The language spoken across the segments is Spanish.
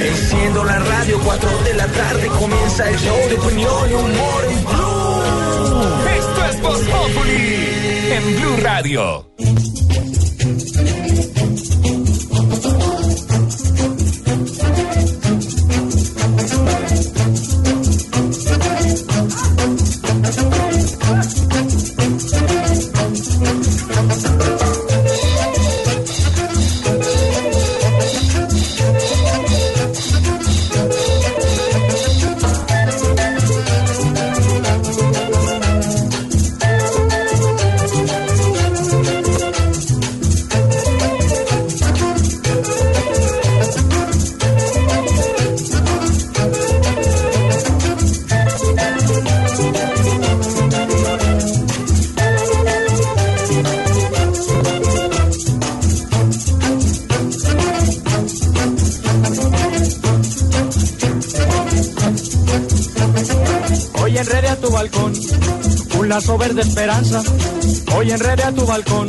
Enciendo la radio, 4 de la tarde comienza el show de opinión y humor en Blue. Esto es Voz Populi en Blue Radio. Hoy enrede a tu balcón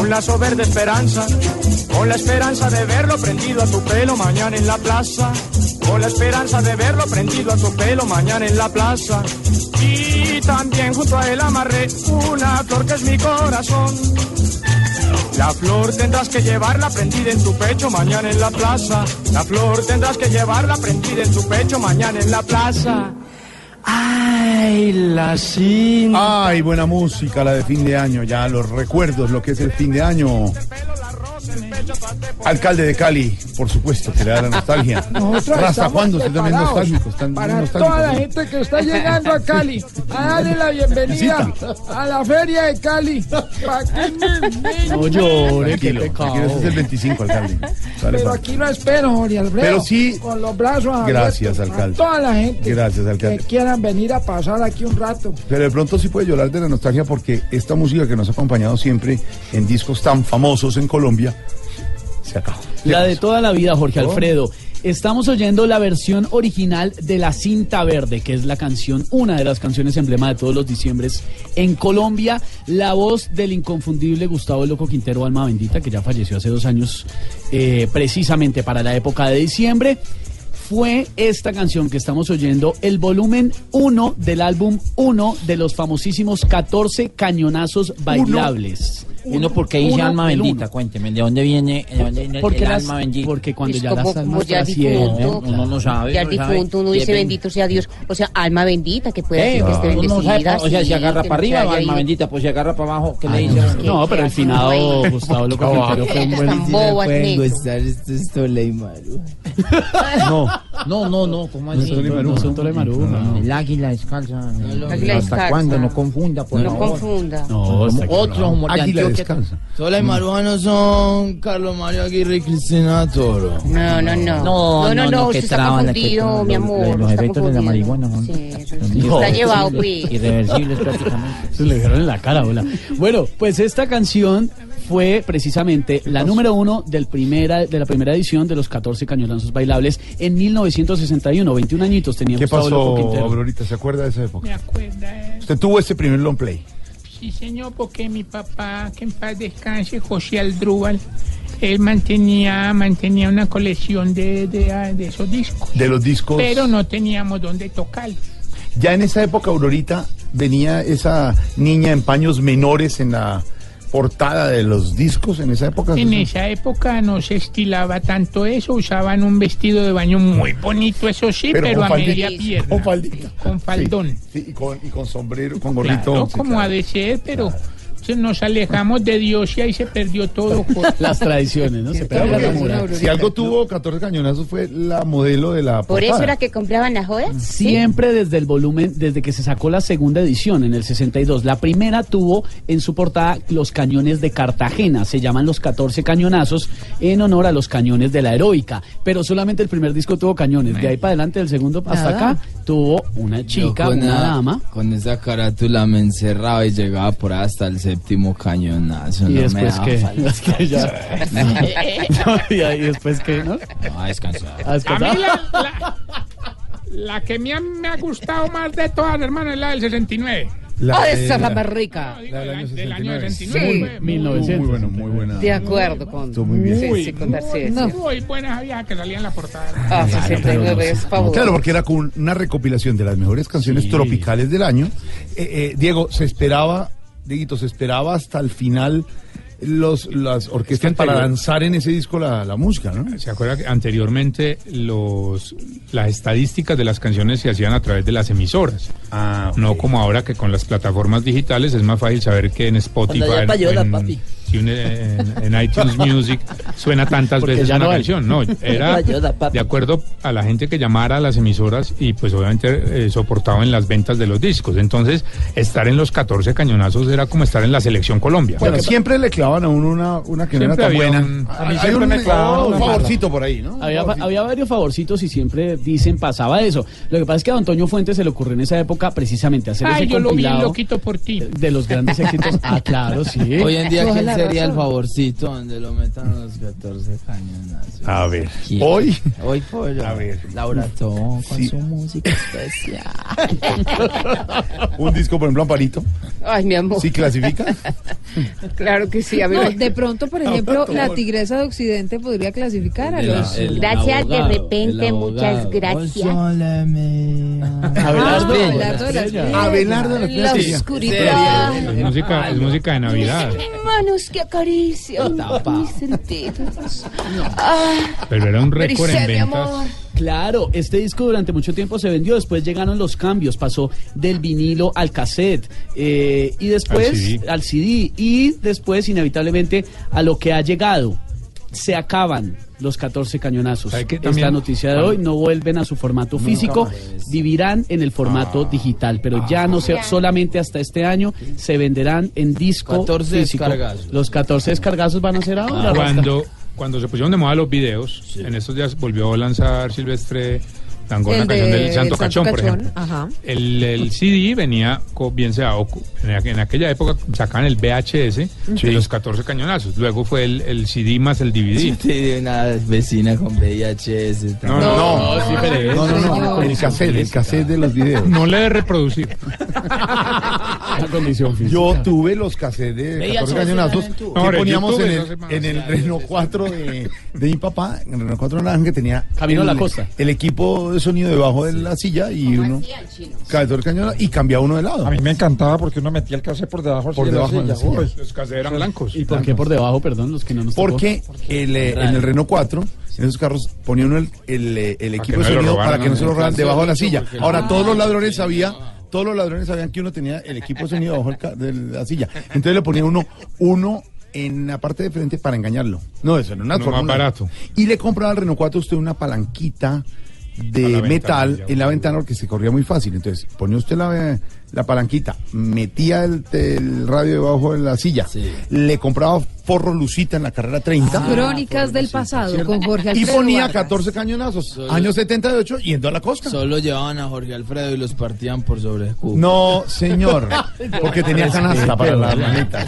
un lazo verde esperanza. Con la esperanza de verlo prendido a tu pelo mañana en la plaza. Con la esperanza de verlo prendido a tu pelo mañana en la plaza. Y también junto a él amarré una flor que es mi corazón. La flor tendrás que llevarla prendida en tu pecho mañana en la plaza. La flor tendrás que llevarla prendida en tu pecho mañana en la plaza. Ay, la cinta. Ay, buena música, la de fin de año, ya los recuerdos, lo que es el fin de año. Alcalde de Cali, por supuesto, que le da la nostalgia. Nosotros Raza, ¿cuándo? Usted también nostálgico, están Para nostálgicos, toda la gente que está llegando a Cali, a darle la bienvenida a la feria de Cali. Que- No llore, tranquilo, tranquilo, ese es el 25, alcalde. Sale, Pero aquí lo espero, Jorge Alfredo. Pero sí- Con los brazos abiertos. Gracias, alcalde. A toda la gente Gracias, alcalde. que quieran venir a pasar aquí un rato. Pero de pronto sí puede llorar de la nostalgia porque esta música que nos ha acompañado siempre en discos tan famosos en Colombia se acabó. La de toda la vida, Jorge Alfredo. Estamos oyendo la versión original de La Cinta Verde, que es la canción, una de las canciones emblema de todos los diciembres en Colombia. La voz del inconfundible Gustavo el Loco Quintero, alma bendita, que ya falleció hace dos años, eh, precisamente para la época de diciembre. Fue esta canción que estamos oyendo, el volumen 1 del álbum 1 de los famosísimos 14 cañonazos bailables. Uno porque dice Uno, alma bendita, uno. cuénteme, ¿de dónde viene, de dónde viene Porque, el las- alma bendita? porque cuando Es ya como- las almas ya trascienden, difunto. Uno no sabe. Ya difunto, uno dice bendito sea Dios. O sea, alma bendita, que puede Eh, ser que esté uno no sabe, bendecida. o sea, si agarra que para arriba, alma bendita, pues si agarra para abajo, ¿qué le dice? no, pero el finado Gustavo Loco Quintero fue un buen... No, No, no, no, ¿cómo así? No son Tole Maru, no. El águila descalza. ¿Hasta cuándo? No confunda, por No favor. confunda. No, está Otro humor de. Descansa. Sola y Maruano son Carlos Mario Aguirre y Cristina Toro. No, no, no. No, no, no, no, usted que está confundido, mi amor. los efectos de la marihuana, ¿no? Sí, eso- No, está llevado, pues. Irreversibles prácticamente. Se le dieron en la cara, hola. Bueno, pues esta canción fue precisamente la número uno del primera, de la primera edición de los 14 cañonazos bailables en 1961. 21 añitos tenía ¿Qué Gustavo pasó. Aurorita? ¿Se acuerda de esa Me época? acuerda. Usted tuvo ese primer long play. Sí, señor, porque mi papá, que en paz descanse, José Aldrúbal, él mantenía, mantenía una colección de, de, ah, de esos discos. De los discos. Pero no teníamos dónde tocar. Ya en esa época, Aurorita, venía esa niña en paños menores en la portada de los discos en esa época. En esa época no se estilaba tanto eso, usaban un vestido de baño muy bonito, eso sí, pero, con a faldita, media pierna. Con faldita. Con faldón. Sí, sí, y, con, y con sombrero, con Claro, gorrito. sí, como claro. ha de ser, pero nos alejamos de Dios y ahí se perdió todo. Las tradiciones, ¿no? Se pegan la muralla. Si algo tuvo 14 cañonazos fue la modelo de la ¿Por eso era que compraban las joyas? Siempre desde el volumen, desde que se sacó la segunda edición en el 62. La primera tuvo en su portada los cañones de Cartagena. Se llaman los 14 cañonazos en honor a los cañones de la heroica. Pero solamente el primer disco tuvo cañones. De ahí para adelante, del segundo hasta Nada. acá, tuvo una chica, una la- dama. Con esa carátula me encerraba y llegaba por ahí hasta el séptimo cañonazo. Y no me después daba que, falta. es que ya. No, y ahí después que, ¿no? No, a descansar. A A descansar. mí la, la- la que me ha, me ha gustado más de todas, hermano, es la del 69. La ¡Oh, de- esa es la más rica! Digo, del, año- del año 69. 69. Sí. fue muy- 1900. Muy bueno, muy buena. De acuerdo con... Estuvo muy bien. Sí, sí, con. Muy, sí. muy buena esa vieja que salía en la portada. Ah, 69 es fabuloso. Claro, porque era con una recopilación de las mejores canciones Sí. tropicales del año. Eh, eh, Diego, se esperaba, Dieguito, se esperaba hasta el final los las orquestas que para lanzar en ese disco la, la música, ¿no? ¿Se acuerda que anteriormente los, las estadísticas de las canciones se hacían a través de las emisoras? Ah. No como ahora que con las plataformas digitales es más fácil saber que en Spotify payola, en, papi. En- en iTunes Music suena tantas Porque veces ya una no hay. canción. No, era de acuerdo a la gente que llamara a las emisoras y pues obviamente eh, soportado en las ventas de los discos. Entonces, estar en los 14 cañonazos era como estar en la selección Colombia. Bueno, siempre le clavan a uno una, una que no era tan buena. un- a mí siempre un, me clavaban un favorcito por ahí, ¿no? Había, varios favorcitos y siempre dicen pasaba eso. Lo que pasa es que a Antonio Fuentes se le ocurrió en esa época precisamente hacer Ay, ese yo lo vi loquito por ti. de los grandes éxitos. Ah, claro, sí. Hoy en día, ¿quién sería el favorcito donde lo metan los 14 cañonazos? A ver, ¿Quién? hoy Hoy pollo. A ver. Laura Tom con Sí. su música especial. un disco, por ejemplo, Amparito, Ay, mi amor. ¿sí clasifica? Claro que sí. A mí No, de pronto, por ejemplo, la tigresa de Occidente podría clasificar a los... el Gracias, abogado, de repente, muchas gracias. Abelardo, Abelardo. Abelardo la oscuridad. Es música, es música de Navidad. Manos que acarician mis sentidos. Ah, Pero era un récord en ventas. Claro, este disco durante mucho tiempo se vendió, después llegaron los cambios, pasó del vinilo al cassette eh, y después Al CD. al CD y después inevitablemente a lo que ha llegado. Se acaban los 14 cañonazos. ¿Sabe qué Esta también? noticia de hoy no vuelven a su formato físico, vivirán en el formato digital, pero ya no se, solamente hasta este año se venderán en disco 14 físico. descargazos. Los 14 descargazos van a ser ahora. Cuando, cuando se pusieron de moda los videos, en estos días volvió a lanzar Silvestre Dangond El la canción de del Santo El Cachón, por ejemplo. Ajá. El, el CD venía, bien sea, en, aqu- en aquella época sacaban el VHS Sí. de los 14 cañonazos. Luego fue el, el CD más el DVD. Yo tenía una vecina con VIHS. No, no, No, no, sí, pero no, no, no, el cassette, el cassette de los videos. no le de reproducir. La condición física. Yo tuve los cassettes de 14 cañonazos que Ahora, poníamos en el, en el Renault 4 de, de mi papá, en el Renault 4 naranja que tenía Camino a la costa. el equipo de sonido debajo de la silla y uno 14 cañonazos y cambiaba uno de lado. A mí me encantaba porque uno metía el cassette por debajo Por debajo de la silla. silla. Uy. Los cassettes eran blancos. ¿Y por qué por debajo, perdón, los que no nos tocó? Porque el, eh, en el Renault 4, en esos carros, ponía uno el, el, el equipo de sonido robaran, para que no se lo robaran debajo de la silla. Ahora, todos los ladrones sabían, todos los ladrones sabían que uno tenía el equipo de sonido debajo del ca- de la silla. Entonces le ponía uno, uno en la parte de frente para engañarlo. No, eso no es una No, más barato. Y le compraba al Renault 4 usted una palanquita de metal en la ventana porque se corría muy fácil. Entonces ponía usted la, la palanquita, metía el, el radio debajo de la silla, Sí. le compraba forro lucita en la carrera 30. Crónicas del pasado con Jorge Y Alfredo ponía Vargas. 14 cañonazos. Solo- Año 78, yendo a la costa. Solo llevaban a Jorge Alfredo y los partían por sobre escudo. No, señor. Porque tenía canasta para las manitas.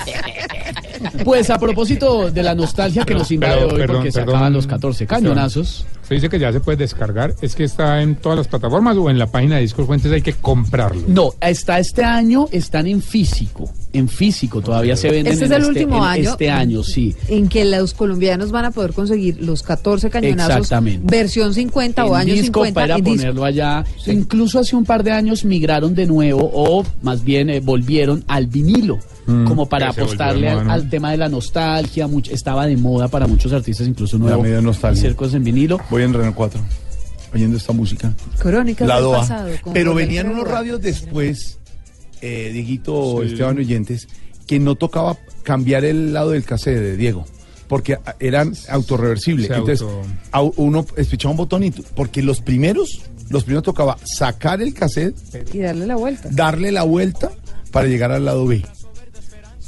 Pues a propósito de la nostalgia que Pero- nos invade hoy perdón, porque se perdón, acaban los 14 cañonazos. Se dice que ya se puede descargar. ¿Es que está en todas las plataformas o en la página de Discos Fuentes hay que comprarlo? No, hasta este año están en físico. En físico todavía se venden. Este es en el último en año. Este año, sí. En que los colombianos van a poder conseguir los 14 cañonazos, Exactamente. versión 50 o en año disco 50 para en disco. ponerlo allá. Incluso hace un par de años migraron de nuevo o más bien eh, volvieron al vinilo. Como para volvió apostarle al, tema de la nostalgia, much- estaba de moda para muchos artistas, incluso nuevo, nostalgia. hacer cosas en vinilo. Voy en Renault 4, oyendo esta música. La del DOA. pasado. Pero venían unos radios después, eh, Dieguito, Sí. Esteban Oyentes, que no tocaba cambiar el lado del cassette de Diego. Porque eran autorreversibles. Entonces, auto- a- uno espichaba un botón y porque los primeros, los primeros tocaba sacar el cassette, Y darle la vuelta. darle la vuelta para llegar al lado B.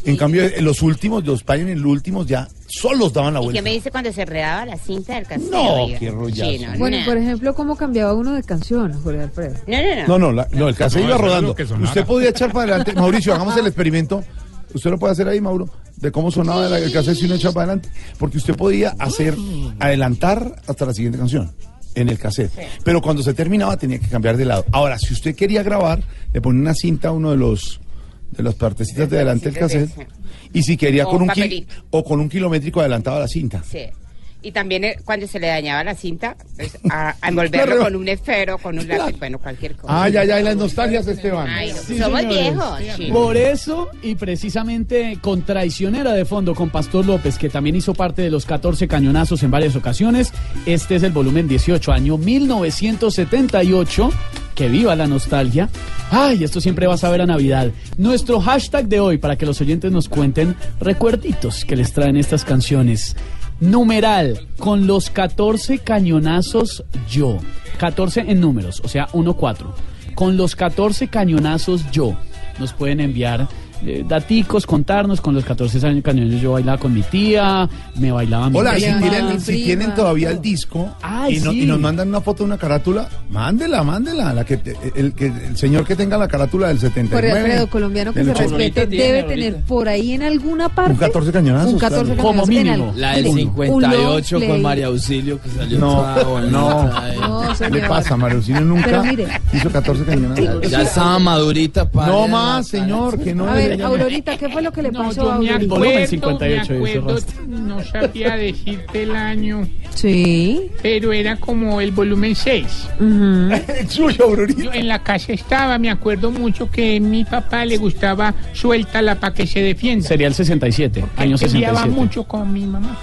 En cambio, en los últimos, los Pioneer, los últimos ya solos daban la ¿Y qué vuelta. me dice cuando se redaba la cinta del cassette? No, oiga? qué rollazo. Sí, no, Bueno, no. por ejemplo, ¿cómo cambiaba uno de canción, Jorge Alfredo? No, no, no. No, no, la- no, el cassette No, iba rodando. Usted podía echar para adelante. Mauricio, hagamos el experimento. Usted lo puede hacer ahí, Mauro, de cómo sonaba la- el cassette si uno echaba para adelante. Porque usted podía hacer, adelantar hasta la siguiente canción en el cassette. Pero cuando se terminaba tenía que cambiar de lado. Ahora, si usted quería grabar, le ponía una cinta a uno de los de las partecitas de adelante del cassette. Y si quería con un un ki- papelito. o con un kilométrico adelantaba la cinta. Sí. Y también eh, cuando se le dañaba la cinta, pues, a, a envolverlo Claro. con un esfero, con un lápiz, bueno, cualquier cosa. Ah, ya, ya, y las nostalgias, Esteban. Ay, no, Sí, somos señores. viejos. sí. Por eso, y precisamente con Traicionera de fondo, con Pastor López, que también hizo parte de los 14 cañonazos en varias ocasiones, este es el volumen 18, año 1978. Que viva la nostalgia. Ay, esto siempre va a saber a Navidad. Nuestro hashtag de hoy, para que los oyentes nos cuenten recuerditos que les traen estas canciones. Numeral, con los 14 cañonazos yo. 14 en números, o sea, 1-4. Con los 14 cañonazos yo. Nos pueden enviar eh, daticos, contarnos. Con los 14 años cañonazos yo bailaba con mi tía, me bailaba mi Hola, si prima. tienen, si tienen todavía el disco Ay, y, no- sí. y nos mandan una foto de una carátula, mándela, mándela. La que el, que, el señor que tenga la carátula del 79. Jorge Alfredo, colombiano que se 80. respete, debe tener por ahí en alguna parte Un 14 cañonazos. un 14 claro. cañonazos en algo. La del Un 58 long con play. María Auxilio que salió No, toda bonita, no. eh. No, ¿Qué le pasa, Marusino? Nunca Pero mire. hizo 14 cañonazos. Ya estaba madurita para. No más, señor, que no A le ver, Aurorita, ¿qué fue lo que le No, pasó a me Aurorita? Volumen 58 me acuerdo, Rasta. no sabía decirte el año, Sí. pero era como el volumen 6. Ujú. El suyo, Aurorita. Yo en la casa estaba, me acuerdo mucho que a mi papá le gustaba suéltala para que se defienda. Sería el 67, año Peleaba 67. mucho con mi mamá.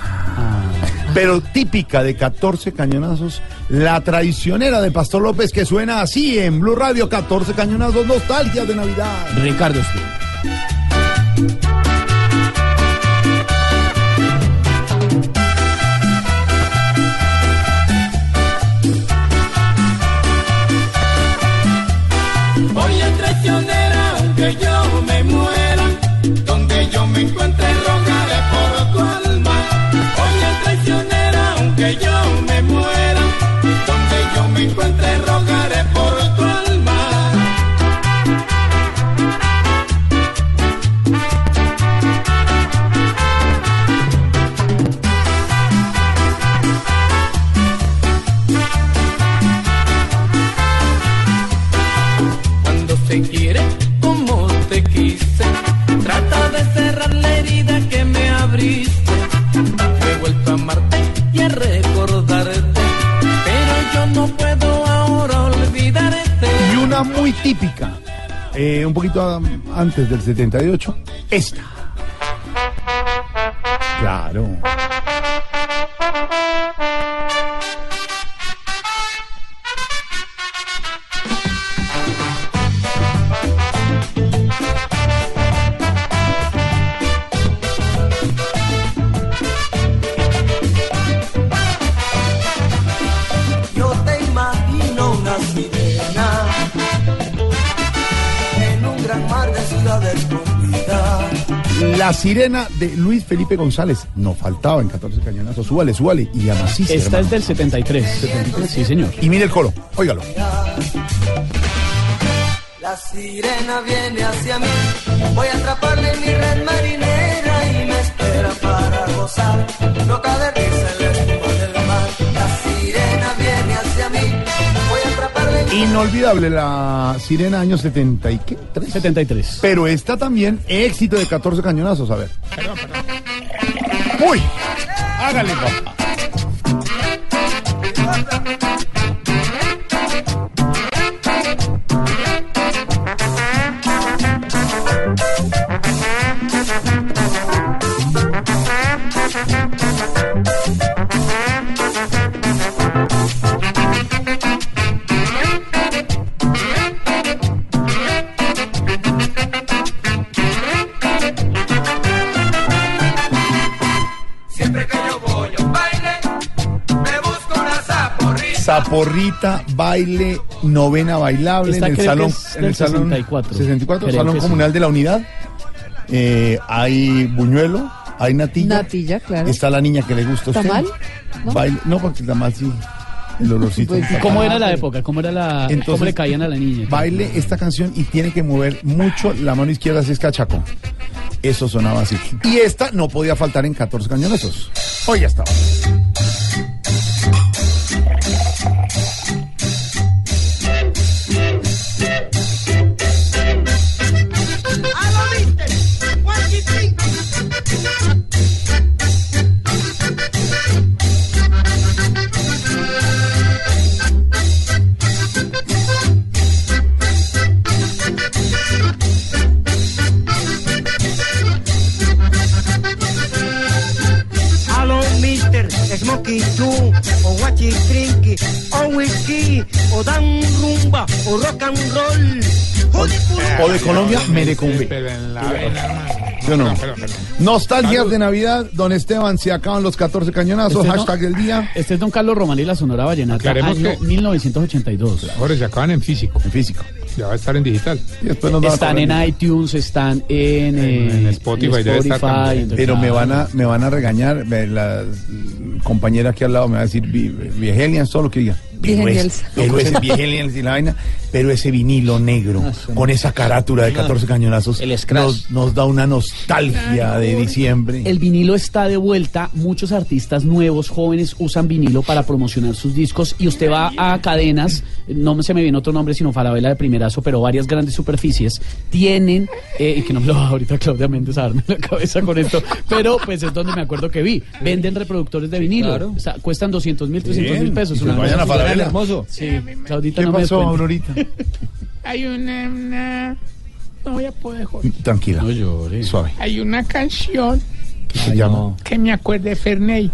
Pero típica de 14 cañonazos, la traicionera de Pastor López que suena así en Blue Radio, 14 cañonazos, nostalgia de Navidad. Ricardo Espín thank you típica, eh, un poquito antes del 78, esta. Claro. Sirena de Luis Felipe González. No faltaba en 14 cañonazos. Súbale, súbale. Y amacice, Esta hermano. es del 73. Sí, señor. Y mire el coro. Óigalo. La sirena viene hacia mí, voy a atraparle en mi red marinera y me espera para gozar. Loca de risa en la espuma del Inolvidable la sirena año 70 y qué? ¿Tres? 73. Pero esta también, éxito de 14 cañonazos. A ver. ¡Uy! Hágale, papá. Zaporrita, baile, novena bailable Esta en el salón, en el salón 64. 64, Creo salón que sí. comunal de la unidad. Eh, hay buñuelo, hay natilla. Natilla, claro. Está la niña que le gusta a usted. ¿Tamal? ¿No? Baile, no, porque el tamal sí. El olorcito. Pues, ¿Cómo era la época? ¿Cómo era la cómo Entonces, le caían a la niña? Baile esta canción y tiene que mover mucho la mano izquierda si es cachaco. Eso sonaba así. Y esta no podía faltar en 14 cañonazos. Hoy ya estaba. O rock and roll. O de Colombia, Merecumbe. ¿Sí o no? Nostalgias de Navidad, don Esteban, se acaban los 14 cañonazos, Este no- hashtag del día. Este es Don Carlos Román y la Sonora Vallenata, año que- 1982. Ahora se acaban en físico. En físico. Ya va a estar en digital. Están en iTunes, están en, eh, En Spotify debe estar también. entonces, Pero me claro. van a, me van a regañar, la compañera aquí al lado me va a decir vi- Viegelians, todo lo que diga. Pero, es- pero ese y la vaina, pero ese vinilo negro, con esa carátula de 14 cañonazos, nos, nos da una nostalgia de diciembre. El vinilo está de vuelta. Muchos artistas nuevos, jóvenes, usan vinilo para promocionar sus discos. Y usted va a cadenas, no se me viene otro nombre sino Falabella de primerazo, pero varias grandes superficies tienen, eh, y que no me lo va ahorita Claudia Méndez a darme la cabeza con esto, pero pues es donde me acuerdo que vi. Venden reproductores de vinilo. Claro. O sea, cuestan 200 mil, 300 mil pesos. una pues vayan a hermoso. Sí, Claudita ¿Qué no me pasó, descuenta. Aurorita? Hay una, una- No voy a poder joder. Tranquila, No llore. suave. Hay una canción ¿Qué se llama? que me acuerdo de Ferney.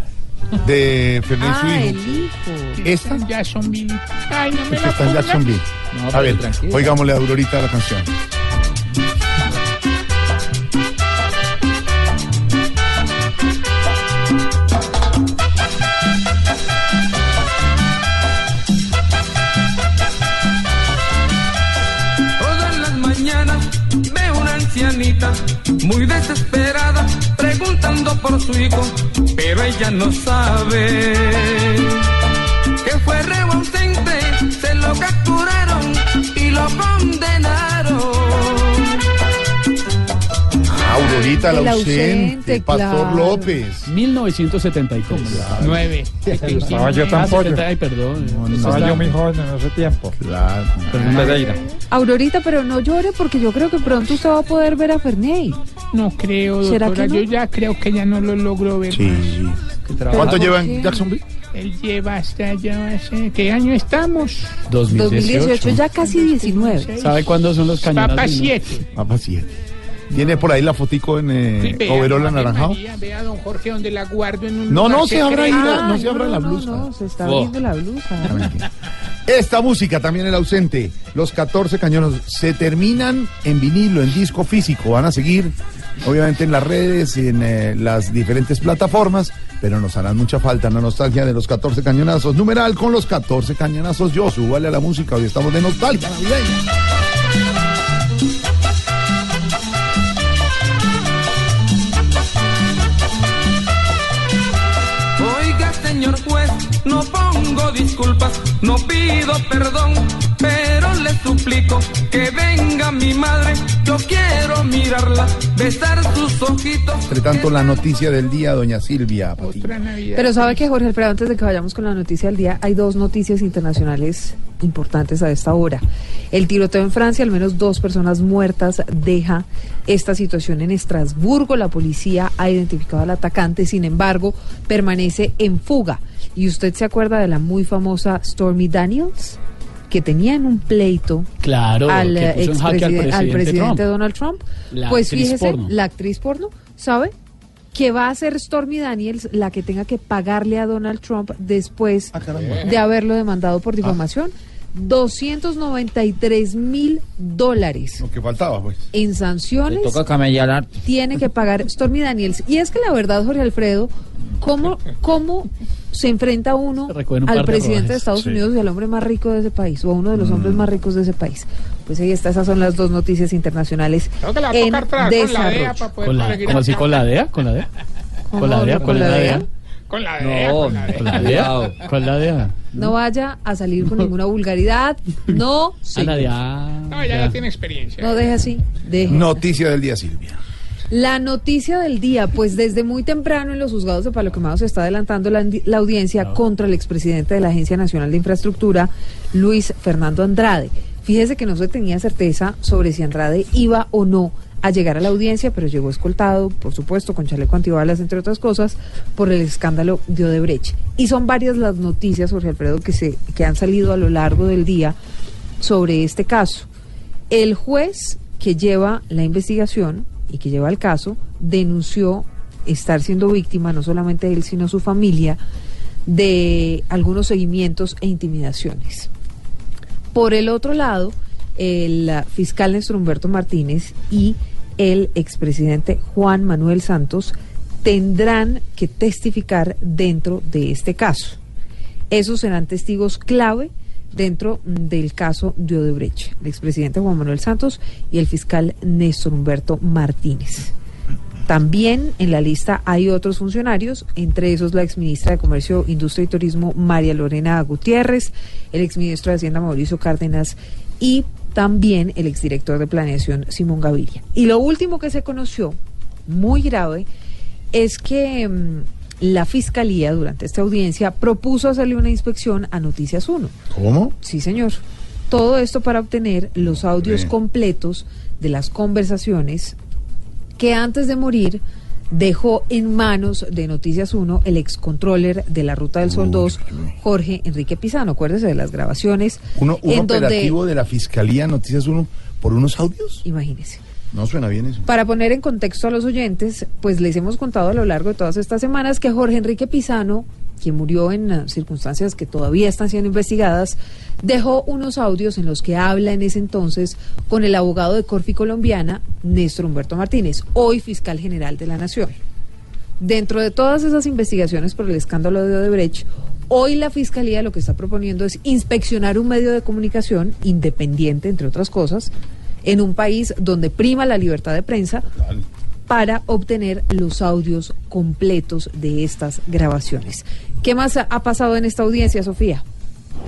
De Fernández Ah, el Swing. hijo. ¿Esta? En Jacksonville. Ay, no me Esta la está en. Jacksonville. No, a ver, tranquila. oigámosle a Aurorita la canción. Muy desesperada preguntando por su hijo, pero ella no sabe que fue reo se lo capturaron y lo condenaron. Aurorita, el El ausente, ausente, Pastor claro. López. 1973. Nueve. Estaba yo Ah, tampoco. 70, ay, perdón. Estaba yo muy joven en ese tiempo. Claro. Pereira. Aurorita, pero no llore porque yo creo que pronto usted va a poder ver a Ferney. No creo, ¿Será doctora. que no? Yo ya creo que ya no lo logro ver. Sí. ¿Cuánto ¿Por lleva en Jacksonville? Él lleva hasta allá, hace- ¿qué año estamos? 2018, ya casi 19. ¿Sabe cuándo son los cañones? Papa 7. Papa 7. Tiene por ahí la fotico en eh, overol anaranjado. Vea a don Jorge donde la guardo en un No, lugar no se abra ahí, la- no se abra la blusa. No, se está Oh. abriendo la blusa. Esta música también el ausente. Los 14 cañones se terminan en vinilo, en disco físico. Van a seguir, obviamente, en las redes, en eh, las diferentes plataformas, pero nos harán mucha falta la nostalgia de los 14 cañonazos. Numeral con los 14 cañonazos. Yo, súbale a la música. Hoy estamos de nostalgia navideña. Disculpas, no pido perdón, pero le suplico que venga mi madre, yo quiero mirarla, besar sus ojitos. Entre tanto, la noticia del día, doña Silvia. Pero sabe que Jorge Alfredo, antes de que vayamos con la noticia del día, hay dos noticias internacionales importantes a esta hora. El tiroteo en Francia, al menos dos personas muertas, deja esta situación en Estrasburgo. La policía ha identificado al atacante, sin embargo, permanece en fuga. ¿Y usted se acuerda de la muy famosa Stormy Daniels? Que tenía en un pleito Claro, al, que puso en jaque al presidente presidente Trump. Donald Trump. La pues fíjese, porno. la actriz porno, ¿sabe? Que va a ser Stormy Daniels la que tenga que pagarle a Donald Trump después Ah, de haberlo demandado por difamación. 293 mil dólares Lo que faltaba, pues. en Le sanciones toca camellar tiene que pagar Stormy Daniels. Y es que la verdad, Jorge Alfredo, ¿cómo, cómo se enfrenta uno al presidente de. Estados Sí. Unidos y al hombre más rico de ese país, o a uno de los Mm. hombres más ricos de ese país. Pues ahí está, esas son las dos noticias internacionales Creo que la va a en tocar trabajar con la DEA desarrollo. para poder Con la, conseguir ¿Cómo así acá. con la DEA? ¿Con la DEA? ¿Con la ¿Cómo DEA? con ¿Con la DEA? Con la DEA, No, con la DEA. ¿con la DEA? ¿Con la DEA? No vaya a salir con ninguna vulgaridad. No, A la. DEA. No, ya, ya tiene experiencia. No deje así. Deje. Noticia del día, Silvia. La noticia del día, pues desde muy temprano en los juzgados de Palo Quemado se está adelantando la, la audiencia contra el expresidente de la Agencia Nacional de Infraestructura, Luis Fernando Andrade. Fíjese que no se tenía certeza sobre si Andrade iba o no a llegar a la audiencia, pero llegó escoltado, por supuesto, con chaleco antibalas, entre otras cosas, por el escándalo de Odebrecht. Y son varias las noticias, Jorge Alfredo, que, se, que han salido a lo largo del día sobre este caso. El juez que lleva la investigación y que lleva el caso denunció estar siendo víctima, no solamente él, sino su familia, de algunos seguimientos e intimidaciones. Por el otro lado, el fiscal Néstor Humberto Martínez y el expresidente Juan Manuel Santos tendrán que testificar dentro de este caso. Esos serán testigos clave dentro del caso de Odebrecht, el expresidente Juan Manuel Santos y el fiscal Néstor Humberto Martínez. También en la lista hay otros funcionarios, entre esos la exministra de Comercio, Industria y Turismo María Lorena Gutiérrez, el exministro de Hacienda Mauricio Cárdenas y también el exdirector de Planeación Simón Gaviria. Y lo último que se conoció, muy grave, es que mm, la Fiscalía durante esta audiencia propuso hacerle una inspección a Noticias 1. ¿Cómo? Sí, señor. Todo esto para obtener los audios Bien. completos de las conversaciones que antes de morir dejó en manos de Noticias 1 el excontroller de la Ruta del Sol 2, Jorge Enrique Pizano. Acuérdese de las grabaciones. Uno, un en donde, operativo de la Fiscalía Noticias 1 por unos audios. imagínese. No suena bien eso. Para poner en contexto a los oyentes, pues les hemos contado a lo largo de todas estas semanas que Jorge Enrique Pizano, quien murió en eh, circunstancias que todavía están siendo investigadas, dejó unos audios en los que habla en ese entonces con el abogado de Corfi colombiana, Néstor Humberto Martínez, hoy fiscal general de la Nación. Dentro de todas esas investigaciones por el escándalo de Odebrecht, hoy la Fiscalía lo que está proponiendo es inspeccionar un medio de comunicación independiente, entre otras cosas, en un país donde prima la libertad de prensa para obtener los audios completos de estas grabaciones. ¿Qué más ha pasado en esta audiencia, Sofía?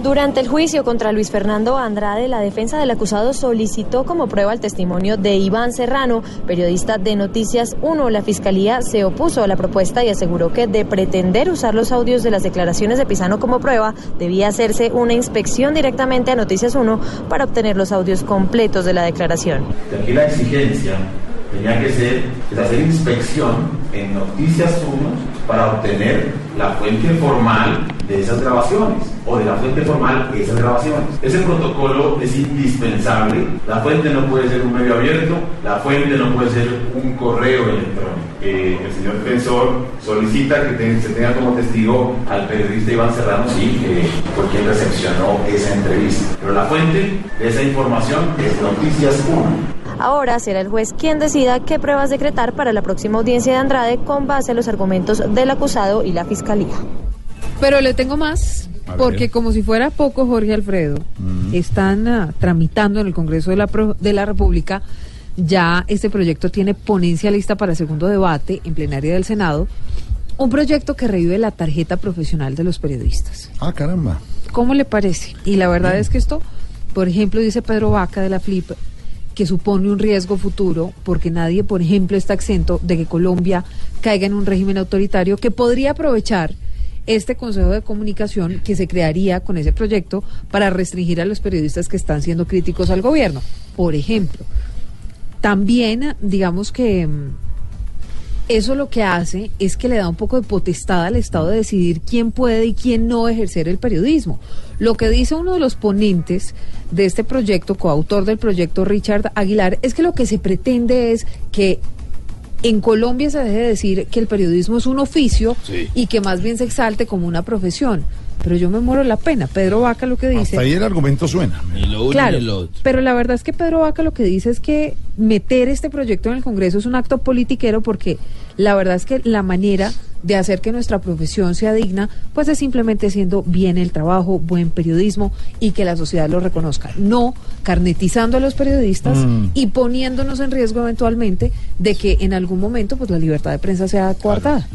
Durante el juicio contra Luis Fernando Andrade, la defensa del acusado solicitó como prueba el testimonio de Iván Serrano, periodista de Noticias 1. La fiscalía se opuso a la propuesta y aseguró que de pretender usar los audios de las declaraciones de Pisano como prueba, debía hacerse una inspección directamente a Noticias 1 para obtener los audios completos de la declaración. aquí la exigencia tenía que ser es hacer inspección en Noticias 1 para obtener la fuente formal de esas grabaciones o de la fuente formal de esas grabaciones. Ese protocolo es indispensable. La fuente no puede ser un medio abierto, la fuente no puede ser un correo electrónico. Eh, el señor defensor solicita que te- se tenga como testigo al periodista Iván Serrano, sí, que fue quien recepcionó esa entrevista. Pero la fuente de esa información es Noticias 1. Ahora será el juez quien decida qué pruebas decretar para la próxima audiencia de Andrade con base a los argumentos del acusado y la fiscalía. Pero le tengo más, porque como si fuera poco, Jorge Alfredo, están ah, tramitando en el Congreso de la, Pro- de la República, ya este proyecto tiene ponencia lista para segundo debate en plenaria del Senado, un proyecto que revive la tarjeta profesional de los periodistas. Ah, caramba. ¿Cómo le parece? Y la verdad es que esto, por ejemplo, dice Pedro Vaca de la FLIP, que supone un riesgo futuro porque nadie, por ejemplo, está exento de que Colombia caiga en un régimen autoritario que podría aprovechar este Consejo de Comunicación que se crearía con ese proyecto para restringir a los periodistas que están siendo críticos al gobierno. Por ejemplo, también, digamos que mm, eso lo que hace es que le da un poco de potestad al Estado de decidir quién puede y quién no ejercer el periodismo. Lo que dice uno de los ponentes de este proyecto, coautor del proyecto Richard Aguilar, es que lo que se pretende es que en Colombia se deje de decir que el periodismo es un oficio Sí. y que más bien se exalte como una profesión. Pero yo me muero la pena. Pedro Vaca lo que dice... Hasta ahí el argumento suena. Claro, pero la verdad es que Pedro Vaca lo que dice es que meter este proyecto en el Congreso es un acto politiquero porque la verdad es que la manera de hacer que nuestra profesión sea digna, pues es simplemente haciendo bien el trabajo, buen periodismo y que la sociedad lo reconozca. No carnetizando a los periodistas Mm. y poniéndonos en riesgo eventualmente de que en algún momento pues la libertad de prensa sea coartada.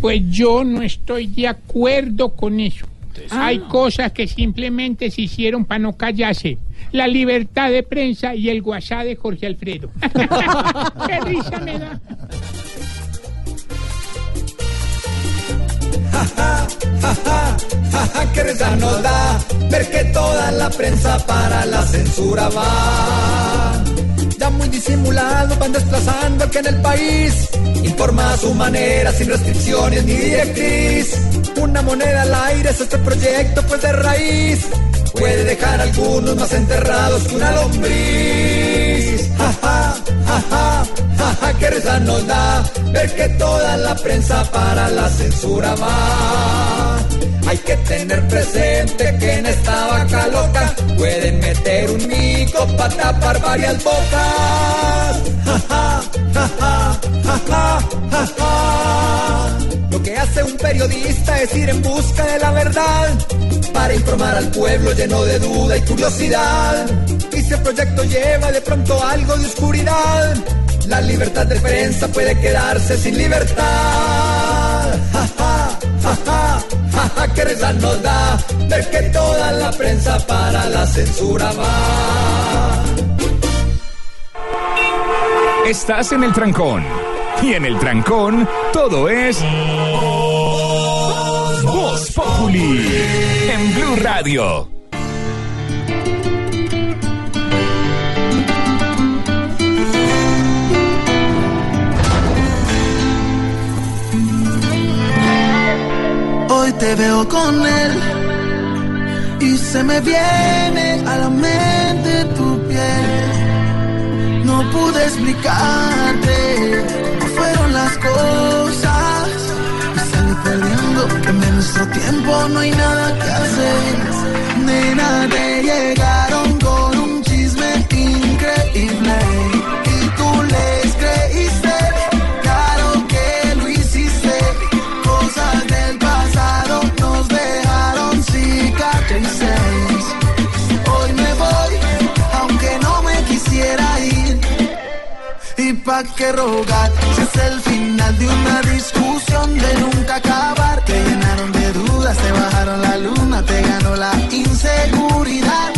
Pues yo no estoy de acuerdo con eso. Hay cosas que simplemente se hicieron para no callarse. La libertad de prensa y el WhatsApp de Jorge Alfredo. ¡Qué risa me da! Que risa nos da ver que toda la prensa para la censura va. Ya muy disimulado van desplazando que en el país informa a su manera sin restricciones ni directriz. Una moneda al aire es este proyecto pues de raíz. Puede dejar a algunos más enterrados que una lombriz. Jaja, jaja, jaja, que risa nos da ver que toda la prensa para la censura va. Hay que tener presente que en esta vaca loca pueden meter un mico para tapar varias bocas. Lo que hace un periodista es ir en busca de la verdad para informar al pueblo lleno de duda y curiosidad. Y si el proyecto lleva de pronto algo de oscuridad, la libertad de prensa puede quedarse sin libertad. Ja, ja, ja, ja, ja, ja, que risa nos da ver que toda la prensa para la censura va. Estás en el trancón. Y en el trancón, todo es. Voz Populi. En Blue Radio. Hoy te veo con él y se me viene a la mente tu piel. No pude explicarte cómo fueron las cosas. Y salí perdiendo que en nuestro tiempo no hay nada que hacer. Nena, te llegaron con un chisme increíble. Pa' qué rogar, si es el final de una discusión de nunca acabar. Te llenaron de dudas, te bajaron la luna, te ganó la inseguridad.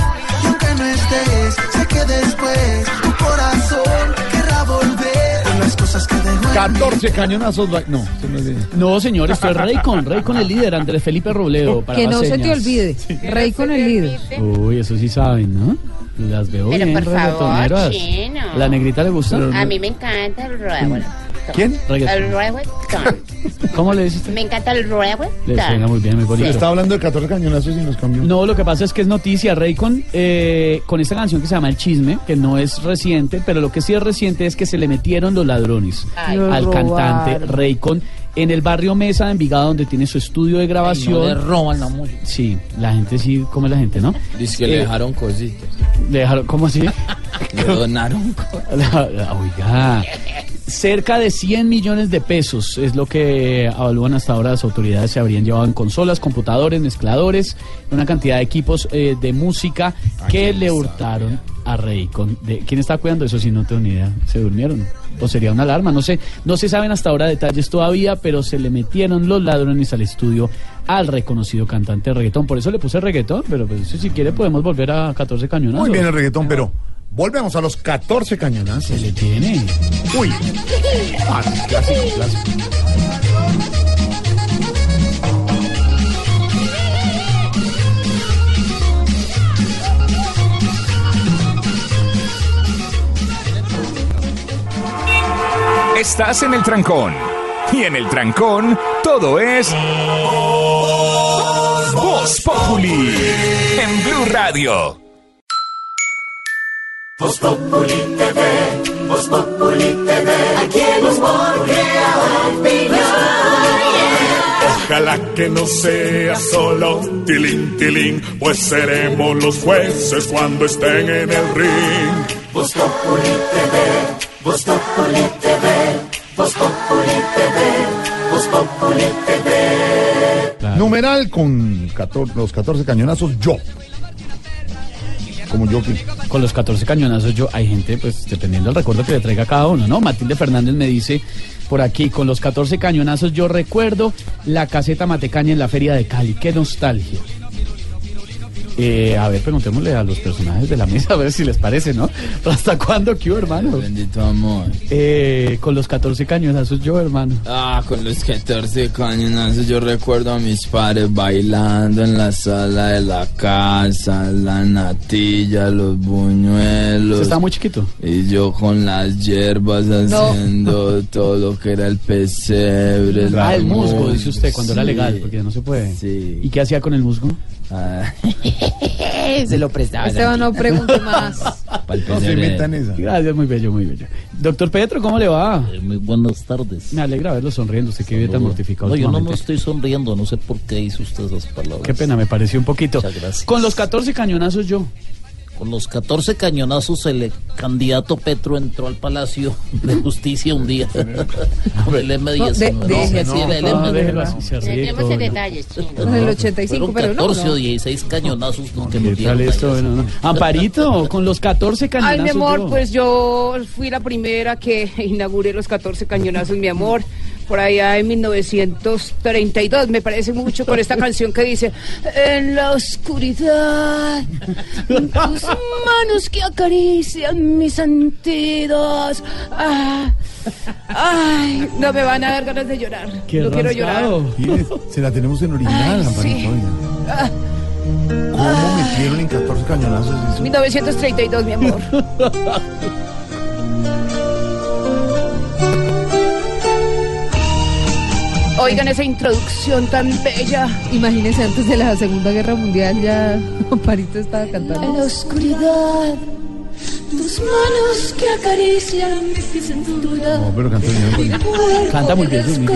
Y aunque no estés, sé que después tu corazón querrá volver con las cosas que dejó en mí. 14 cañonazos. va- No, se me olvidó. No, señor, esto es Raycon, Raycon el líder, Andrés Felipe Robledo. Para Que no se te olvide, Rey con el líder. Uy, eso sí saben, ¿no? Las veo Pero bien, por favor, chino. ¿La negrita le gusta? A mí me encanta el reggaetón. ¿Quién? El reggaetón. ¿Cómo le dices? Me encanta el reggaetón. Le suena muy bien, muy bonito. Estaba hablando de 14 cañonazos y nos cambió. No, lo que pasa es que es noticia. Raycon, eh, con esta canción que se llama El Chisme, que no es reciente, pero lo que sí es reciente es que se le metieron los ladrones Ay. al cantante robaron. Raycon en el barrio Mesa de Envigado, donde tiene su estudio de grabación. le roban la música. Sí, la gente sí, ¿cómo es la gente, no? Dice que le Eh, dejaron cositas. Le dejaron, ¿cómo así? Le donaron la- oiga, cerca de 100 millones de pesos es lo que evalúan hasta ahora las autoridades. Se habrían llevado en consolas, computadores, mezcladores, una cantidad de equipos eh, de música que le hurtaron a Raycon. De, ¿Quién está cuidando eso? Si no tengo ni idea. ¿Se durmieron? ¿O sería una alarma? No sé. No se saben hasta ahora detalles todavía, pero se le metieron los ladrones al estudio al reconocido cantante de reggaetón. Por eso le puse reggaetón, pero pues, si quiere podemos volver a 14 cañonazos. Muy bien el reggaetón, pero volvemos a los 14 cañonazos. Se le tiene. Uy. Ah, clásico, clásico. Estás en el trancón. Y en el trancón, todo es. Voz Populi. En Blue Radio. Voz Populi TV, Voz Populi TV, aquí crea opinión. Ojalá que no sea solo tilín, tilín, pues seremos los jueces cuando estén en el ring. Voz Populi TV, Voz Populi TV, Voz Populi TV, Voz Populi TV. Numeral con 14 los 14 cañonazos, yo. Como yo que. Con los 14 cañonazos yo, hay gente, pues dependiendo del recuerdo que le traiga cada uno, ¿no? Matilde Fernández me dice por aquí, con los 14 cañonazos yo recuerdo la caseta Matecaña en la feria de Cali. Qué nostalgia. Eh, a ver, preguntémosle a los personajes de la mesa a ver si les parece, ¿no? ¿Hasta cuándo qué, hermano? Bendito amor. Eh, con los 14 cañonazos yo, hermano. Ah, con los 14 cañonazos yo recuerdo a mis padres bailando en la sala de la casa, la natilla, los buñuelos. ¿Usted estaba muy chiquito? Y yo con las hierbas No. haciendo todo lo que era el pesebre. Ah, el musgo, dice usted, cuando era legal, porque no se puede. Sí. ¿Y qué hacía con el musgo? Ah, se lo prestaba. Esteban, no pregunte más. No se inventan esa. Gracias, muy bello, muy bello. Doctor Petro, ¿cómo le va? Eh, muy buenas tardes. Me alegra verlo sonriendo, usted que vive tan mortificado. No, yo no me estoy sonriendo, no sé por qué hizo usted esas palabras. Qué pena, me pareció un poquito. Muchas gracias. Con los 14 cañonazos yo. Con los 14 cañonazos, el candidato Petro entró al Palacio de Justicia un día. el M19. No, de- No, deje sí, así. el No, M19. déjelo así, se ríe Entremos todo, en ¿no? detalles, el 85, Fueron pero no, 14 no. o 16 cañonazos los que nos ¿Qué tal dieron. esto? Bueno, no. Amparito, con los 14 cañonazos Ay, mi amor, pues yo fui la primera que inauguré los 14 cañonazos, mi amor. Por allá en 1932, me parece mucho con esta canción que dice En la oscuridad, tus manos que acarician mis sentidos. Ah, ay, no me van a dar ganas de llorar. Qué no quiero llorar. se la tenemos en original, Ay, sí. Ah, ¿Cómo metieron en 14 cañonazos eso? 1932, mi amor. Oigan esa introducción tan bella. Imagínense antes de la Segunda Guerra Mundial ya Amparito estaba cantando. En la oscuridad, tus manos que acarician mi cintura. No, pero canta bien. Canta muy bien.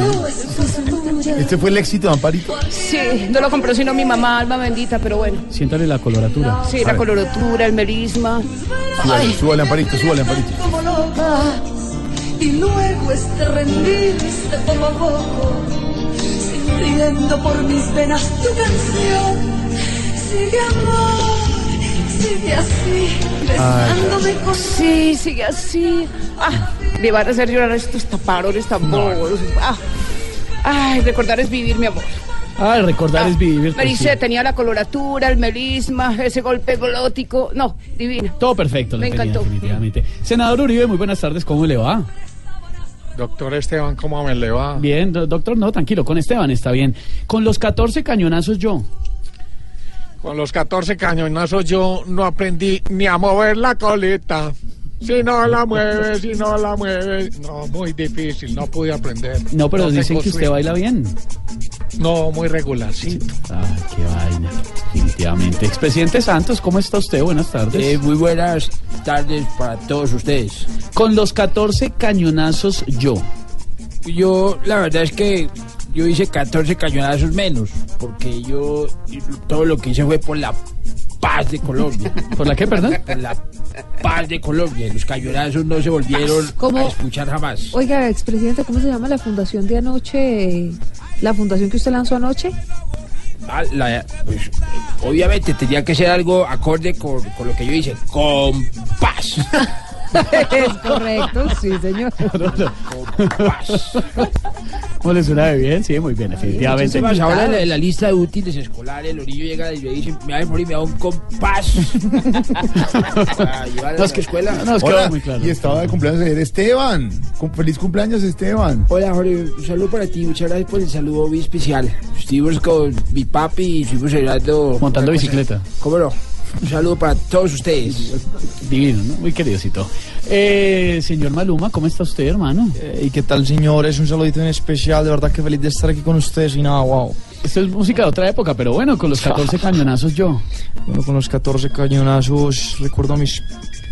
Este fue el éxito de Amparito. Sí, no lo compró sino mi mamá, alma bendita, pero bueno. Siéntale la coloratura. Sí, la coloratura, el melisma. Súbale, súbale, Amparito, súbale, Amparito. Y luego este rendirse poco a poco, sintiendo por mis venas tu canción. Sigue amor, sigue así, besándome con Sí, sigue así. Ah, me van a hacer llorar estos taparones tan bobos. Ah, ay, recordar es vivir, mi amor. Ay, recordar es vivir. pues, Maricé sí. tenía la coloratura, el melisma, ese golpe glótico. No, divina. Todo perfecto, Me tenía, encantó. definitivamente. Senador Uribe, muy buenas tardes, ¿cómo le va? Doctor Esteban, ¿cómo me le va? Bien, do- doctor, no, tranquilo, con Esteban está bien. Con los 14 cañonazos yo. Con los 14 cañonazos yo no aprendí ni a mover la colita. Si no la mueves, si no la mueves. No, muy difícil, no pude aprender. No, pero dicen tengo que usted baila bien. No, muy regularcito. Ay, qué vaina. Definitivamente. Expresidente Santos, ¿cómo está usted? Buenas tardes. Eh, muy buenas tardes para todos ustedes. Con los 14 cañonazos yo. Yo, la verdad es que yo hice 14 cañonazos menos, porque yo todo lo que hice fue por la paz de Colombia. ¿Por la qué, perdón? Por la paz de Colombia. Los cañonazos no se volvieron ¿Cómo? a escuchar jamás. Oiga, expresidente, ¿cómo se llama la fundación de anoche? ¿La fundación que usted lanzó anoche? Ah, la- pues, obviamente tenía que ser algo acorde con, con lo que yo hice. Con paz. es correcto, sí, señor. ¿Cómo le suena de bien? Sí, muy bien, definitivamente. Entonces, ahora en la, lista de útiles escolares, el orillo llega y le dice, me va a morir, me da un compás. Para llevar a la escuela. Hola, Y estaba de cumpleaños ayer Esteban. Cum- Feliz cumpleaños, Esteban. Hola Jorge, un saludo para ti, muchas gracias por el saludo muy especial. Estuvimos con mi papi y estuvimos celebrando... Montando bicicleta. ¿Cómo no? Un saludo para todos ustedes. Divino, ¿no? Muy queridosito. Eh, señor Maluma, ¿cómo está usted, hermano? Eh, ¿Y qué tal, señores? Un saludito en especial. De verdad que feliz de estar aquí con ustedes y nada, wow. Esto es música de otra época, pero bueno, con los 14 cañonazos yo. Bueno, con los 14 cañonazos recuerdo a mis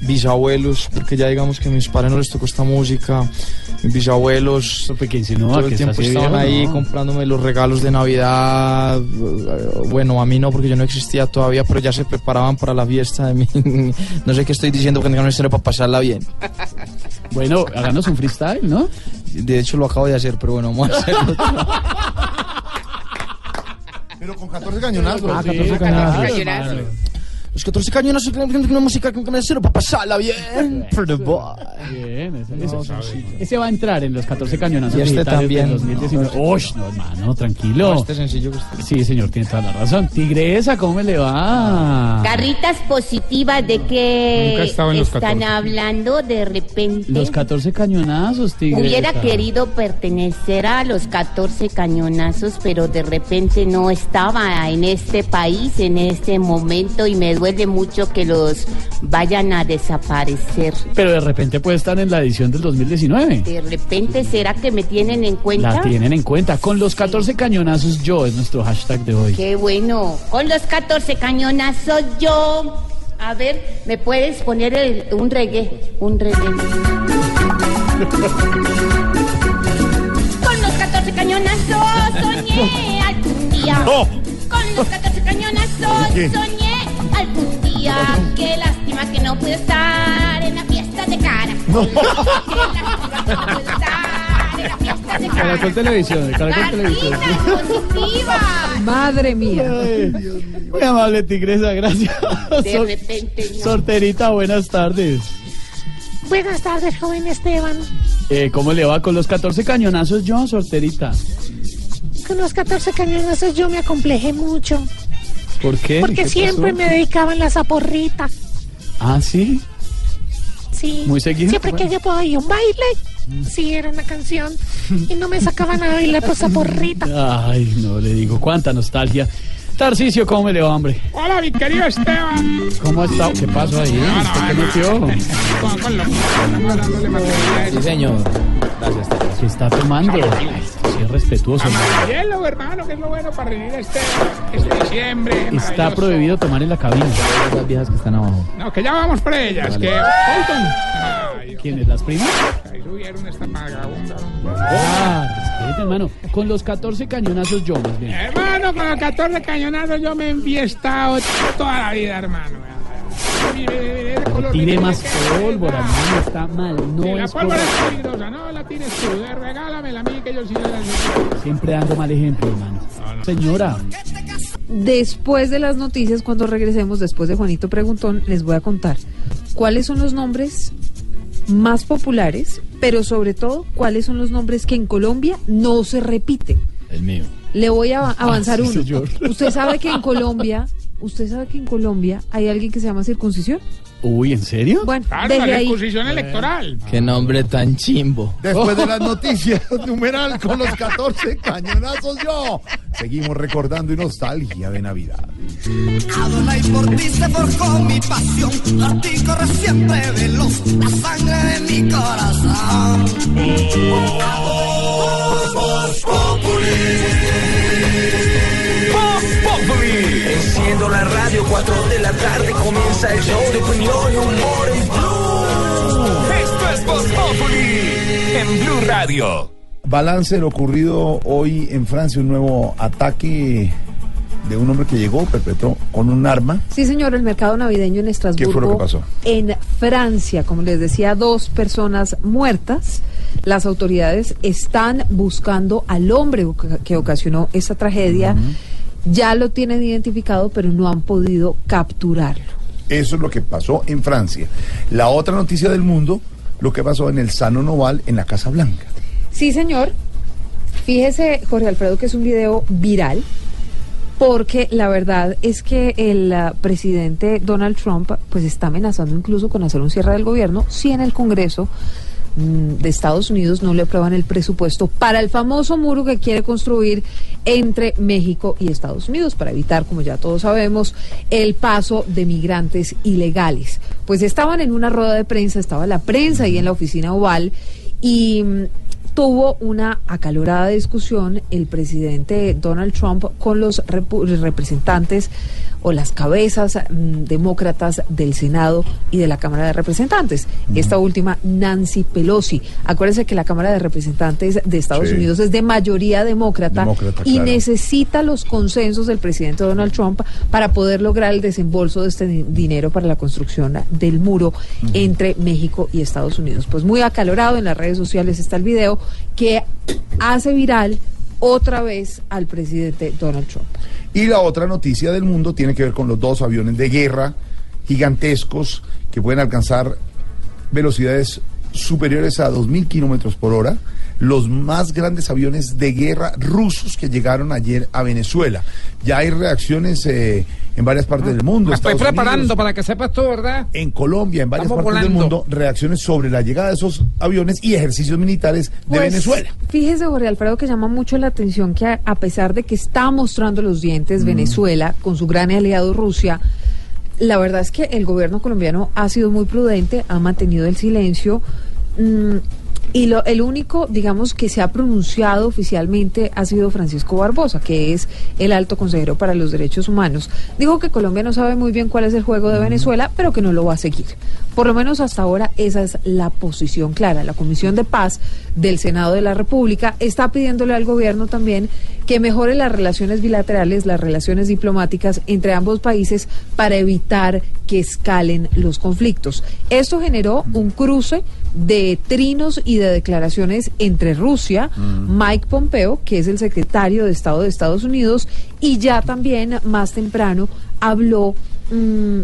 bisabuelos, porque ya digamos que a mis padres no les tocó esta música. Mis bisabuelos todo que el que tiempo está así estaban viejo, ahí ¿no? comprándome los regalos de Navidad. Bueno, a mí no, porque yo no existía todavía, pero ya se preparaban para la fiesta de mí. No sé qué estoy diciendo, porque tengo una historia para pasarla bien. Bueno, háganos un freestyle, ¿no? De hecho, lo acabo de hacer, pero bueno, vamos a hacerlo. Pero con 14 cañonazos. Ah, 14 cañonazos. Los 14 cañonazos que una música que me sirve para pasarla bien. For the boy. Bien, ese, ese- ese va a entrar en los 14 cañonazos Y este digitales también. del 2019. Uy, no, hermano, tranquilo. No, este sencillo que usted- Sí, señor, tiene toda la razón. Tigresa, ¿cómo me le va? Garritas positivas de que estado en los están 14. hablando de repente. Los 14 cañonazos, Tigresa. Hubiera querido pertenecer a los 14 cañonazos, pero de repente no estaba en este país en este momento y me duele mucho que los vayan a desaparecer. Pero de repente puede estar en la edición del 2019. De repente, ¿será que me tienen en cuenta? La tienen en cuenta. Con los 14 cañonazos yo es nuestro hashtag de hoy. Qué bueno. Con los 14 cañonazos yo. A ver, ¿me puedes poner el- un reggae? Un reggae. Con los 14 cañonazos soñé algún día. Con los 14 cañonazos soñé algún día. Qué lástima que no pude estar en la fiesta de cara. Qué lástima que no pude estar en la fiesta de cara. Caracol Televisión, Caracol Televisión. positiva. Madre mía. Muy amable, Tigresa, gracias. De Sor- repente no. Sorterita, buenas tardes. Buenas tardes, joven Esteban. Eh, ¿Cómo le va con los 14 cañonazos yo, Sorterita? Con los 14 cañonazos yo me acomplejé mucho. ¿Por qué? Porque ¿Qué siempre pasó? me dedicaban la zaporrita. Ah, ¿sí? Sí. Muy seguido, Siempre que yo podía un baile, sí, era una canción. Y no me sacaban a bailar por zaporrita. Ay, no le digo, cuánta nostalgia. Tarcicio, ¿cómo me le va, hombre? Hola, mi querido Esteban. ¿Cómo estado? ¿Qué pasó ahí? ¿Usted qué metió? Sí, señor. Gracias, ¿Qué está tomando? Es respetuoso. Hielo, hermano, que es lo bueno para rendir este, este diciembre. Está prohibido tomar en la cabina. Las viejas que están abajo. No, que ya vamos por ellas. Vale. Que Colton. Ay, ¿Quiénes? ¿Las primas? ahí subieron esta vagabunda. Ah, respete, hermano. Con los 14 cañonazos yo, más bien. Hermano, con los 14 cañonazos yo me he enfiestado toda la vida, hermano. Color, Tire más pólvora, hermano. hermano. Está mal. Sí, No la es pólvora correcto. es peligrosa, no la tienes tú. eh, Regálamela a mí que yo sí la necesito. Siempre dando mal ejemplo, hermano. Señora. Después de las noticias, cuando regresemos, después de Juanito Preguntón, les voy a contar cuáles son los nombres más populares, pero sobre todo cuáles son los nombres que en Colombia no se repiten. El mío. Le voy a avanzar Ah, sí, uno. señor. Usted sabe que en Colombia, usted sabe que en Colombia hay alguien que se llama circuncisión. Uy, ¿en serio? Bueno, Claro, desde la ahí. circuncisión electoral. Qué nombre tan chimbo. Después de las noticias, numeral con los 14 cañonazos yo. Seguimos recordando y nostalgia de Navidad. Adonai por ti se forjó mi pasión, a ti corre siempre veloz la sangre de mi corazón. Enciendo la radio, 4 de la tarde comienza el show de opinión y humor en Blue. Esto es Voz Populi en Blue Radio. Balance de lo ocurrido hoy en Francia, un nuevo ataque de un hombre que llegó, perpetró con un arma. Sí, señor, el mercado navideño en Estrasburgo. ¿Qué fue lo que pasó? En Francia, como les decía, dos personas muertas. Las autoridades están buscando al hombre que ocasionó esa tragedia. Ya lo tienen identificado, pero no han podido capturarlo. Eso es lo que pasó en Francia. La otra noticia del mundo, lo que pasó en el Sano Noval en la Casa Blanca. Sí, señor. Fíjese, Jorge Alfredo, que es un video viral, porque la verdad es que el ah, presidente Donald Trump pues está amenazando incluso con hacer un cierre del gobierno si en el Congreso de Estados Unidos no le aprueban el presupuesto para el famoso muro que quiere construir entre México y Estados Unidos para evitar, como ya todos sabemos, el paso de migrantes ilegales. Pues estaban en una rueda de prensa, estaba la prensa ahí en la oficina oval y mm, tuvo una acalorada discusión el presidente Donald Trump con los representantes o las cabezas mm, demócratas del Senado y de la Cámara de Representantes. Esta última, Nancy Pelosi. Acuérdense que la Cámara de Representantes de Estados Sí. Unidos es de mayoría demócrata, Demócrata, y claro. necesita los consensos del presidente Donald Trump para poder lograr el desembolso de este di- dinero para la construcción del muro entre México y Estados Unidos. Pues muy acalorado en las redes sociales está el video que hace viral otra vez al presidente Donald Trump. Y la otra noticia del mundo tiene que ver con los dos aviones de guerra gigantescos que pueden alcanzar velocidades superiores a 2.000 kilómetros por hora. Los más grandes aviones de guerra rusos que llegaron ayer a Venezuela. Ya hay reacciones eh, en varias partes del mundo. Me estoy Estados preparando Unidos, para que sepas tú, ¿verdad? en Colombia, en varias Estamos partes del mundo, reacciones sobre la llegada de esos aviones y ejercicios militares de Pues, Venezuela. Fíjese, Jorge Alfredo, que llama mucho la atención que a, a pesar de que está mostrando los dientes Mm. Venezuela con su gran aliado Rusia, la verdad es que el gobierno colombiano ha sido muy prudente, ha mantenido el silencio. mm, y lo, el único, digamos, que se ha pronunciado oficialmente ha sido Francisco Barbosa, que es el alto consejero para los derechos humanos. Dijo que Colombia no sabe muy bien cuál es el juego de Venezuela, pero que no lo va a seguir. Por lo menos hasta ahora esa es la posición clara. La Comisión de Paz del Senado de la República está pidiéndole al gobierno también que mejore las relaciones bilaterales, las relaciones diplomáticas entre ambos países para evitar que escalen los conflictos. Esto generó un cruce de trinos y de declaraciones entre Rusia, Mike Pompeo, que es el secretario de Estado de Estados Unidos, y ya también más temprano habló mm,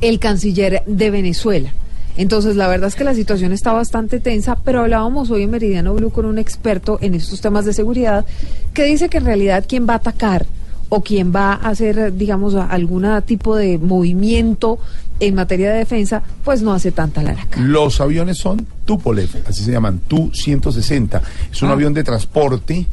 el canciller de Venezuela. Entonces, la verdad es que la situación está bastante tensa, pero hablábamos hoy en Meridiano Blue con un experto en estos temas de seguridad que dice que en realidad quien va a atacar o quien va a hacer, digamos, algún tipo de movimiento en materia de defensa, pues no hace tanta laraca. Los aviones son Tupolev, así se llaman, Tu-160. Es un Ah. avión de transporte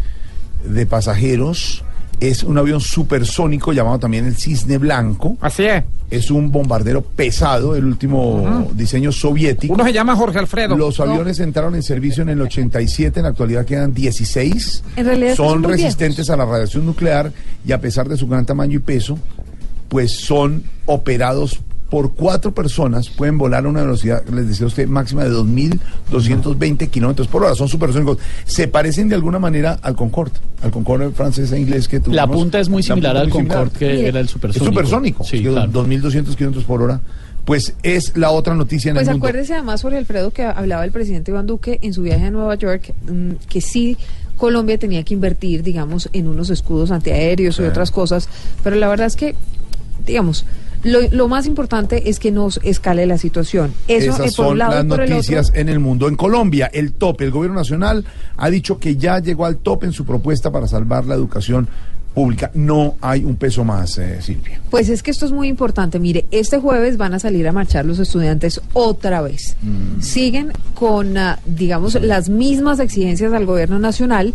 de pasajeros. Es un avión supersónico llamado también el Cisne Blanco. Así es. Es un bombardero pesado, el último Ujú. diseño soviético. Uno se llama Jorge Alfredo. Los aviones entraron en servicio en el 87, en la actualidad quedan 16. En realidad son resistentes a la radiación nuclear y a pesar de su gran tamaño y peso, pues son operados por cuatro personas, pueden volar a una velocidad, les decía usted, máxima de 2.220 kilómetros por hora. Son supersónicos. Se parecen de alguna manera al Concorde, al Concorde francés e inglés que tuvimos. La punta es muy La similar al muy similar. Concorde, que era el supersónico. Es supersónico, Sí, claro. 2.200 kilómetros por hora. Pues es la otra noticia en Pues el mundo. acuérdese además, Jorge Alfredo, que hablaba el presidente Iván Duque en su viaje a Nueva York, mm, que sí Colombia tenía que invertir, digamos, en unos escudos antiaéreos y otras cosas, pero la verdad es que, digamos, lo, lo más importante es que nos escale la situación. Eso Esas eh, por un son lado las el noticias otro. en el mundo. En Colombia, el tope, el gobierno nacional ha dicho que ya llegó al tope en su propuesta para salvar la educación pública. No hay un peso más, eh, Silvia. Pues es que esto es muy importante. Mire, este jueves van a salir a marchar los estudiantes otra vez. Siguen con, ah, digamos, las mismas exigencias al gobierno nacional.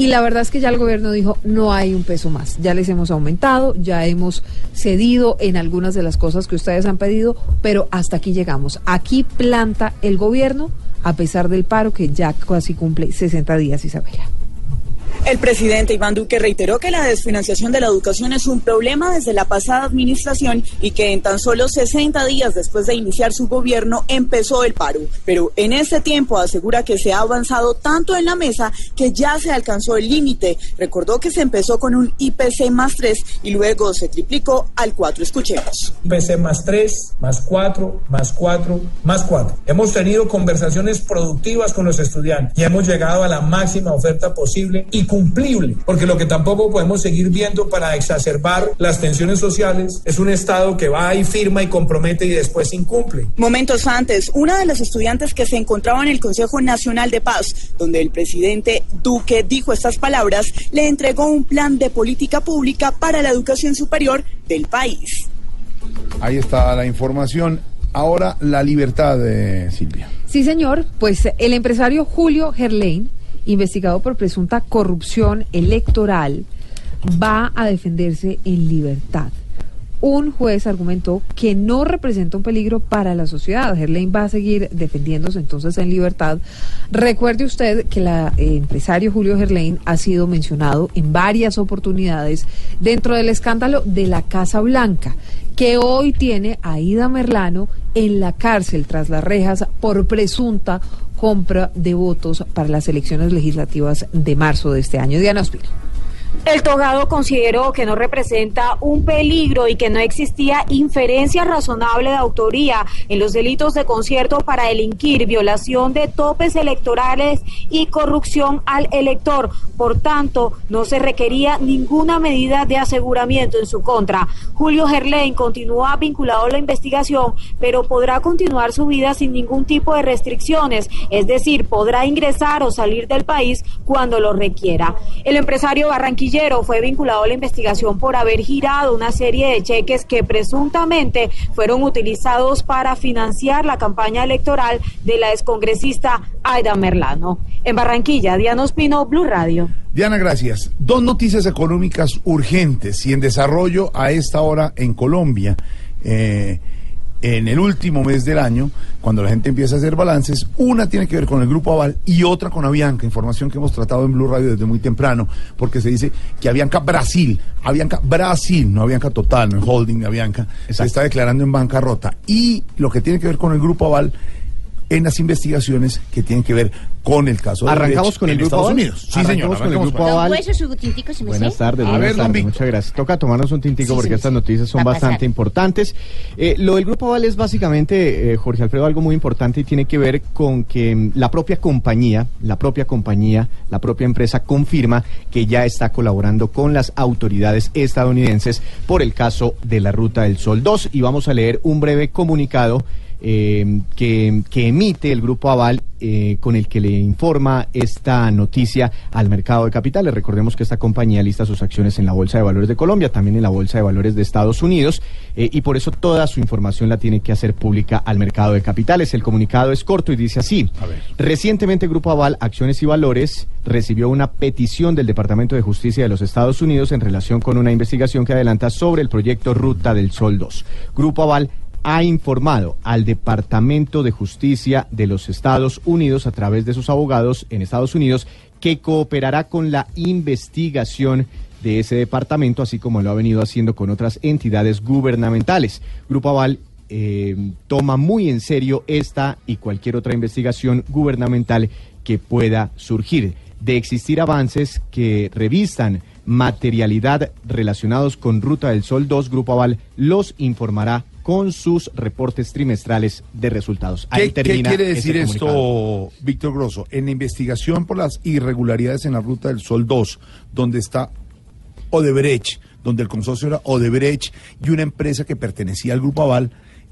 Y la verdad es que ya el gobierno dijo, no hay un peso más. Ya les hemos aumentado, ya hemos cedido en algunas de las cosas que ustedes han pedido, pero hasta aquí llegamos. Aquí planta el gobierno, a pesar del paro que ya casi cumple 60 días, Isabela. El presidente Iván Duque reiteró que la desfinanciación de la educación es un problema desde la pasada administración y que en tan solo 60 días después de iniciar su gobierno empezó el paro. Pero en este tiempo asegura que se ha avanzado tanto en la mesa que ya se alcanzó el límite. Recordó que se empezó con un IPC más 3 y luego se triplicó al 4. Escuchemos. PC más 3, más 4, más 4, más 4. Hemos tenido conversaciones productivas con los estudiantes y hemos llegado a la máxima oferta posible y cumplible, porque lo que tampoco podemos seguir viendo para exacerbar las tensiones sociales es un Estado que va y firma y compromete y después incumple. Momentos antes, una de las estudiantes que se encontraba en el Consejo Nacional de Paz, donde el presidente Duque dijo estas palabras, le entregó un plan de política pública para la educación superior del país. Ahí está la información. Ahora la libertad de Silvia. Sí, señor. Pues el empresario Julio Gerlain, investigado por presunta corrupción electoral, va a defenderse en libertad. un juez argumentó que no representa un peligro para la sociedad. Gerlain va a seguir defendiéndose entonces en libertad. Recuerde usted que el empresario Julio Gerlain ha sido mencionado en varias oportunidades dentro del escándalo de la Casa Blanca, que hoy tiene a Ida Merlano en la cárcel tras las rejas por presunta compra de votos para las elecciones legislativas de marzo de este año. Diana Ospina. El togado consideró que no representa un peligro y que no existía inferencia razonable de autoría en los delitos de concierto para delinquir, violación de topes electorales y corrupción al elector. Por tanto, no se requería ninguna medida de aseguramiento en su contra. Julio Gerlain continúa vinculado a la investigación, pero podrá continuar su vida sin ningún tipo de restricciones, es decir, podrá ingresar o salir del país cuando lo requiera. El empresario barranquillero fue vinculado a la investigación por haber girado una serie de cheques que presuntamente fueron utilizados para financiar la campaña electoral de la excongresista Aida Merlano. En Barranquilla, Diana Ospino, Blue Radio. Diana, gracias. Dos noticias económicas urgentes y en desarrollo a esta hora en Colombia. Eh, en el último mes del año, cuando la gente empieza a hacer balances, una tiene que ver con el Grupo Aval y otra con Avianca, información que hemos tratado en Blue Radio desde muy temprano, porque se dice que Avianca Brasil, Avianca Brasil, no Avianca Total, no el holding de Avianca, se está declarando en bancarrota. Y lo que tiene que ver con el Grupo Aval en las investigaciones que tienen que ver con el caso de Arrancamos con el en Grupo Estados. Unidos. Sí, Arrancamos señor. con el Grupo Aval. Hueso, su tintico, ¿se me Buenas tardes, A buenas ver, tardes, muchas gracias. Toca tomarnos un tintico Sí, porque sí, estas sí. noticias son Va bastante pasar. importantes. Eh, lo del Grupo Aval es básicamente, eh, Jorge Alfredo, algo muy importante y tiene que ver con que mm, la propia compañía, la propia compañía, la propia empresa confirma que ya está colaborando con las autoridades estadounidenses por el caso de la Ruta del Sol 2 y vamos a leer un breve comunicado eh, que, que emite el Grupo Aval eh, con el que le informa esta noticia al mercado de capitales. Recordemos que esta compañía lista sus acciones en la Bolsa de Valores de Colombia, también en la Bolsa de Valores de Estados Unidos, eh, y por eso toda su información la tiene que hacer pública al mercado de capitales. El comunicado es corto y dice así. Recientemente Grupo Aval, Acciones y Valores, recibió una petición del Departamento de Justicia de los Estados Unidos en relación con una investigación que adelanta sobre el proyecto Ruta del Sol 2. Grupo Aval ha informado al Departamento de Justicia de los Estados Unidos a través de sus abogados en Estados Unidos que cooperará con la investigación de ese departamento, así como lo ha venido haciendo con otras entidades gubernamentales. Grupo Aval eh, toma muy en serio esta y cualquier otra investigación gubernamental que pueda surgir. De existir avances que revistan materialidad relacionados con Ruta del Sol 2, Grupo Aval los informará con sus reportes trimestrales de resultados. Ahí ¿Qué, qué termina quiere ese decir esto, Víctor Grosso? En la investigación por las irregularidades en la Ruta del Sol 2, donde está Odebrecht, donde el consorcio era Odebrecht y una empresa que pertenecía al Grupo Aval,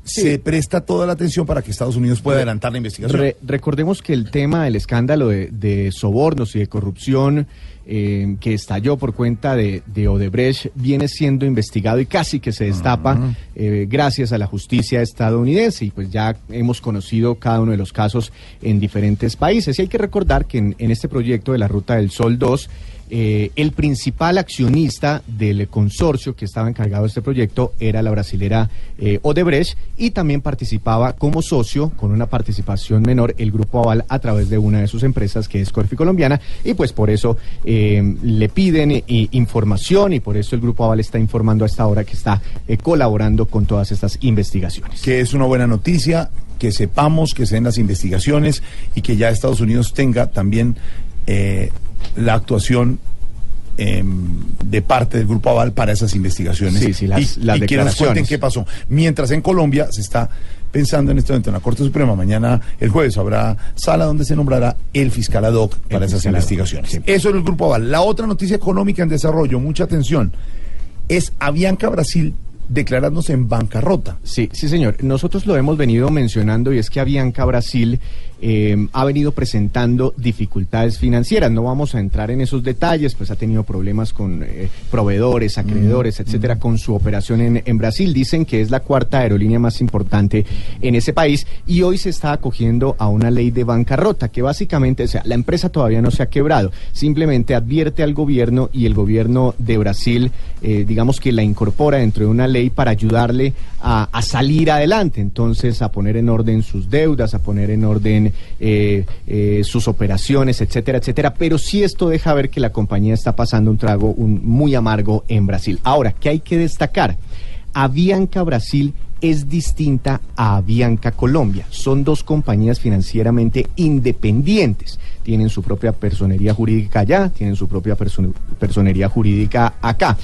se presta toda la atención para que Estados Unidos pueda adelantar la investigación. Re- recordemos que el tema del escándalo de, de sobornos y de corrupción eh, que estalló por cuenta de, de Odebrecht viene siendo investigado y casi que se destapa eh, gracias a la justicia estadounidense. Y pues ya hemos conocido cada uno de los casos en diferentes países. Y hay que recordar que en, en este proyecto de la Ruta del Sol 2 eh, el principal accionista del consorcio que estaba encargado de este proyecto era la brasilera eh, Odebrecht y también participaba como socio con una participación menor el Grupo Aval a través de una de sus empresas que es Corfi Colombiana y pues por eso eh, le piden información y por eso el Grupo Aval está informando a esta hora que está colaborando con todas estas investigaciones. que es una buena noticia, que sepamos que se den las investigaciones y que ya Estados Unidos tenga también la actuación em, de parte del Grupo Aval para esas investigaciones. Sí, sí, las- y, las y que nos cuenten qué pasó. Mientras en Colombia se está pensando en este momento en la Corte Suprema, mañana, el jueves, habrá sala donde se nombrará el fiscal ad hoc para esas investigaciones. Eso es el Grupo Aval. La otra noticia económica en desarrollo, mucha atención, es Avianca Brasil declarándose en bancarrota. Sí, sí, señor. Nosotros lo hemos venido mencionando y es que Avianca Brasil eh, ha venido presentando dificultades financieras. No vamos a entrar en esos detalles, pues ha tenido problemas con eh, proveedores, acreedores, etcétera, con su operación en, en Brasil. Dicen que es la cuarta aerolínea más importante en ese país y hoy se está acogiendo a una ley de bancarrota que básicamente, o sea, la empresa todavía no se ha quebrado, simplemente advierte al gobierno y el gobierno de Brasil, eh, digamos que la incorpora dentro de una ley para ayudarle a, salir adelante, entonces a poner en orden sus deudas, a poner en orden eh, eh, sus operaciones, etcétera, etcétera. Pero sí esto deja ver que la compañía está pasando un trago un- muy amargo en Brasil. Ahora, ¿qué hay que destacar? Avianca Brasil es distinta a Avianca Colombia. Son dos compañías financieramente independientes. Tienen su propia personería jurídica allá, tienen su propia perso- personería jurídica acá.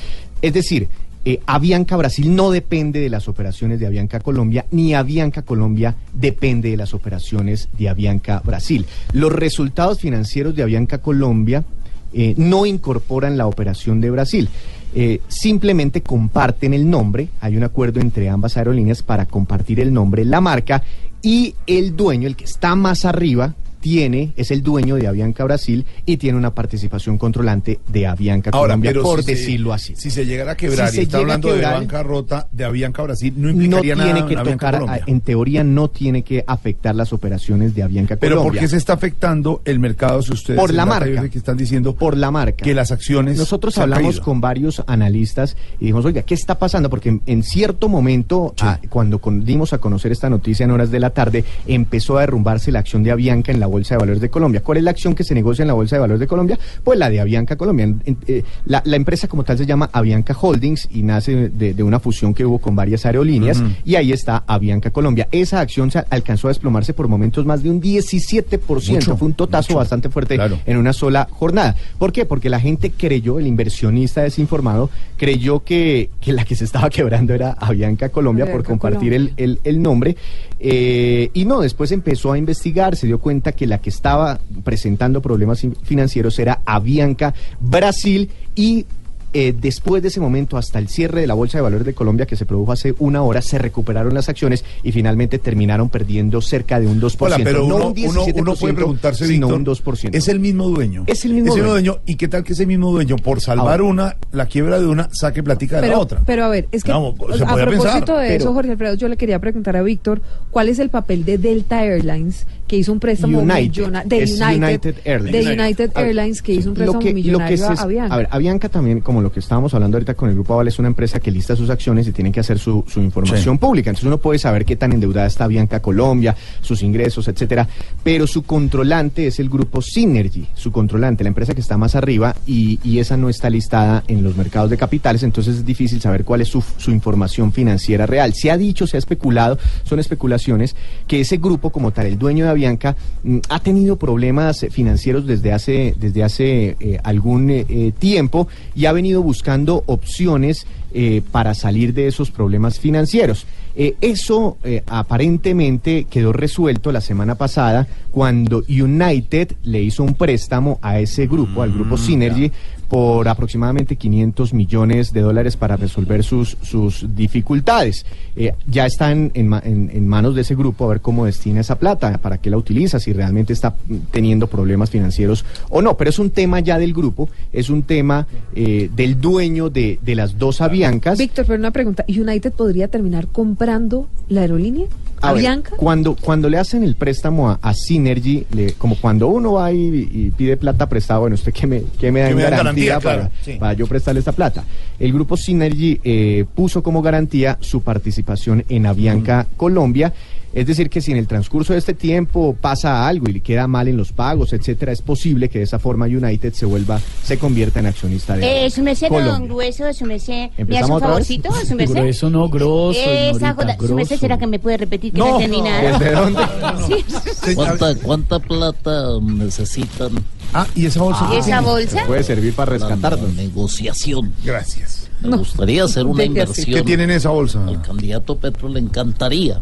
Es decir, eh, Avianca Brasil no depende de las operaciones de Avianca Colombia, ni Avianca Colombia depende de las operaciones de Avianca Brasil. Los resultados financieros de Avianca Colombia eh, no incorporan la operación de Brasil. Eh, simplemente comparten el nombre, hay un acuerdo entre ambas aerolíneas para compartir el nombre, la marca y el dueño, el que está más arriba, tiene, es el dueño de Avianca Brasil y tiene una participación controlante de Avianca Ahora, Colombia, pero por si se- decirlo así. Si se llegara a quebrar Si y se está hablando de quebrar- bancarrota de Avianca Brasil, no no implicaría nada tiene que en tocar, en teoría no tiene que afectar las operaciones de Avianca Pero ¿por Colombia. qué se está afectando el mercado si ustedes Por la marca. Que están diciendo por la marca que las acciones Nosotros hablamos caído? con varios analistas y dijimos, oiga, ¿qué está pasando? Porque en, en cierto momento, cuando con- dimos a conocer esta noticia en horas de la tarde, empezó a derrumbarse la acción de Avianca en la Bolsa de Valores de Colombia. ¿Cuál es la acción que se negocia en la Bolsa de Valores de Colombia? Pues la de Avianca Colombia. Eh, la, la empresa como tal se llama Avianca Holdings y nace de, de una fusión que hubo con varias aerolíneas y ahí está Avianca Colombia. Esa acción se alcanzó a desplomarse por momentos más de un 17%. Mucho, Fue un totazo mucho. bastante fuerte Claro. en una sola jornada. ¿Por qué? Porque la gente creyó, el inversionista desinformado, creyó que, que la que se estaba quebrando era Avianca Colombia por compartir el, el- el nombre. Eh, y no, después empezó a investigar, se dio cuenta que la que estaba presentando problemas fin- financieros era Avianca Brasil y eh, después de ese momento, hasta el cierre de la Bolsa de Valores de Colombia, que se produjo hace una hora, se recuperaron las acciones y finalmente terminaron perdiendo cerca de un 2%. Hola, pero no uno, un uno- uno 17%, puede preguntarse, sino Víctor, un 2%. es el mismo dueño. Es el mismo Es dueño. dueño. ¿Y qué tal que ese mismo dueño, por salvar Ahora. una, la quiebra de una, saque platica de la Pero, otra? pero a ver, es que Vamos, se o sea, a propósito pensar, de pero- eso, Jorge Alfredo, yo le quería preguntar a Víctor, ¿cuál es el papel de Delta Airlines que hizo un préstamo United. de United, United Airlines. de United. Airlines que hizo un Lo préstamo lo que millonario es, a Avianca? a ver, Avianca también, como lo que estábamos hablando ahorita con el Grupo Aval, es una empresa que lista sus acciones y tienen que hacer su, su información Sí. pública. Entonces uno puede saber qué tan endeudada está Avianca Colombia, sus ingresos, etcétera. Pero su controlante es el grupo Synergy, su controlante, la empresa que está más arriba y, y esa no está listada en los mercados de capitales, entonces es difícil saber cuál es su, su información financiera real. Se ha dicho, se ha especulado, son especulaciones, que ese grupo como tal, el dueño de Avianca, mm, ha tenido problemas financieros desde hace, desde hace eh, algún eh, eh, tiempo y ha venido buscando opciones eh, para salir de esos problemas financieros. Eso aparentemente quedó resuelto la semana pasada cuando United le hizo un préstamo a ese grupo, al grupo Synergy, por aproximadamente 500 millones de dólares para resolver sus, sus dificultades. Eh, ya están en, en- en manos de ese grupo a ver cómo destina esa plata, para qué la utiliza, si realmente está teniendo problemas financieros o no. Pero es un tema ya del grupo, es un tema eh, del dueño de, de las dos aviancas. Víctor, pero una pregunta, ¿United podría terminar comprando la aerolínea? A cuando, cuando le hacen el préstamo a, a Synergy, le- como cuando uno va y, y pide plata prestada, bueno, usted que me, que me da en garantía, garantía, para, claro, sí. para yo prestarle esta plata. El grupo Synergy eh, puso como garantía su participación en Avianca Colombia. Es decir, que si en el transcurso de este tiempo pasa algo y le queda mal en los pagos, etcétera, es posible que de esa forma United se vuelva, se convierta en accionista de Eh, su merced, Colombia. don Grueso, su merced, ¿me hace ¿Empezamos un favorcito, su merced? Grueso no, grosso, Esa ignorita, joda, su merced. ¿será que me puede repetir que no, No, entendí nada? ¿desde dónde? Sí. ¿Cuánta, ¿Cuánta plata necesitan? Ah, ¿y esa bolsa? ¿Y esa bolsa? Puede servir para La, rescatarnos. negociación. Gracias. Me gustaría hacer una inversión. ¿Qué tiene en esa bolsa? Al candidato Petro le encantaría.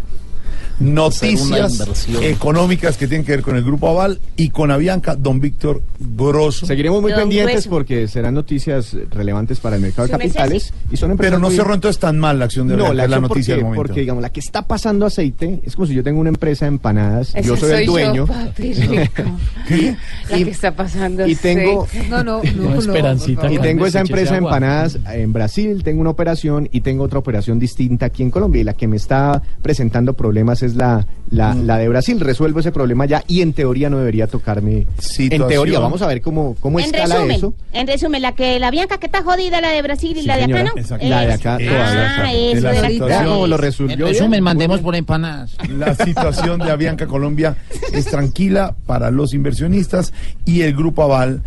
Noticias económicas que tienen que ver con el Grupo Aval y con Avianca, don Víctor Grosso. Seguiremos muy Don pendientes Grueso. porque serán noticias relevantes para el mercado de capitales y son empresas Pero no muy- cerró entonces tan mal la acción de No, Avianca, la, noticia del porque, momento. porque digamos la que está pasando aceite es como si yo tengo una empresa de empanadas, Ese yo soy, el soy yo, dueño papi rico. La que está pasando y tengo aceite. No, no, no. No, Esperancita, y tengo esa empresa de empanadas en Brasil, tengo una operación y tengo otra operación distinta aquí en Colombia y la que me está presentando problemas es la, la, Mm. la de Brasil. Resuelvo ese problema ya y en teoría no debería tocarme. En teoría, vamos a ver cómo, cómo En escala resumen, eso. en resumen, la que la Bianca que está jodida, la de Brasil y Sí, la de acá, señora. ¿no? Exacto. La de acá Es- todavía Ah, eso De la situación. ¿Cómo lo resolvió? En bien? resumen, mandemos por empanadas. La situación de Avianca Colombia es tranquila para los inversionistas y el Grupo Aval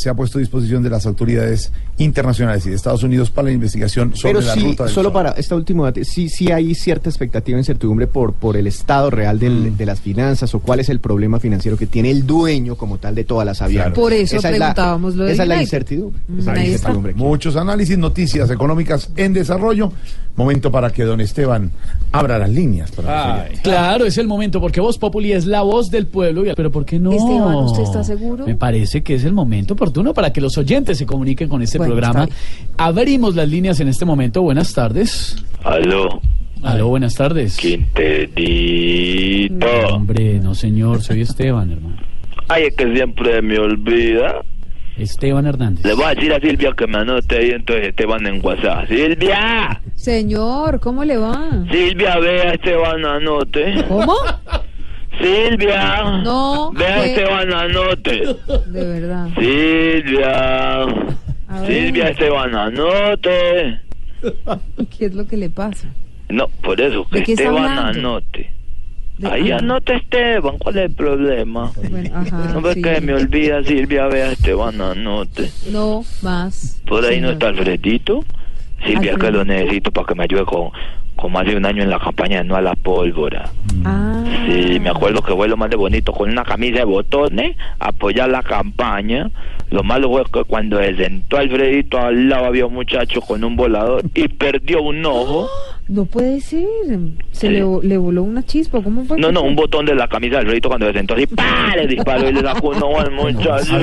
se ha puesto a disposición de las autoridades internacionales y de Estados Unidos para la investigación sobre Pero la sí, ruta del solo sol. para esta última sí, sí hay cierta expectativa e incertidumbre por, por el estado real del- de las finanzas o cuál es el problema financiero que tiene el dueño como tal de todas las aviones. Por eso Esa es la- preguntábamos lo de Esa es la incertidumbre. Mm, Esa es la ahí está. incertidumbre. Muchos análisis, noticias económicas en desarrollo. Momento para que don Esteban abra las líneas. Para Ay, claro, es el momento, porque Voz Populi es la voz del pueblo. y- Pero ¿por qué no? Esteban, ¿usted está seguro? Me parece que es el momento oportuno para que los oyentes se comuniquen con este Bueno, programa. Abrimos las líneas en este momento. Buenas tardes. Aló, Aló, buenas tardes. Quinterito. Hombre, no señor, soy Esteban, hermano. Ay, es que siempre me olvida. Esteban Hernández. Le voy a decir a Silvia que me anote ahí entonces Esteban en WhatsApp. Silvia, Señor, ¿cómo le va? Silvia, vea Esteban anote. ¿Cómo? Silvia. No, Vea ¿qué? Esteban anote. De verdad. Silvia. Silvia Esteban anote. ¿Qué es lo que le pasa? No, por eso, que ¿De qué está Esteban anote. Ahí ah. anote Esteban, ¿cuál es el problema? Bueno, ajá, No ve sí. que me olvida Silvia, vea Esteban anote. No, más. Por ahí no está Alfredito. Silvia, que lo necesito para que me ayude con, más de un año en la campaña de No a la Pólvora. Ah, Sí, me acuerdo que fue lo más de bonito, con una camisa de botones, apoyar la campaña. Lo malo fue que cuando se sentó Alfredito al lado había un muchacho con un volador y perdió un ojo. no puede ser. Se Sí. le, le voló una chispa. ¿Cómo fue? No, no, un botón de la camisa de Alfredito cuando se sentó así, ¡pah! le disparó y le sacó un ojo al muchacho.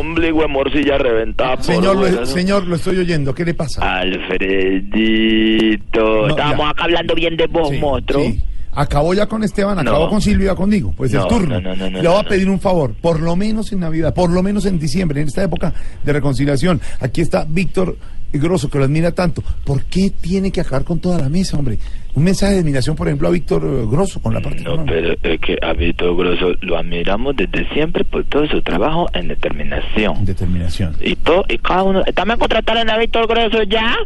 Ombligo de morcilla reventada. Señor, lo, ¿no? señor, lo estoy oyendo. ¿Qué le pasa? Alfredito. No, Estábamos ya. acá hablando bien de vos, monstruo. Sí. Acabó ya con Esteban, No. acabó con Silvia, conmigo. Pues No, el turno. no, no, no, no, Le voy a no, pedir un favor, por lo menos en Navidad, por lo menos en diciembre, en esta época de reconciliación. Aquí está Víctor Grosso, que lo admira tanto. ¿Por qué tiene que acabar con toda la mesa, hombre? Un mensaje de admiración, por ejemplo, a Víctor eh, Grosso con la parte No, económica. pero es que a Víctor Grosso lo admiramos desde siempre por todo su trabajo en determinación. Determinación. Y todo, y cada uno. ¿También contrataron a Víctor Grosso ya?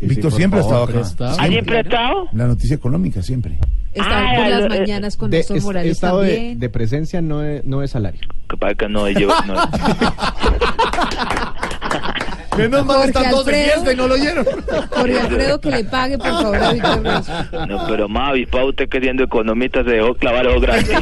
Víctor siempre ha estado acá. ¿Ha siempre estado? La noticia económica, siempre. Está Ay, por las eh, mañanas con De, Néstor Morales estado de, también. de presencia no es, no es salario. Parece que no lleva. No, Menos mal están todos de Alfredo. fiesta y no lo oyeron. Jorge Alfredo, que le pague, por favor, a Víctor no, pero más avispado usted que siendo economista se dejó clavar ojos grandes.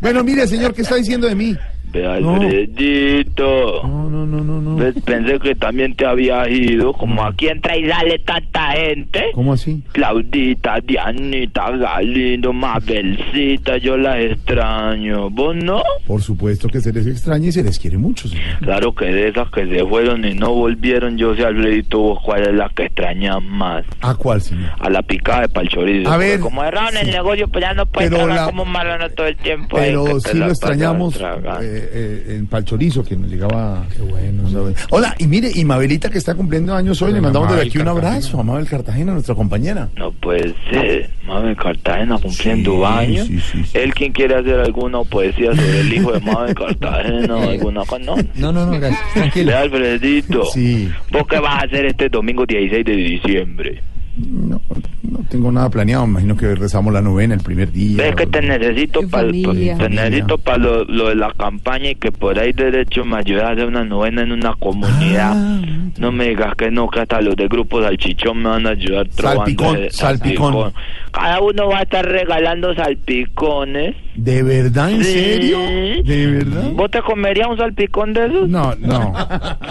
Bueno, mire, señor, ¿qué está diciendo de mí? Ve, No. Alfredito. No, no, no, no, Pensé que también te habías ido. Como aquí entra y sale tanta gente. ¿Cómo así? Claudita, Dianita, Galindo, Mabelcita, yo las extraño. ¿Vos no? Por supuesto que se les extraña y se les quiere mucho, señor. Claro que de esas que se fueron y no volvieron, yo sé, Alfredito, vos cuál es la que extrañas más. ¿A cuál, señor? A la picada de Palchorizo. A ver, Como cerraron el negocio, pues ya no pueden como marrano todo el tiempo. Pero sí la lo extrañamos eh, eh, en Palchorizo, que nos llegaba. Qué bueno. Hola, y mire, y Mabelita que está cumpliendo años hoy, le mandamos desde aquí un Cartagena. abrazo a Mabel Cartagena, nuestra compañera. No puede ser. Mabel Cartagena cumpliendo Sí, años. sí, sí, sí. ¿Él quien quiere hacer alguna poesía sobre el hijo de Mabel Cartagena o alguna cosa? No. No, no, no, gracias. Tranquilo. Alfredito. Sí. ¿Vos qué vas a hacer este domingo 16 de diciembre? No, no tengo nada planeado, me imagino que rezamos la novena el primer día. Ves que te necesito para te necesito para lo, lo de la campaña y que por ahí derecho me ayudes a hacer una novena en una comunidad. Ah, no me digas que no, que hasta los de grupo Salchichón me van a ayudar Salpicón, ese- salpicón. Cada uno va a estar regalando salpicones. ¿De verdad? ¿En Sí. serio? ¿De verdad? ¿Vos te comerías un salpicón de esos? No, no,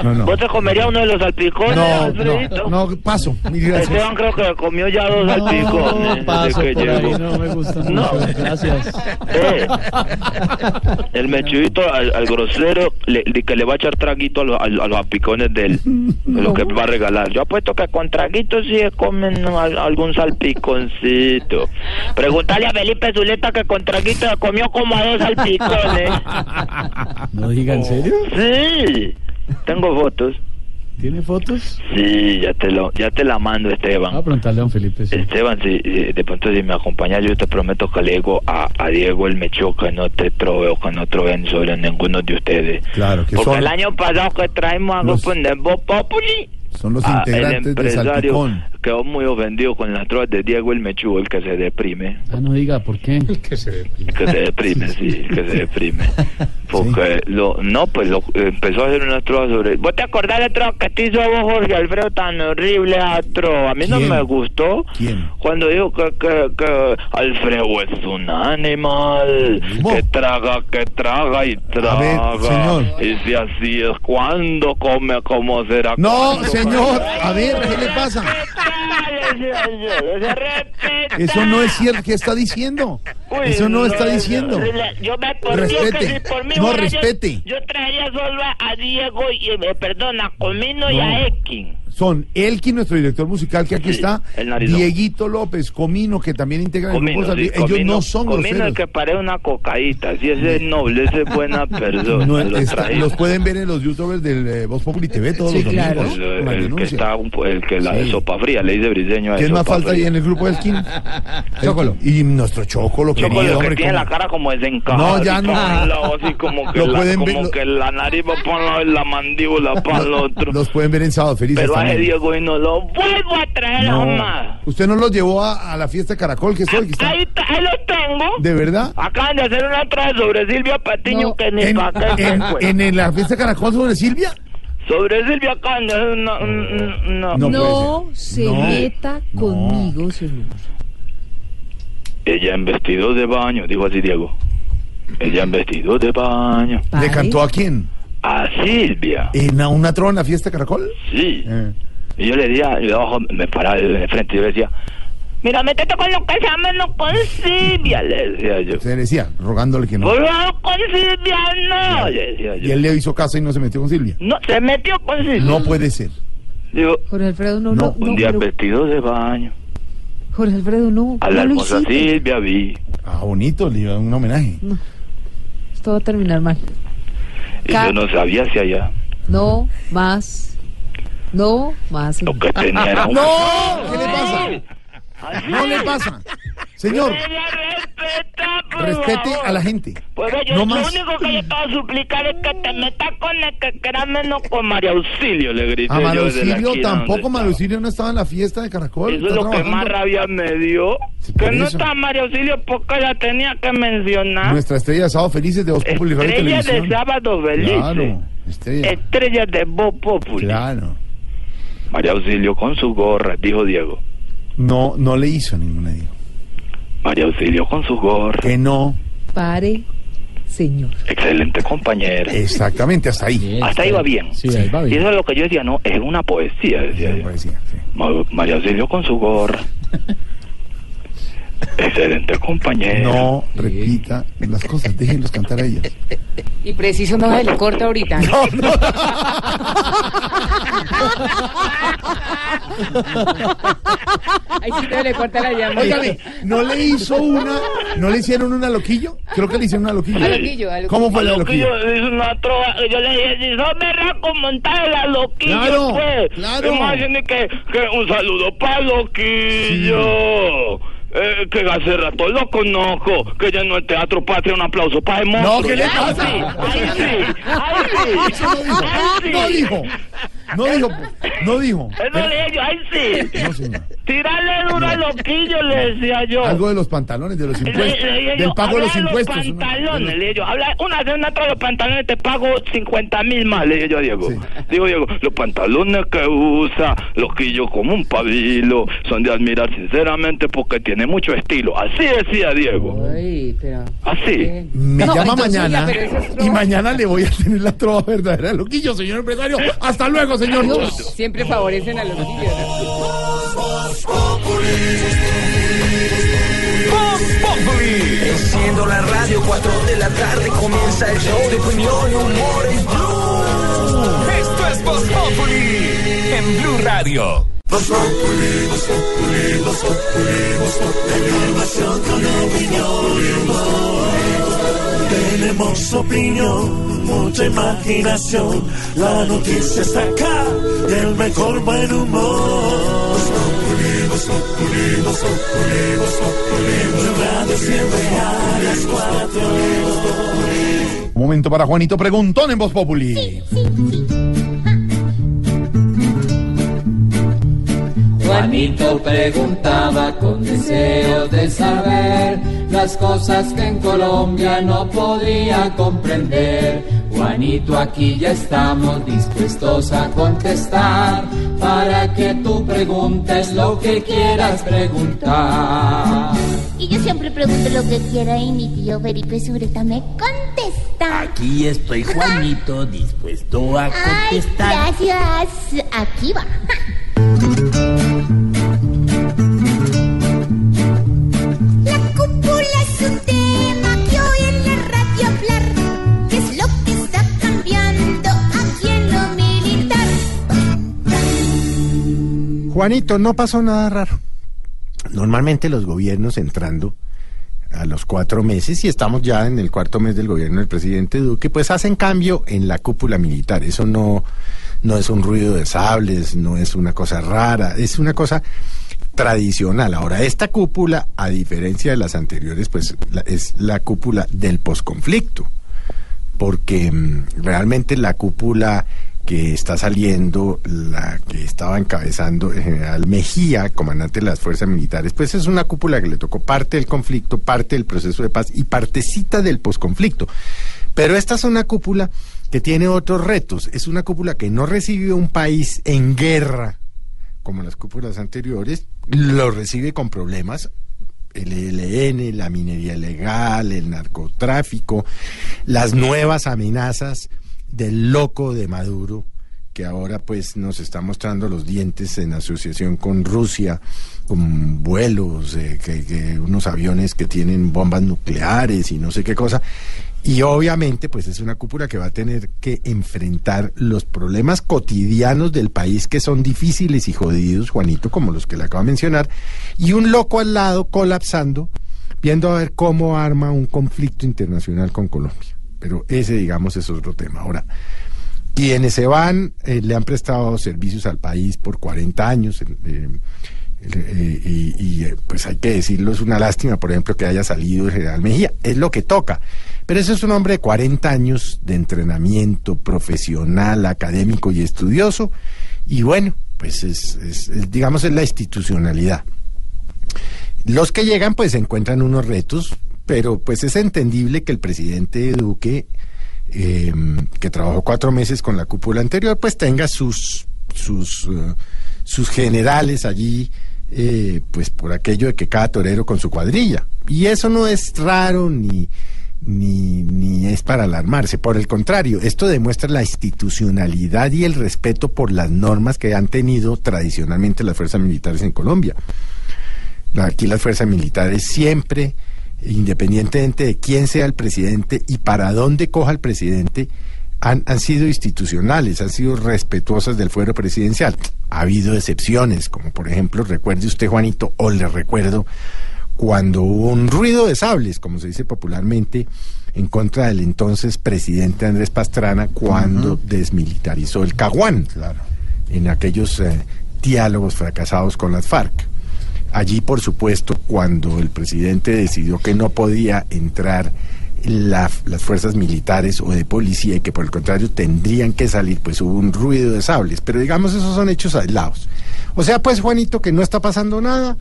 no, no. ¿Vos te comerías uno de los salpicones, No, Alfredito? no, no, paso. Esteban creo que comió ya dos salpicones. paso desde que por ahí, no me gusta mucho. Gracias. Eh, el mechudito al, al grosero le, que le va a echar traguito a, los- a, los- a los apicones de él, de lo que va a regalar. Yo apuesto que con traguito sí comen al- algún salpiconcito. Pregúntale a Felipe Zuleta que con traguito comió como a dos salpicones. No diga en serio. Sí, tengo fotos. ¿Tiene fotos? Sí, ya te lo, ya te la mando, Esteban. Voy a preguntarle a don Felipe. sí. Esteban, si, si de pronto si me acompañas, yo te prometo que le digo a, a Diego el Mecho que no te trove que no troven sobre ninguno de ustedes. Claro, que Porque son, el año pasado que traemos a Los- grupo Populi, son los ah, integrantes de Salpicón. Quedó muy ofendido con las trovas de Diego el Mechu, el que se deprime. Ah, no diga, ¿por qué? Que se deprime, sí, que se deprime. Porque lo, no, pues lo, empezó a hacer una trova sobre. ¿Vos te acordás de la trova que te hizo vos, Jorge Alfredo, tan horrible a trova? A mí no me gustó. ¿Quién? Cuando dijo que, que, que Alfredo es un animal, que traga, que traga y traga. ver, señor. Y si así es, ¿cuándo come? ¿Cómo será? No, señor, a ver, ¿qué le pasa? Eso no es cierto. ¿Qué está diciendo? Uy, Eso no está diciendo. no, Yo me Respete. Si por mí No, fuera yo- respete. Yo, traería solo a, Diego y eh, perdón, a Comino y a Ekin. Son Elkin, nuestro director musical, que aquí Sí, está, el narizón. Dieguito López, Comino, que también integra el Comino, grupo sí. Ellos Comino- no son Comino groseros. el que parece una cocaíta, si ese es noble, ese es buena persona. No, lo está- los pueden ver en los youtubers del eh, Voz Populi TV todos Sí, los claro. domingos. El, la el que está un el que la de sopa fría le dice briseño a ¿Quién más falta ahí fría. en el grupo Elkin? Chocolo. Y nuestro Chocolo, Choco, querido, lo que hombre. tiene ¿cómo? la cara como desencajada. No, ya no. así como que, la, como que la nariz va para un lado y la mandíbula para el otro. Los pueden ver en sábado felices. Pero a ese también. Diego y no lo vuelvo a traer No. jamás. ¿Usted no los llevó a, a la fiesta de Caracol que estoy? Que está? Ahí, lo tengo. ¿De verdad? Acaban de hacer una trae sobre Silvia Patiño que ni ¿En, pa' qué en- se fue. en- en la fiesta de Caracol sobre Silvia? Sobre Silvia acaban de hacer una... un- un- una- No No se No. meta conmigo, señor. Ella en vestido de baño, dijo así Diego. Ella en vestido de baño. ¿Le cantó a quién? A Silvia. ¿En una, una la fiesta de Caracol? Sí. Eh. Y yo le decía, y abajo me paraba de frente y yo le decía, mira, métete con lo que se llama, no con Silvia, le decía yo. Se decía, rogándole que no. Con Silvia no, le decía Y yo. él le hizo caso y no se metió con Silvia. No, se metió con Silvia. No puede ser. Digo, Jorge Alfredo, no, No, no, no, un día pero- vestido de baño, Jorge Alfredo, no. a la no hermosa. Silvia vi. Ah, bonito, le iba a un homenaje. Esto va a terminar mal. Y yo no sabía si allá No, más. No, más. lo que tenía era un... ¡No! ¿Qué le pasa? No le pasa. Señor, respete a la gente. Pues yo No lo más. único que yo voy a suplicar es que te metas con el que quiera menos con María Auxilio, le grité A yo la Auxilio esquina tampoco. Mario Auxilio no estaba en la fiesta de Caracol. Eso es lo que más trabajando. rabia me dio. por que no eso. está María Auxilio porque la tenía que mencionar. Nuestra estrella de sábado felices de Voz Populi Radio Estrellas de sábado felices. Claro, estrella. Estrellas de Voz Populi. Claro. María Auxilio con su gorra, dijo Diego. No, no le hizo ninguna Diego. María Auxilio con su gorra. Que no. Pare, señor. Excelente compañera. Exactamente, hasta ahí. Hasta ahí va bien. Sí, ahí va Y bien. eso es lo que yo decía, no, es una poesía, decía María Auxilio con su gorra. Excelente compañera. No repita las cosas, déjenlos cantar a ellos. Y preciso no se le corta ahorita. ¿no? Ahí sí no le corta la llamada. Óigame, ¿no le hizo una, no le hicieron una loquillo? Creo que le hicieron una loquillo. A loquillo, a loquillo. ¿Cómo fue la A loquillo? loquillo hizo una trova, yo le dije, si sos berraco, montar la loquillo, Claro, pues. claro. Es más, tiene que, que un saludo para loquillo. Eh, que hace rato lo conozco, que ya en el Teatro Patria, un aplauso para el monstruo. No, ¿qué le Ahí pasa? sí, ahí sí, ahí sí. Eso no dijo, ahí sí. no dijo. No dijo, no dijo. Eso le dije yo, ay sí. No, señor. Tirarle duro a loquillo, le decía yo. Algo de los pantalones, de los impuestos. le yo, Del pago de los habla impuestos. Los ¿no? pantalones, le dije yo. Habla una vez una de los pantalones, te pago 50 mil más, le dije yo a Diego. Digo, Diego, los pantalones que usa, loquillo como un pabilo, son de admirar sinceramente porque tiene mucho estilo. Así decía Diego. Ay, pero... Así. Me No, llama entonces, mañana es y mañana le voy a tener la trova verdadera de loquillo, señor empresario. Hasta luego, señor. Siempre favorecen a los niños. Enciendo la radio, 4 de la tarde comienza el show de opinión y humor en Blue. Esto es Voz Populi en Blue Radio. Voz Populi, Voz Populi, Voz Populi, Voz Populi. Con opinión. Tenemos opinión, mucha imaginación. La noticia está acá y el mejor buen humor. Voz Populi, Voz Populi, Voz Populi, Voz Populi. Blue Radio siempre a las cuatro. Un momento para Juanito Preguntón en Voz Populi. Juanito preguntaba con deseo de saber las cosas que en Colombia no podía comprender. Juanito, aquí ya estamos dispuestos a contestar para que tú preguntes lo que quieras preguntar. Y yo siempre pregunto lo que quiera y mi tío Felipe Sureta me contesta. Aquí estoy, Juanito, dispuesto a Ay, contestar. gracias. Aquí va. Juanito, no pasó nada raro. Normalmente los gobiernos entrando a los cuatro meses, y estamos ya en el cuarto mes del gobierno del presidente Duque, pues hacen cambio en la cúpula militar. Eso no, no es un ruido de sables, no es una cosa rara, es una cosa tradicional. Ahora, esta cúpula, a diferencia de las anteriores, pues la- es la cúpula del posconflicto porque mm, realmente la cúpula que está saliendo, la que estaba encabezando el general Mejía, comandante de las fuerzas militares, pues es una cúpula que le tocó parte del conflicto, parte del proceso de paz y partecita del posconflicto. Pero esta es una cúpula que tiene otros retos, es una cúpula que no recibe un país en guerra como las cúpulas anteriores, lo recibe con problemas, el ELN, la minería ilegal, el narcotráfico, las nuevas amenazas del loco de Maduro, que ahora pues nos está mostrando los dientes en asociación con Rusia, con vuelos, eh, que, unos aviones que tienen bombas nucleares y no sé qué cosa. Y obviamente, pues es una cúpula que va a tener que enfrentar los problemas cotidianos del país que son difíciles y jodidos, Juanito, como los que le acabo de mencionar, y un loco al lado colapsando, viendo a ver cómo arma un conflicto internacional con Colombia. Pero ese, digamos, es otro tema. Ahora, quienes se van eh, le han prestado servicios al país por 40 años. eh, y, y, eh, pues hay que decirlo, es una lástima, por ejemplo, que haya salido el general Mejía, es lo que toca. Pero ese es un hombre de 40 años de entrenamiento profesional, académico y estudioso, y bueno, pues es, es- es, digamos, es la institucionalidad. Los que llegan pues encuentran unos retos, pero pues es entendible que el presidente Duque, eh, que trabajó cuatro meses con la cúpula anterior, pues tenga sus, sus, eh, sus generales allí, eh, pues por aquello de que cada torero con su cuadrilla. Y eso no es raro ni, ni, ni es para alarmarse. Por el contrario, esto demuestra la institucionalidad y el respeto por las normas que han tenido tradicionalmente las fuerzas militares en Colombia. Aquí las fuerzas militares siempre, independientemente de quién sea el presidente y para dónde coja el presidente, han, han sido institucionales, han sido respetuosas del fuero presidencial. Ha habido excepciones, como por ejemplo, recuerde usted, Juanito, o le recuerdo cuando hubo un ruido de sables, como se dice popularmente, en contra del entonces presidente Andrés Pastrana cuando desmilitarizó el Caguán, en aquellos eh, diálogos fracasados con las FARC. Allí, por supuesto, cuando el presidente decidió que no podía entrar la- las fuerzas militares o de policía y que por el contrario tendrían que salir, pues hubo un ruido de sables. Pero digamos, esos son hechos aislados. O sea, pues Juanito, que no está pasando nada.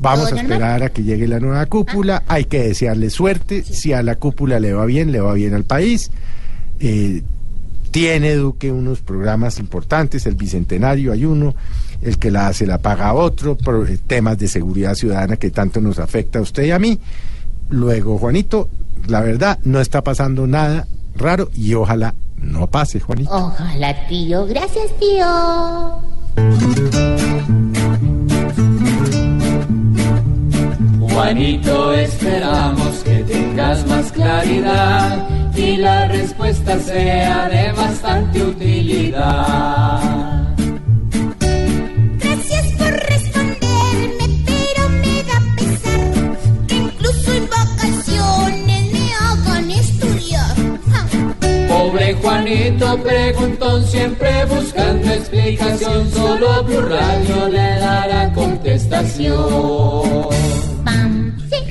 Vamos a esperar a que llegue la nueva cúpula. Hay que desearle suerte. Si a la cúpula le va bien, le va bien al país. Eh, tiene Duque unos programas importantes, el Bicentenario hay uno, el que la hace la paga otro, pro- eh, temas de seguridad ciudadana que tanto nos afecta a usted y a mí. Luego, Juanito, la verdad, no está pasando nada raro y ojalá no pase, Juanito. Ojalá, tío. Gracias, tío. Juanito, esperamos que tengas más claridad y la respuesta sea de bastante utilidad. Gracias por responderme, pero me da pesar que incluso en vacaciones me hagan estudiar. Ja. Pobre Juanito preguntón, siempre buscando explicación, solo Blue Radio le dará contestación.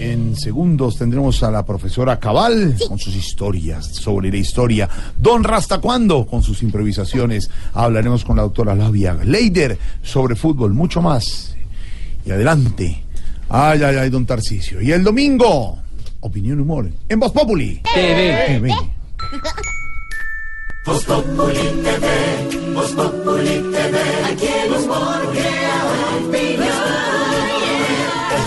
En segundos tendremos a la profesora Cabal con sus historias sobre la historia. Don Rasta cuándo con sus improvisaciones. Hablaremos con la doctora Lavia Leider sobre fútbol, mucho más. Y adelante. Ay, ay, ay, don Tarcisio. Y el domingo, opinión y humor en Voz Populi. TV. TV. Voz Populi TV, Voz Populi TV, aquí el humor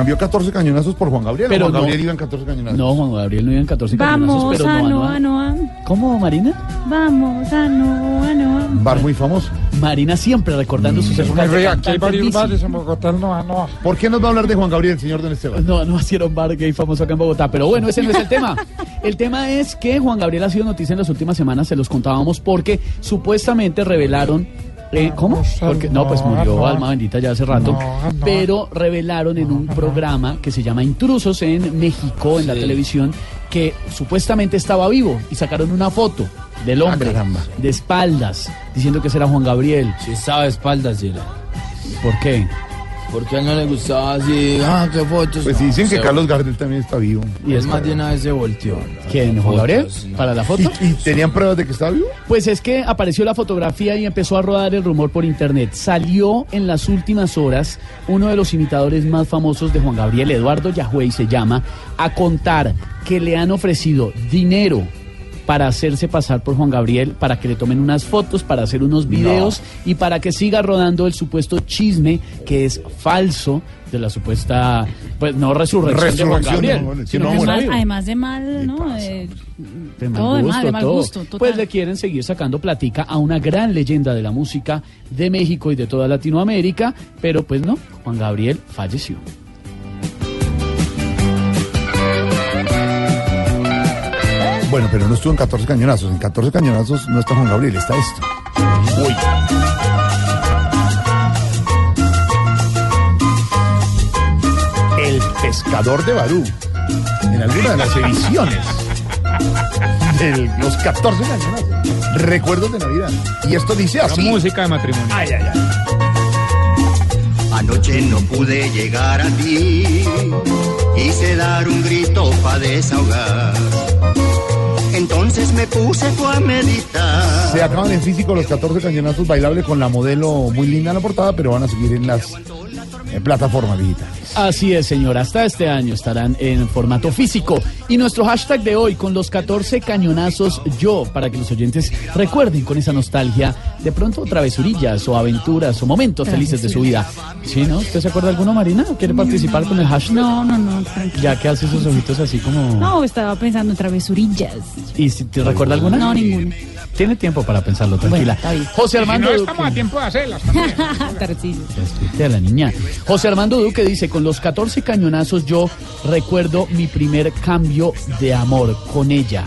Cambió 14 cañonazos por Juan Gabriel. Pero Juan no- Gabriel iba en 14 cañonazos. No, Juan Gabriel no iba en 14 cañonazos, Vamos pero a no, Noa, Noa. Noa. ¿Cómo, Marina? Vamos a Noa, Noa. Bar muy famoso. Marina siempre recordando sus épocas de Aquí hay varios bares en Bogotá, no, no. ¿Por qué nos va a hablar de Juan Gabriel, señor Don Esteban? No, no hicieron bar gay famoso acá en Bogotá, pero bueno, ese no es el tema. El tema es que Juan Gabriel ha sido noticia en las últimas semanas, se los contábamos porque supuestamente revelaron eh, ¿Cómo? Porque, no, pues murió alma bendita ya hace rato. Pero revelaron en un programa que se llama Intrusos en México, en la televisión, que supuestamente estaba vivo y sacaron una foto del hombre de espaldas, diciendo que ese era Juan Gabriel. Si estaba de espaldas, sí. ¿Por qué? Porque a él no le gustaba así, ah, qué fotos. Pues no, dicen que Carlos Gardel también está vivo. Y es más de una vez se volteó. ¿Quién? ¿Juan Gabriel? No. ¿Para la foto? ¿Y, y tenían pruebas de que estaba vivo? Pues es que apareció la fotografía y empezó a rodar el rumor por internet. Salió en las últimas horas uno de los imitadores más famosos de Juan Gabriel, Eduardo Yahweh se llama, a contar que le han ofrecido dinero para hacerse pasar por Juan Gabriel, para que le tomen unas fotos, para hacer unos videos y para que siga rodando el supuesto chisme que es falso de la supuesta, pues no resurrección, de Juan Resurrección, Gabriel, no, sino que Además, de mal, ¿no? Eh, De mal todo de mal, gusto, de mal gusto. total. Pues le quieren seguir sacando platica a una gran leyenda de la música de México y de toda Latinoamérica, pero pues no, Juan Gabriel falleció. Bueno, pero no estuvo en 14 cañonazos. En 14 cañonazos no está Juan Gabriel, está esto. Uy. El pescador de Barú. En alguna de las ediciones de los 14 cañonazos. Recuerdos de Navidad. Y esto dice así. música de matrimonio. Ay, ay, ay. Anoche no pude llegar a ti, quise dar un grito para desahogar. Entonces me puse fue a meditar. Se acaban en físico los 14 cañonazos bailables con la modelo muy linda en la portada, pero van a seguir en las eh, plataformas digitales. Así es, señor. Hasta este año estarán en formato físico. Y nuestro hashtag de hoy, con los 14 cañonazos yo, para que los oyentes recuerden con esa nostalgia de pronto travesurillas o aventuras o momentos felices de su vida. ¿Sí, no? ¿Usted se acuerda de alguno, Marina? ¿Quiere participar con el hashtag? No, no, no. tranquilo. Ya que hace sus ojitos así como... No, estaba pensando en travesurillas. ¿Y si te recuerda alguna? No, ninguna. Tiene tiempo para pensarlo, tranquila. José Armando no Duque. estamos a tiempo de hacerlas a la niña. José Armando Duque dice, con los 14 cañonazos yo recuerdo mi primer cambio de amor con ella.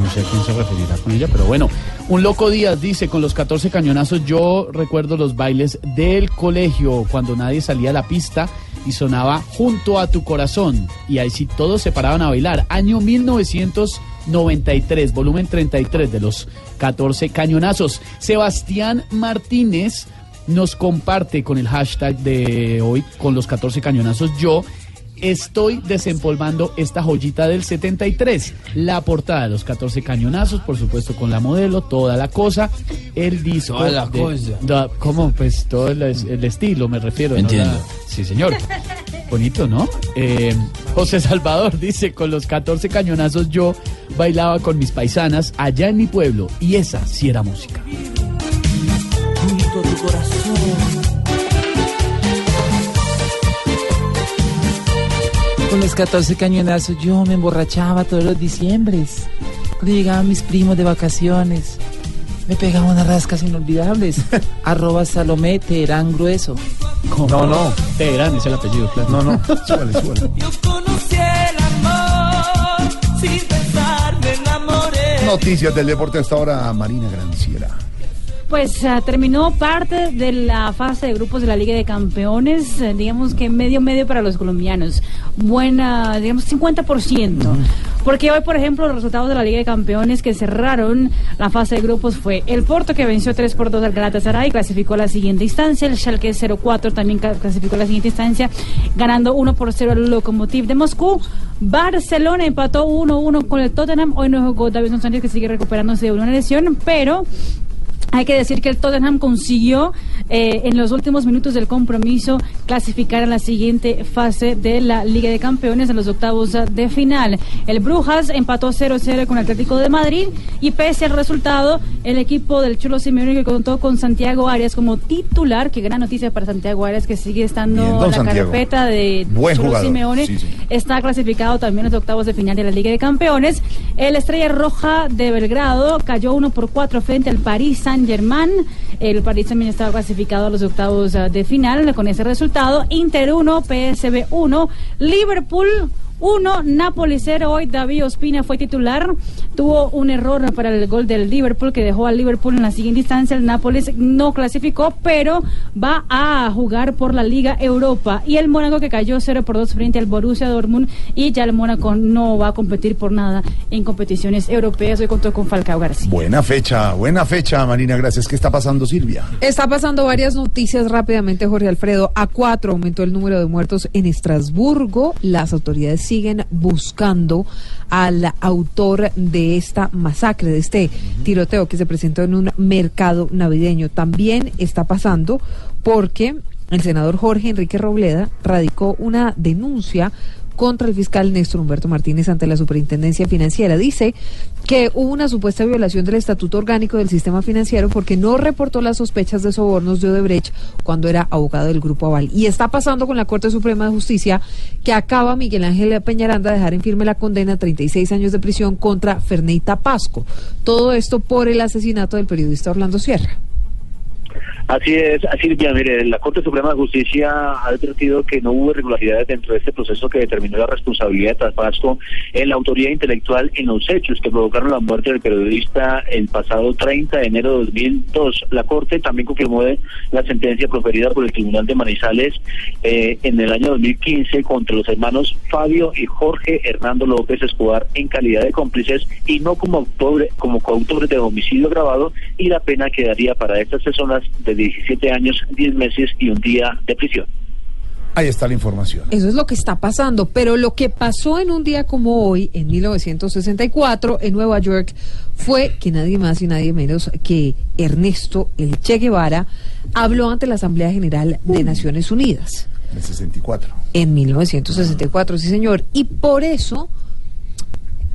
No sé a quién se referirá con ella, pero bueno. Un loco Díaz dice, con los 14 cañonazos yo recuerdo los bailes del colegio, cuando nadie salía a la pista y sonaba junto a tu corazón. Y ahí sí todos se paraban a bailar. Año 1993, volumen 33 de los 14 cañonazos. Sebastián Martínez nos comparte con el hashtag de hoy, con los 14 cañonazos yo. Estoy desempolvando esta joyita del 73. La portada de los 14 cañonazos, por supuesto, con la modelo, toda la cosa. El disco. Toda la de- cosa. da- ¿Cómo? Pues todo el, el estilo, me refiero. ¿no? Entiendo. La- sí, señor. Bonito, ¿no? Eh, José Salvador dice: Con los 14 cañonazos yo bailaba con mis paisanas allá en mi pueblo. Y esa sí era música. Tu corazón. Con los 14 cañonazos yo me emborrachaba todos los diciembres. Cuando llegaban mis primos de vacaciones, me pegaba unas rascas inolvidables. Arroba Salomé Teherán Grueso. No, no. Teherán es el apellido, claro. No, no. Súbale, súbale. Conocí el amor, sin pensar me enamoré. Noticias del deporte hasta ahora, Marina Granciera. Pues ah, terminó parte de la fase de grupos de la Liga de Campeones, eh, digamos que medio medio para los colombianos, buena, digamos 50%. Porque hoy, por ejemplo, los resultados de la Liga de Campeones que cerraron la fase de grupos fue el Porto que venció 3 por 2 al Galatasaray, clasificó a la siguiente instancia, el Schalke 04 también clasificó a la siguiente instancia, ganando 1 por 0 al Lokomotiv de Moscú. Barcelona empató 1-1 con el Tottenham, hoy no jugó Davidson Sánchez que sigue recuperándose de una lesión, pero hay que decir que el Tottenham consiguió eh, en los últimos minutos del compromiso clasificar a la siguiente fase de la Liga de Campeones en los octavos de final. El Brujas empató 0-0 con el Atlético de Madrid y pese al resultado, el equipo del Cholo Simeone que contó con Santiago Arias como titular, que gran noticia para Santiago Arias que sigue estando Bien, don en la Santiago. carpeta de Buen jugador. Simeone Sí, sí. está clasificado también en los octavos de final de la Liga de Campeones. El Estrella Roja de Belgrado cayó 1 por 4 frente al París Saint Germain. El París también estaba clasificado a los octavos ah, de final con ese resultado. Inter 1, PSV 1, Liverpool 1, Napoli 0. Hoy David Ospina fue titular. Tuvo un error para el gol del Liverpool que dejó al Liverpool en la siguiente instancia. El Nápoles no clasificó, pero va a jugar por la Liga Europa. Y el Mónaco que cayó 0 por 2 frente al Borussia Dortmund. Y ya el Mónaco no va a competir por nada en competiciones europeas. Hoy contó con Falcao García. Buena fecha, buena fecha, Marina. Gracias. ¿Qué está pasando, Silvia? Está pasando varias noticias rápidamente, Jorge Alfredo. A cuatro aumentó el número de muertos en Estrasburgo. Las autoridades siguen buscando al autor de esta masacre, de este tiroteo que se presentó en un mercado navideño. También está pasando porque el senador Jorge Enrique Robleda radicó una denuncia contra el fiscal Néstor Humberto Martínez ante la Superintendencia Financiera. Dice que hubo una supuesta violación del Estatuto Orgánico del Sistema Financiero porque no reportó las sospechas de sobornos de Odebrecht cuando era abogado del Grupo Aval. Y está pasando con la Corte Suprema de Justicia que acaba Miguel Ángel Peñaranda de dejar en firme la condena a 36 años de prisión contra Ferneita Pasco. Todo esto por el asesinato del periodista Orlando Sierra. Así es, Silvia, mire, la Corte Suprema de Justicia ha advertido que no hubo irregularidades dentro de este proceso que determinó la responsabilidad de Traspaso en la autoría intelectual en los hechos que provocaron la muerte del periodista el pasado 30 de enero de 2002. La Corte también confirmó la sentencia proferida por el Tribunal de Manizales eh, en el año 2015 contra los hermanos Fabio y Jorge Hernando López Escobar en calidad de cómplices y no como, autor, como coautores de homicidio grabado y la pena quedaría para estas personas de 17 años, 10 meses y un día de prisión. Ahí está la información. Eso es lo que está pasando, pero lo que pasó en un día como hoy, en 1964, en Nueva York, fue que nadie más y nadie menos que Ernesto El Che Guevara habló ante la Asamblea General de Naciones Unidas. El 64. En 1964, sí señor. Y por eso,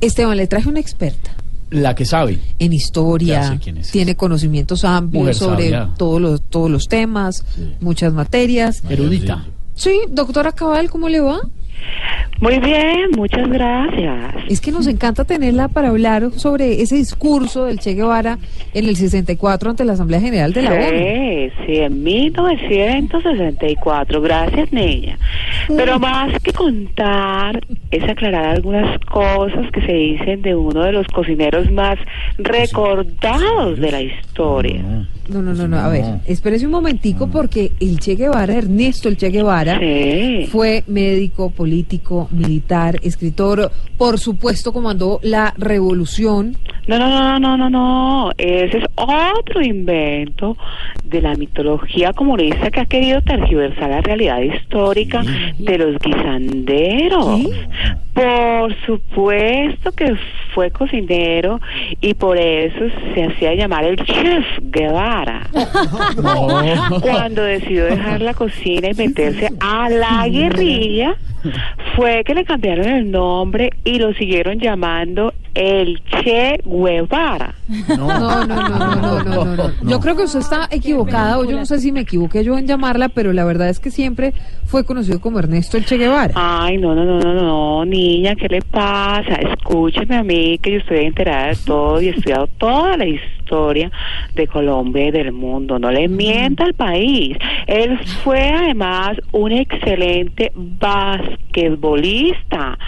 Esteban, le traje una experta La que sabe. en historia, tiene conocimientos amplios Mujer sobre sabia. todos los, todos los temas, muchas materias. Erudita. Sí, doctora Cabal, ¿cómo le va? Muy bien, muchas gracias. Es que nos encanta tenerla para hablar sobre ese discurso del Che Guevara en el 64 ante la Asamblea General de la ONU. Sí, sí, en 1964. Gracias, niña. Pero más que contar, es aclarar algunas cosas que se dicen de uno de los cocineros más recordados de la historia. No, no, no, no, a ver, espérese un momentico porque el Che Guevara, Ernesto el Che Guevara, fue médico, político, militar, escritor, por supuesto comandó la revolución. No, no, no, no, no, no. Ese es otro invento de la mitología comunista que ha querido tergiversar la realidad histórica de los guisanderos. Por supuesto que fue cocinero y por eso se hacía llamar el chef Guevara. Cuando decidió dejar la cocina y meterse a la guerrilla, fue que le cambiaron el nombre y lo siguieron llamando el Che Guevara. No, no, no, no, no, no, no. Yo creo que usted está equivocada, o yo no sé si me equivoqué yo en llamarla, pero la verdad es que siempre fue conocido como Ernesto el Che Guevara. Ay, no, no, no, no, no, niña, ¿qué le pasa? Escúcheme a mí, que yo estoy enterada de todo y he estudiado toda la historia de Colombia y del mundo. No le mienta al país. Él fue además un excelente basquetbolista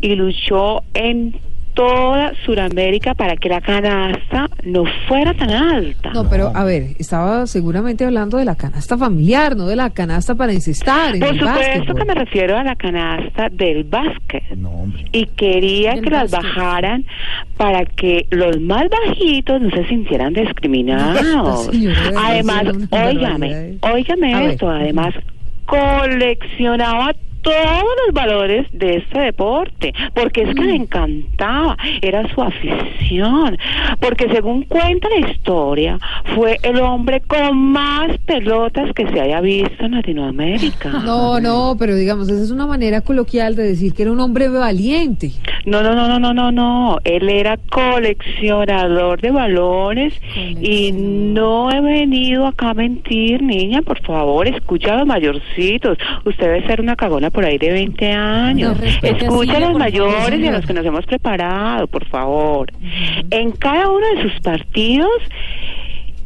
y luchó en toda Sudamérica para que la canasta no fuera tan alta. No, pero a ver, estaba seguramente hablando de la canasta familiar, no de la canasta para incestar. en Por el supuesto básquetbol. que me refiero a la canasta del básquet. y quería que las bajaran para que los más bajitos no se sintieran discriminados. Sí, además, óigame, barbaridad. óigame esto, además coleccionaba todos los valores de este deporte, porque es que Mm. le encantaba, era su afición, porque según cuenta la historia, fue el hombre con más pelotas que se haya visto en Latinoamérica. No, no, pero digamos, esa es una manera coloquial de decir que era un hombre valiente. No, no, no, no, no, no, no. Él era coleccionador de balones y no he venido acá a mentir, niña. Por favor, escucha a los mayorcitos. Usted debe ser una cagona por ahí de 20 años. No, escucha a los mayores y a los que nos hemos preparado, por favor. En cada uno de sus partidos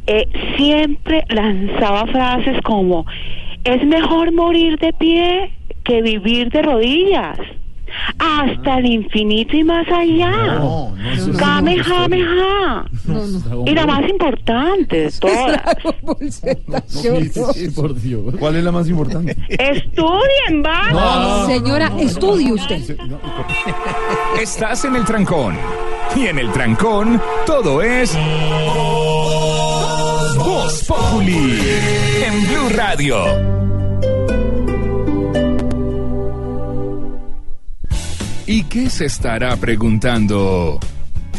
eh, siempre lanzaba frases como es mejor morir de pie que vivir de rodillas. Hasta el infinito y más allá. Kamehameha. Y la más importante de todas. Por Dios. ¿Cuál es la más importante? Estudien, vamos. Señora, estudie usted. Estás en el trancón. Y en el trancón, todo es. Voz Populi. En Blue Radio. ¿Y qué se estará preguntando?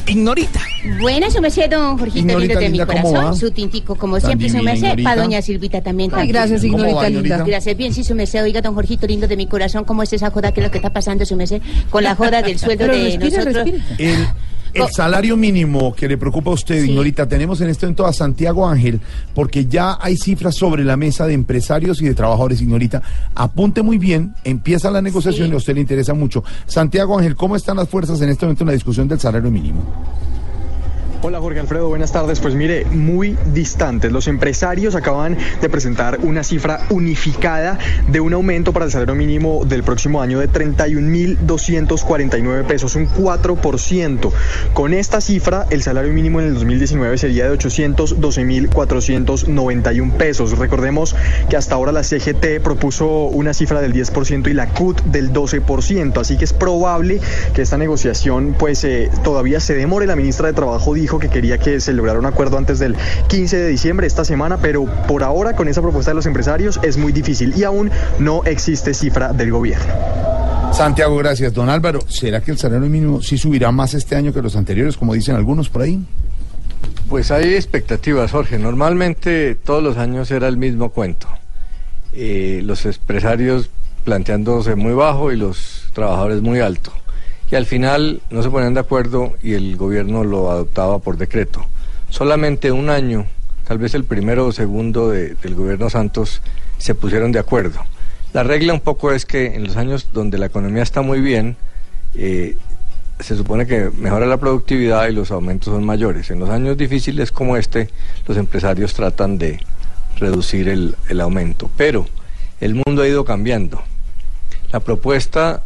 Ignorita. Buena su merced, don Jorgito Ignorita lindo de mi linda, ¿cómo corazón. Su tintico, como Tan siempre, su merced. Para doña Silvita también. Ay, gracias. Ignorita ¿Cómo va, linda? Gracias, bien, sí, su merced. Oiga, don Jorgito lindo de mi corazón, ¿cómo es esa joda? ¿Qué es lo que está pasando, su merced? Con la joda del sueldo Pero de respire, nosotros. respire. El, el salario mínimo que le preocupa a usted, Ignorita, tenemos en este momento a Santiago Ángel, porque ya hay cifras sobre la mesa de empresarios y de trabajadores, Ignorita. Apunte muy bien, empieza la negociación y a usted le interesa mucho. Santiago Ángel, ¿cómo están las fuerzas en este momento en la discusión del salario mínimo? Hola Jorge Alfredo, buenas tardes. Pues mire, muy distantes. Los empresarios acaban de presentar una cifra unificada de un aumento para el salario mínimo del próximo año de 31.249 pesos, un 4%. Con esta cifra, el salario mínimo en el 2019 sería de 812.491 pesos. Recordemos que hasta ahora la CGT propuso una cifra del 10% y la CUT del 12%. Así que es probable que esta negociación pues eh, todavía se demore. La ministra de Trabajo dijo dijo que quería que se lograra un acuerdo antes del 15 de diciembre, esta semana, pero por ahora con esa propuesta de los empresarios es muy difícil y aún no existe cifra del gobierno. Santiago, gracias. Don Álvaro, ¿será que el salario mínimo sí subirá más este año que los anteriores, como dicen algunos por ahí? Pues hay expectativas, Jorge. Normalmente todos los años era el mismo cuento. Eh, los empresarios planteándose muy bajo y los trabajadores muy alto. Y al final no se ponían de acuerdo y el gobierno lo adoptaba por decreto. Solamente un año, tal vez el primero o segundo de- del gobierno Santos, se pusieron de acuerdo. La regla un poco es que en los años donde la economía está muy bien, eh, se supone que mejora la productividad y los aumentos son mayores. En los años difíciles como este, los empresarios tratan de reducir el aumento. Pero el mundo ha ido cambiando. La propuesta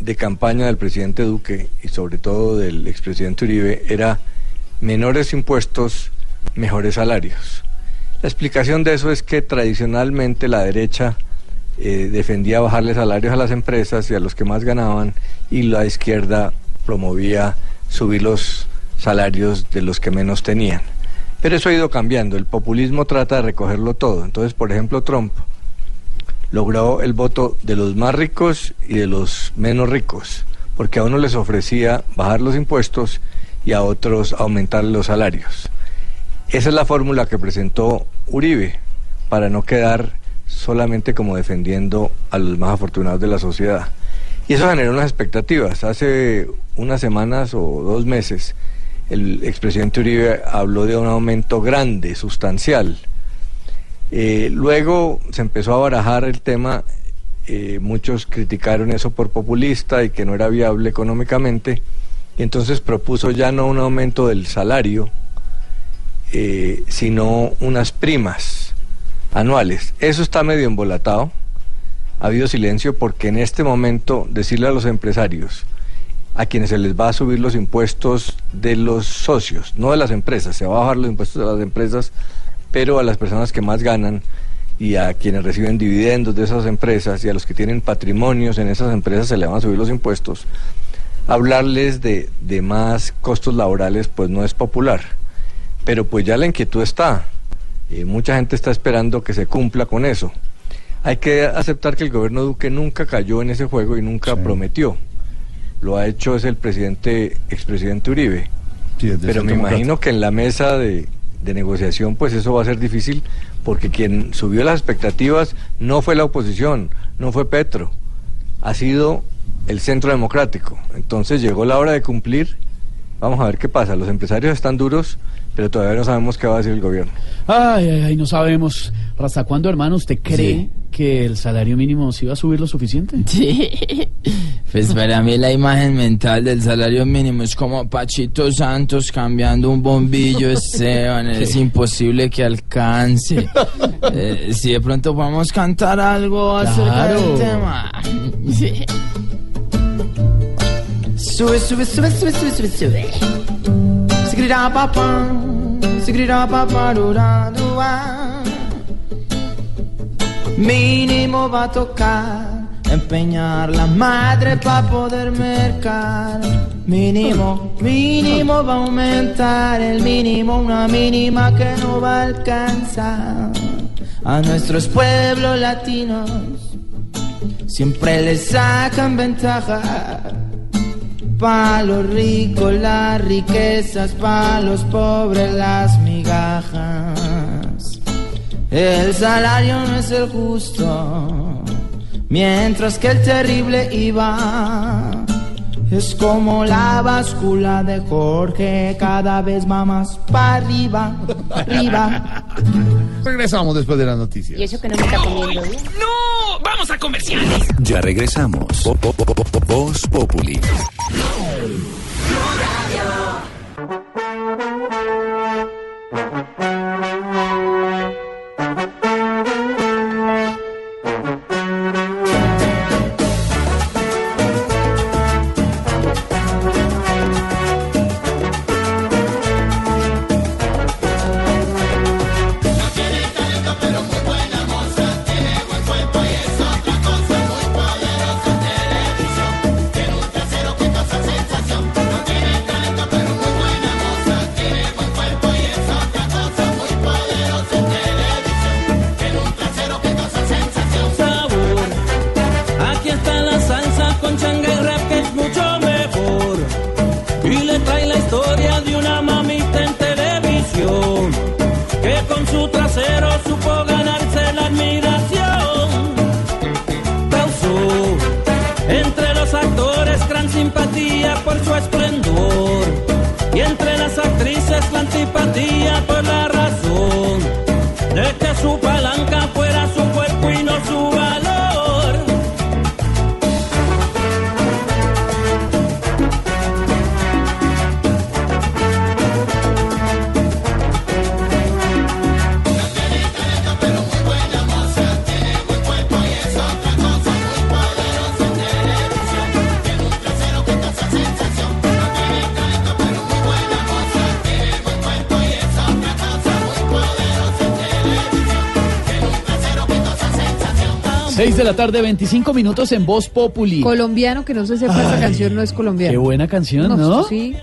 de campaña del presidente Duque y sobre todo del expresidente Uribe era menores impuestos, mejores salarios. La explicación de eso es que tradicionalmente la derecha eh, defendía bajarle salarios a las empresas y a los que más ganaban y la izquierda promovía subir los salarios de los que menos tenían. Pero eso ha ido cambiando, el populismo trata de recogerlo todo. Entonces, por ejemplo, Trump logró el voto de los más ricos y de los menos ricos, porque a uno les ofrecía bajar los impuestos y a otros aumentar los salarios. Esa es la fórmula que presentó Uribe para no quedar solamente como defendiendo a los más afortunados de la sociedad. Y eso generó unas expectativas. Hace unas semanas o dos meses el expresidente Uribe habló de un aumento grande, sustancial. Eh, luego se empezó a barajar el tema, eh, muchos criticaron eso por populista y que no era viable económicamente, y entonces propuso ya no un aumento del salario, eh, sino unas primas anuales. Eso está medio embolatado, ha habido silencio porque en este momento decirle a los empresarios, a quienes se les va a subir los impuestos de los socios, no de las empresas, se va a bajar los impuestos de las empresas, pero a las personas que más ganan y a quienes reciben dividendos de esas empresas y a los que tienen patrimonios en esas empresas se le van a subir los impuestos, hablarles de, de más costos laborales pues no es popular. Pero pues ya la inquietud está, y mucha gente está esperando que se cumpla con eso. Hay que aceptar que el gobierno Duque nunca cayó en ese juego y nunca prometió. Lo ha hecho es el presidente, expresidente Uribe. Pero me imagino que en la mesa de, de negociación pues eso va a ser difícil porque quien subió las expectativas no fue la oposición, no fue Petro, ha sido el centro democrático. Entonces llegó la hora de cumplir, vamos a ver qué pasa. Los empresarios están duros, pero todavía no sabemos qué va a decir el gobierno. Ay, ay, ay, no sabemos. ¿Hasta cuándo, hermano, usted cree Sí. que el salario mínimo se iba a subir lo suficiente? Sí. Pues para mí la imagen mental del salario mínimo es como Pachito Santos cambiando un bombillo, Esteban. Es imposible que alcance. Eh, si de pronto podemos cantar algo acerca Claro. del tema. Sí. Sube, sube, sube, sube, sube, sube, sube. Sigrirá papá, sigrirá papá, rura, rua. Mínimo va a tocar empeñar la madre para poder mercar. Mínimo, mínimo va a aumentar el mínimo, una mínima que no va a alcanzar a nuestros pueblos latinos. Siempre les sacan ventaja. Pa' los ricos las riquezas, pa' los pobres las migajas. El salario no es el justo, mientras que el terrible IVA es como la báscula de Jorge, cada vez va más para arriba, pa' arriba. Regresamos después de las noticias. Y eso que no me está comiendo bien. ¡No! ¡Vamos a comerciales! Ya regresamos. Po- po- po- po- Voz Populi. Tiene un por su esplendor. Y entre las actrices la antipatía 6 de la tarde, 25 minutos en Voz Populi. Colombiano, que no se sepa esa canción, no es colombiano. Qué buena canción, ¿no? ¿no? Sí.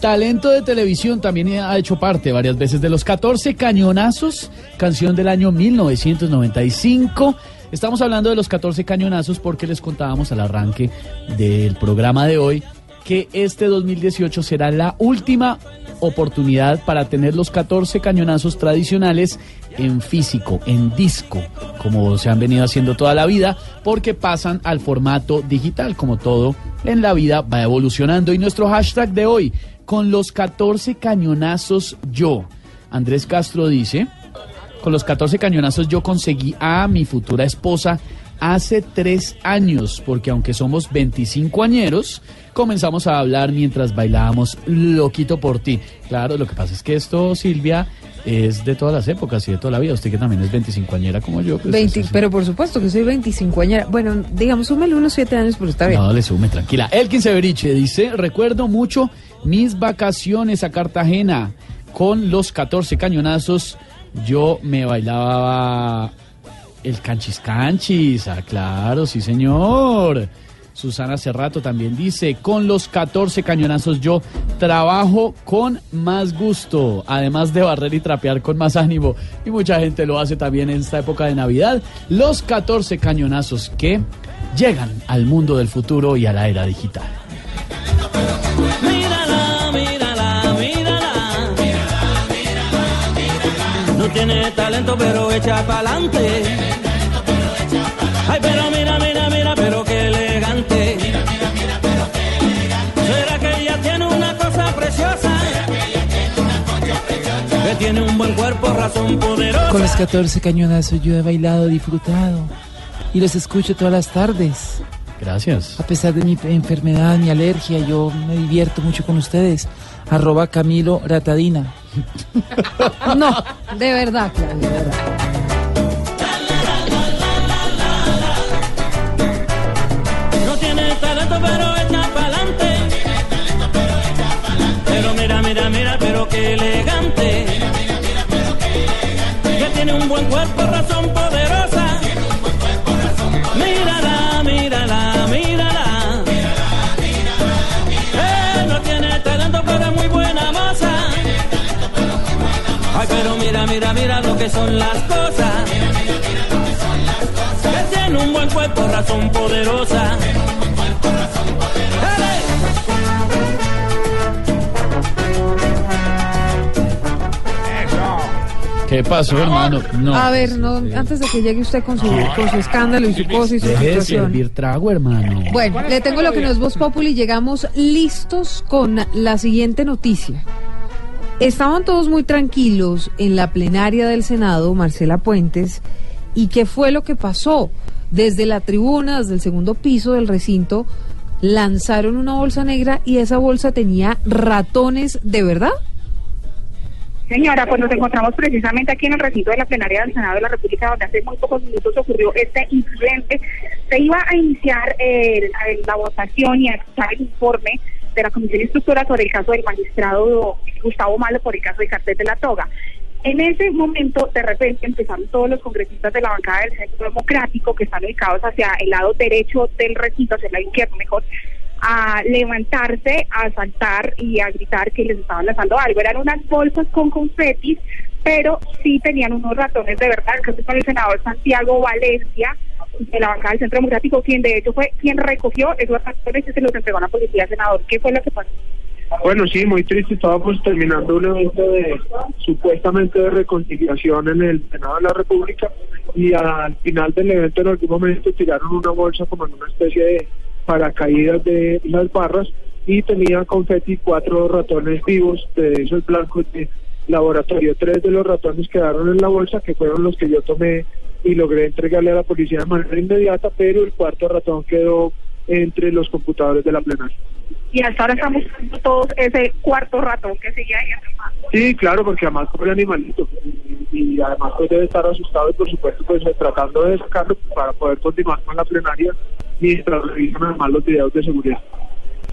Talento de televisión también ha hecho parte varias veces de los 14 cañonazos, canción del año 1995. Estamos hablando de los 14 cañonazos porque les contábamos al arranque del programa de hoy que este 2018 será la última oportunidad para tener los 14 cañonazos tradicionales en físico, en disco, como se han venido haciendo toda la vida, porque pasan al formato digital, como todo en la vida va evolucionando. Y nuestro hashtag de hoy, con los 14 cañonazos yo. Andrés Castro dice, con los 14 cañonazos yo conseguí a mi futura esposa hace tres años, porque aunque somos 25 añeros, comenzamos a hablar mientras bailábamos Loquito por ti. Claro, lo que pasa es que esto, Silvia, es de todas las épocas y de toda la vida. Usted que también es 25 añera como yo. pues, 20, es- es- pero por supuesto que soy 25 años. Bueno, digamos, súmele unos 7 años, pero está bien. No, le sume, tranquila. Elkin Severiche dice, recuerdo mucho mis vacaciones a Cartagena con los 14 cañonazos. Yo me bailaba el canchis canchis. Ah, claro, sí señor. Susana Cerrato también dice, con los 14 cañonazos yo trabajo con más gusto, además de barrer y trapear con más ánimo. Y mucha gente lo hace también en esta época de Navidad. Los 14 cañonazos que llegan al mundo del futuro y a la era digital. Mírala, mírala, mírala. No tiene talento, pero echa pa'lante. Ay, pero tiene un buen cuerpo, razón poderosa. Con los 14 cañonazos yo he bailado, disfrutado y los escucho todas las tardes. Gracias. A pesar de mi enfermedad, mi alergia, yo me divierto mucho con ustedes. Arroba Camilo Ratadina. No, de verdad, Claudia, de verdad. No tiene talento, pero echa pa'lante. Pero mira, mira, mira, pero qué elegante. Tiene un buen cuerpo, razón poderosa. Mírala, mírala, mírala. Eh, no tiene talento, pero es muy buena moza. Ay, pero mira, mira, mira lo que son las cosas. Que tiene un buen cuerpo, razón poderosa. ¿Qué pasó, hermano? No. A ver, no, antes de que llegue usted con su, con su escándalo y su cosa y su Deje de situación. servir trago, hermano. Bueno, le tengo lo que nos es Voz Populi. Llegamos listos con la siguiente noticia. Estaban todos muy tranquilos en la plenaria del Senado, Marcela Puentes, ¿y qué fue lo que pasó? Desde la tribuna, desde el segundo piso del recinto, lanzaron una bolsa negra y esa bolsa tenía ratones de verdad. Señora, pues nos encontramos precisamente aquí en el recinto de la plenaria del Senado de la República, donde hace muy pocos minutos ocurrió este incidente. Se iba a iniciar eh, la, votación y a escuchar el informe de la Comisión Instructora sobre el caso del magistrado Gustavo Malo por el caso del cartel de la toga. En ese momento, de repente, empezaron todos los congresistas de la bancada del Centro Democrático, que están ubicados hacia el lado derecho del recinto, hacia el lado izquierdo mejor, a levantarse, a saltar y a gritar que les estaban lanzando algo. Eran unas bolsas con confetis, pero sí tenían unos ratones de verdad. Creo que con el senador Santiago Valencia, de la bancada del Centro Democrático, quien de hecho fue quien recogió esos ratones y se los entregó a la policía, senador. ¿Qué fue lo que pasó? Bueno, sí, muy triste. Estábamos terminando un evento de supuestamente de reconciliación en el Senado de la República y al final del evento en algún momento tiraron una bolsa como en una especie de paracaídas de las barras y tenía confeti cuatro ratones vivos de esos blancos de laboratorio. Tres de los ratones quedaron en la bolsa que fueron los que yo tomé y logré entregarle a la policía de manera inmediata, pero el cuarto ratón quedó entre los computadores de la plenaria. Y hasta ahora estamos buscando todos ese cuarto ratón que seguía ahí atrapado. Sí, claro, porque además pobre animalito y, y además pues debe estar asustado y por supuesto pues tratando de sacarlo para poder continuar con la plenaria mientras revisan además los videos de seguridad.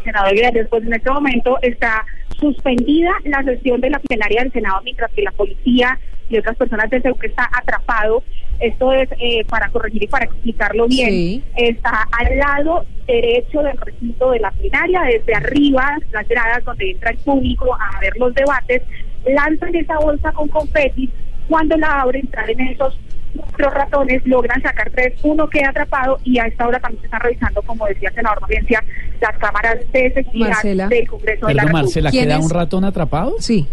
Senador, gracias. Pues en este momento está suspendida la sesión de la plenaria del Senado mientras que la policía y otras personas del que está atrapado. Esto es eh, para corregir y para explicarlo bien. Sí. Está al lado derecho del recinto de la plenaria, desde arriba, las gradas donde entra el público a ver los debates, lanzan esa bolsa con confetis. Cuando la abren, salen esos cuatro ratones, logran sacar tres, uno queda atrapado y a esta hora también se están revisando, como decía el senador Valencia, las cámaras de seguridad Marcela. del Congreso de la. Marcela, ¿Quién ¿queda es? un ratón atrapado? Sí.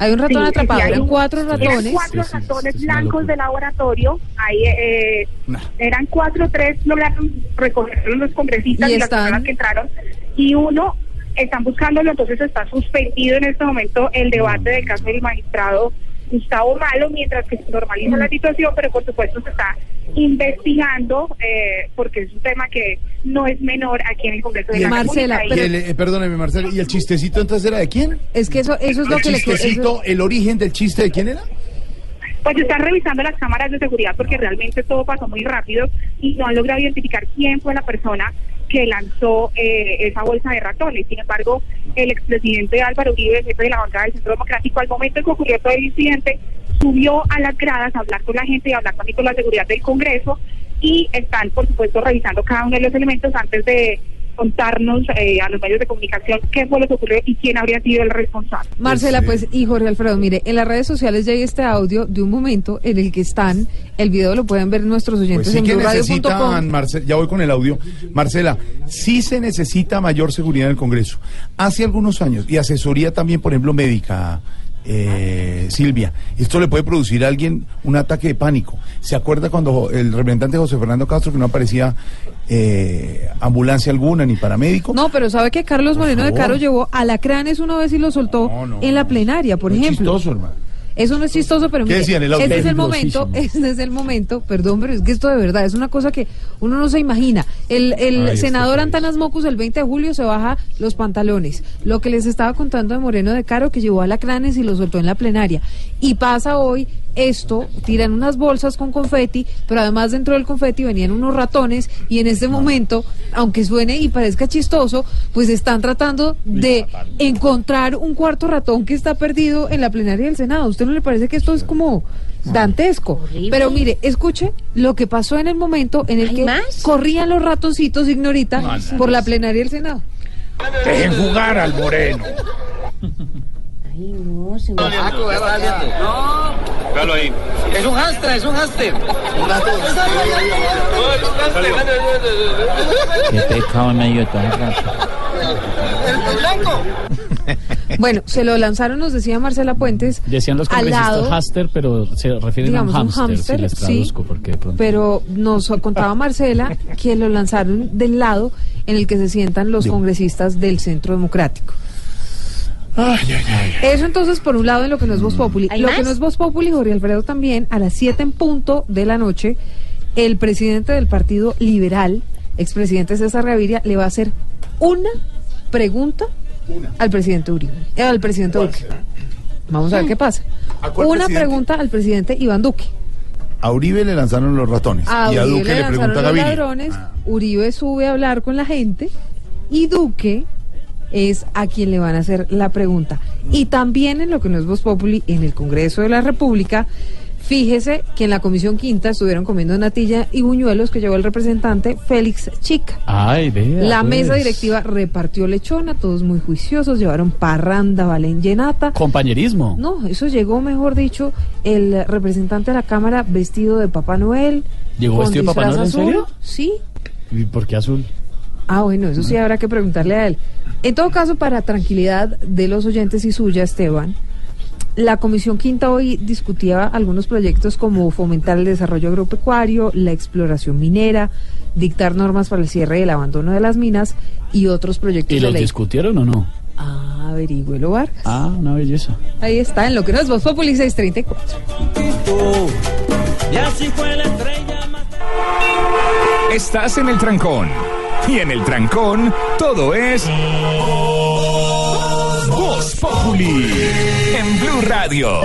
Hay un ratón Sí, atrapado, sí, hay eran un- cuatro Eran ratones. cuatro Sí, sí, ratones blancos de laboratorio. Ahí eh, eran cuatro, tres lograron recogerlo los congresistas Y y, las personas que entraron. Y uno están buscándolo, entonces está suspendido en este momento el debate del caso del magistrado Gustavo Malo, mientras que se normaliza la situación, pero por supuesto se está investigando, eh, porque es un tema que no es menor aquí en el Congreso de Y la el- República. y el- eh, perdóneme, Marcelo, ¿y el chistecito entonces era de quién? Es que eso, eso es lo ¿El que le chistecito, el origen del chiste de quién era? Pues están revisando las cámaras de seguridad porque realmente todo pasó muy rápido y no han logrado identificar quién fue la persona que lanzó eh, esa bolsa de ratones. Sin embargo, el expresidente Álvaro Uribe, jefe de la bancada del Centro Democrático, al momento en que ocurrió todo el incidente, subió a las gradas a hablar con la gente y a hablar también con la seguridad del Congreso y están, por supuesto, revisando cada uno de los elementos antes de contarnos eh, a los medios de comunicación qué fue lo que ocurrió y quién habría sido el responsable. Marcela, pues, y Jorge Alfredo, mire, en las redes sociales ya hay este audio de un momento en el que están, el video lo pueden ver nuestros oyentes Pues sí en necesitan, Marcela, ya voy con el audio. Marcela, sí se necesita mayor seguridad en el Congreso. Hace algunos años, y asesoría también, por ejemplo, médica, eh, Silvia, esto le puede producir a alguien un ataque de pánico. ¿Se acuerda cuando el representante José Fernando Castro, que no aparecía eh, ambulancia alguna ni paramédico? No, pero sabe que Carlos Moreno de. Caro llevó alacranes una vez y lo soltó en la plenaria, por ejemplo. chistoso, hermano. Eso no es chistoso, pero ¿Qué mire, decían? Este es el momento, este es el momento, perdón, pero es que esto de verdad es una cosa que uno no se imagina. El, el Ay, senador Antanas Mocus el 20 de julio se baja los pantalones. Lo que les estaba contando de Moreno de Caro, que llevó alacranes y lo soltó en la plenaria. Y pasa hoy esto, tiran unas bolsas con confeti, pero además dentro del confeti venían unos ratones y en este momento, aunque suene y parezca chistoso, pues están tratando de encontrar un cuarto ratón que está perdido en la plenaria del Senado. ¿A usted no le parece que esto es como dantesco? Pero mire, escuche lo que pasó en el momento en el que corrían los ratoncitos, ignorita, No, no, por no. la plenaria del Senado. Dejen jugar al moreno. Ay, no, se me... Véalo ahí. Es un hastra, es un hámster. Qué pecado me dio todo el rato. Bueno, se lo lanzaron, nos decía Marcela Puentes, Decían los al congresistas lado, Haster, pero se refieren Digamos, a un un hámster, hámster, si les sí. traduzco, porque de pronto... pero nos contaba Marcela que lo lanzaron del lado en el que se sientan los congresistas del Centro Democrático. Eso entonces por un lado en lo que no es Voz Populi. ¿Hay Lo más? que no es Voz Populi, Jorge Alfredo también, a las 7 en punto de la noche, el presidente del Partido Liberal, expresidente César Gaviria, le va a hacer una pregunta al presidente Uribe, eh, al presidente Duque. Vamos a ver qué pasa. ¿A cuál Una presidente? pregunta al presidente Iván Duque. A Uribe le lanzaron los ratones. A y a Duque le le, lanzaron pregunta a los Gaviria. ladrones, Uribe sube a hablar con la gente y Duque es a quien le van a hacer la pregunta. Y también en lo que no es Voz Populi, en el Congreso de la República, fíjese que en la Comisión Quinta estuvieron comiendo natilla y buñuelos que llevó el representante Félix Chica. Ay, vea. La pues. mesa directiva repartió lechona, todos muy juiciosos, llevaron parranda valenllenata. Compañerismo. No, eso llegó, mejor dicho, el representante de la Cámara vestido de Papá Noel. ¿Llegó vestido de Papá Noel, en serio? Sí, ¿Y por qué azul? Ah, bueno, eso sí habrá que preguntarle a él. En todo caso, para tranquilidad de los oyentes y suya, Esteban, la Comisión Quinta hoy discutía algunos proyectos como fomentar el desarrollo agropecuario, la exploración minera, dictar normas para el cierre y el abandono de las minas y otros proyectos ¿Y de los ley. discutieron o no? Ah, averigüelo, Vargas. Ah, una belleza. Ahí está, en lo que no es Voz Populi 634. Y así fue la estrella más... Estás en el trancón. Y en el trancón, todo es. Voz Populi. En Blue Radio.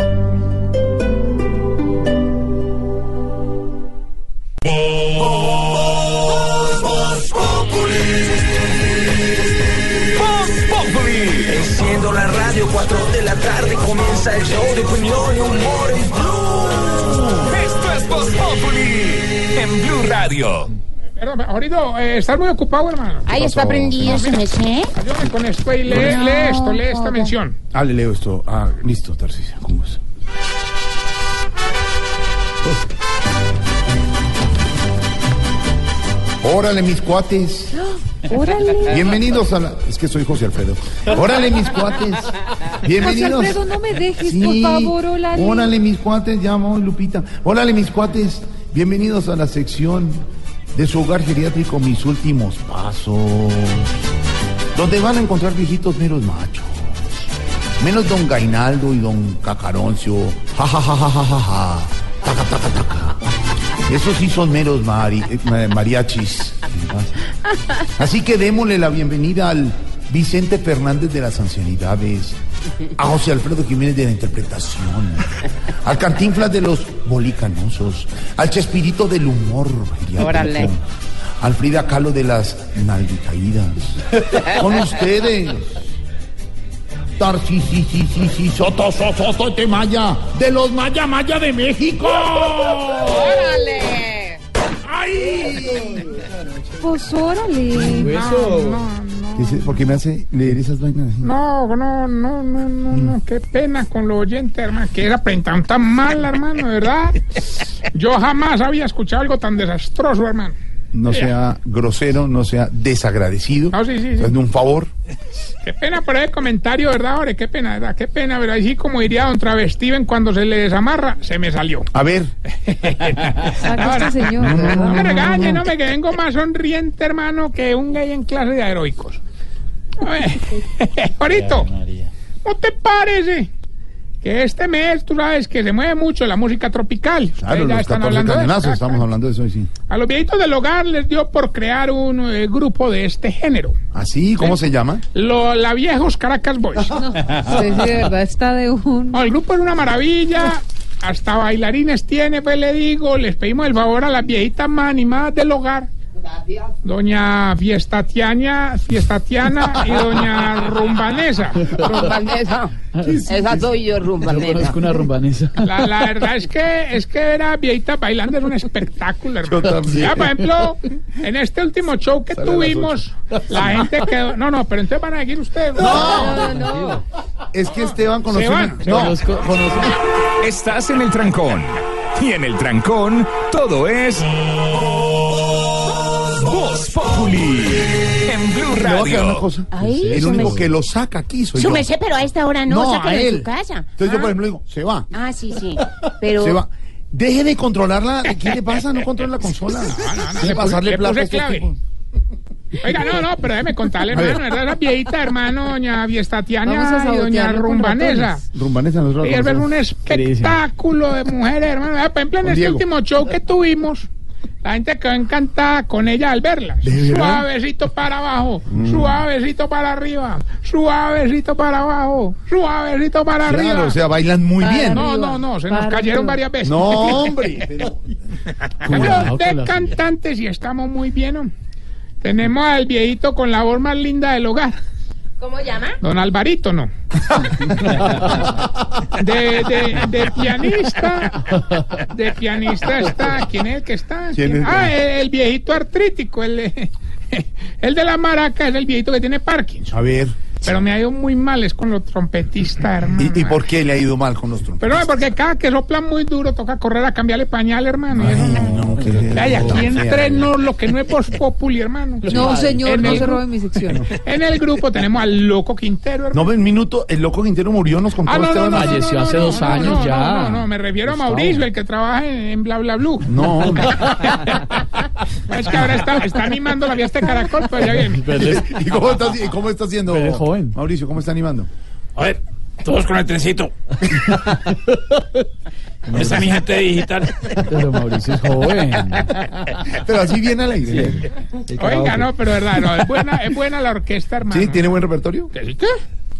Voz Populi. Enciendo la radio, 4 de la tarde comienza el show de opinión y humor en Blue. Esto es Voz Populi. En Blue Radio. Perdón, ahorita eh, estás muy ocupado, hermano. Ahí está prendido, se me sé. Ayúdame con esto y lee, No, lee esto, lee esta mención. Ah, le leo esto. Ah, listo, Tarcisio, con gusto. Órale, mis cuates. Órale. Bienvenidos a la... Es que soy José Alfredo. Órale, mis cuates. José Bienvenidos. Alfredo, no me dejes, Sí. por favor, órale. Órale, mis cuates, ya voy, Lupita. Órale, mis cuates. Bienvenidos a la sección de su hogar geriátrico Mis Últimos Pasos. Donde van a encontrar viejitos meros machos. Menos don Gainaldo y don Cacaroncio. Ja, ja, ja, ja, ja, ja. Taca, taca, taca. Esos sí son meros mari- eh, ma- mariachis. Así que démosle la bienvenida al Vicente Fernández de las ancianidades, a José Alfredo Jiménez de la interpretación, al Cantinflas de los bolicanosos, al Chespirito del humor Órale. al Frida Kahlo de las nalguitaídas. Con ustedes. Tarcisisisisi, Soto, Soto, Soto, de Maya, de los Maya Maya de México. ¡Órale! ¡Ay! Pues órale. ¿Qué se- ¿Por qué me hace leer esas vainas? No, no, no, no, no, no, qué pena con lo oyente, hermano, que era tan, tan mala, hermano, de verdad. Yo jamás había escuchado algo tan desastroso, hermano. No sea grosero, no sea desagradecido. No, sí, sí, sí. Un favor. Qué pena por el comentario, ¿verdad, Ore? Qué pena, ¿verdad? Qué pena, ¿verdad? Así como diría don Travestiven cuando se le desamarra, se me salió. A ver. Este señor. No, no, ¿verdad? No me regañe, no me que vengo más sonriente, hermano, que un gay en clase de heroicos. A ver, Jorito, ¿no te parece que este mes, tú sabes que se mueve mucho la música tropical? Claro, ya los están 14 hablando de eso. estamos hablando de eso hoy, sí. A los viejitos del hogar les dio por crear un eh, grupo de este género. ¿Así? ¿Cómo se llama? Lo, la viejos Caracas Boys. Usted sí, de verdad está de un... No, el grupo es una maravilla. Hasta bailarines tiene, pues le digo. Les pedimos el favor a las viejitas más animadas del hogar. Doña Fiestatiana, Fiestatiana y doña Rumbanesa. Rumbanesa. Esa soy yo, Yo rumbanesa. conozco una rumbanesa. La, la verdad es que es que era viejita bailando es un espectáculo, hermano. también. Ya, por ejemplo, en este último show que Sale tuvimos, la gente quedó. No, no, pero entonces van a seguir ustedes. No, no. Es que Esteban conoció... Van, una- no, Conozco, conozco. Estás en el trancón. Y en el trancón, todo es. Populi. En Blue le voy a aclarar una Radio. cosa. Ay, el único que lo saca aquí soy yo. Súmese, pero a esta hora no, No, sáquelo a de él. su casa. Entonces yo, Ah. por ejemplo, digo, se va. Ah, sí, sí. Pero. Se va. Deje de controlarla. ¿Qué le pasa? No controla la consola. no, Deje le pasarle puse- plata a le estos puse clave. tipos. Oiga, no, no, pero déjeme contarle, A ver. hermano, ¿verdad? Esa viejita, hermano, doña Vamos a Fiestatiana y doña sabotearlo con Rumbanesa. ratones. Rumbanesa, nosotros Ellas la ven un espectáculo de mujeres, hermano. Por ejemplo, en Con este Diego. último show que tuvimos, la gente quedó encantada con ella al verla. Suavecito para abajo, Mm. suavecito para arriba, suavecito para abajo, suavecito para Claro, arriba. o sea, bailan muy Para bien. no, no, no, se nos cayeron arriba. varias veces. No, hombre. pero- Cuidado de cantantes y estamos muy bien. ¿no? Tenemos al viejito con la voz más linda del hogar. ¿Cómo llama? Don Alvarito, no. De, de, de pianista. De pianista está. ¿Quién es el que está? ¿Quién es? Ah, el, el viejito artrítico. El, de- el de la maraca es el viejito que tiene Parkinson. A ver. Pero me ha ido muy mal, es con los trompetistas, hermano. ¿Y, y por qué le ha ido mal con los trompetas? Pero no, porque cada que soplan muy duro toca correr a cambiarle pañal, hermano. y eso no- no. No, que Ay, aquí entre nos lo que no es Voz Populi, hermano. No, señor, En no el se robe mi sección. En el grupo tenemos al Loco Quintero, hermano. No, un minuto, el loco Quintero murió, nos contó Ah, no, no, Esteban no, no, Mayer. no, no, no, no, no, No, no, no, me refiero a Gustavo. Mauricio, el que trabaja en, en Bla Bla Blue. No, hombre. Es que ahora está, está animando la fiesta de Caracol, pero ya viene. ¿Y cómo está, cómo está haciendo? Joven. Mauricio, ¿cómo está animando? A ver, todos con el trencito. Esa es mi gente digital. Pero Mauricio es joven. Pero así viene alegre. Oiga, no, pero verdad, no, es buena, es buena la orquesta, hermano. ¿Sí? ¿Tiene buen repertorio? ¿Que sí qué?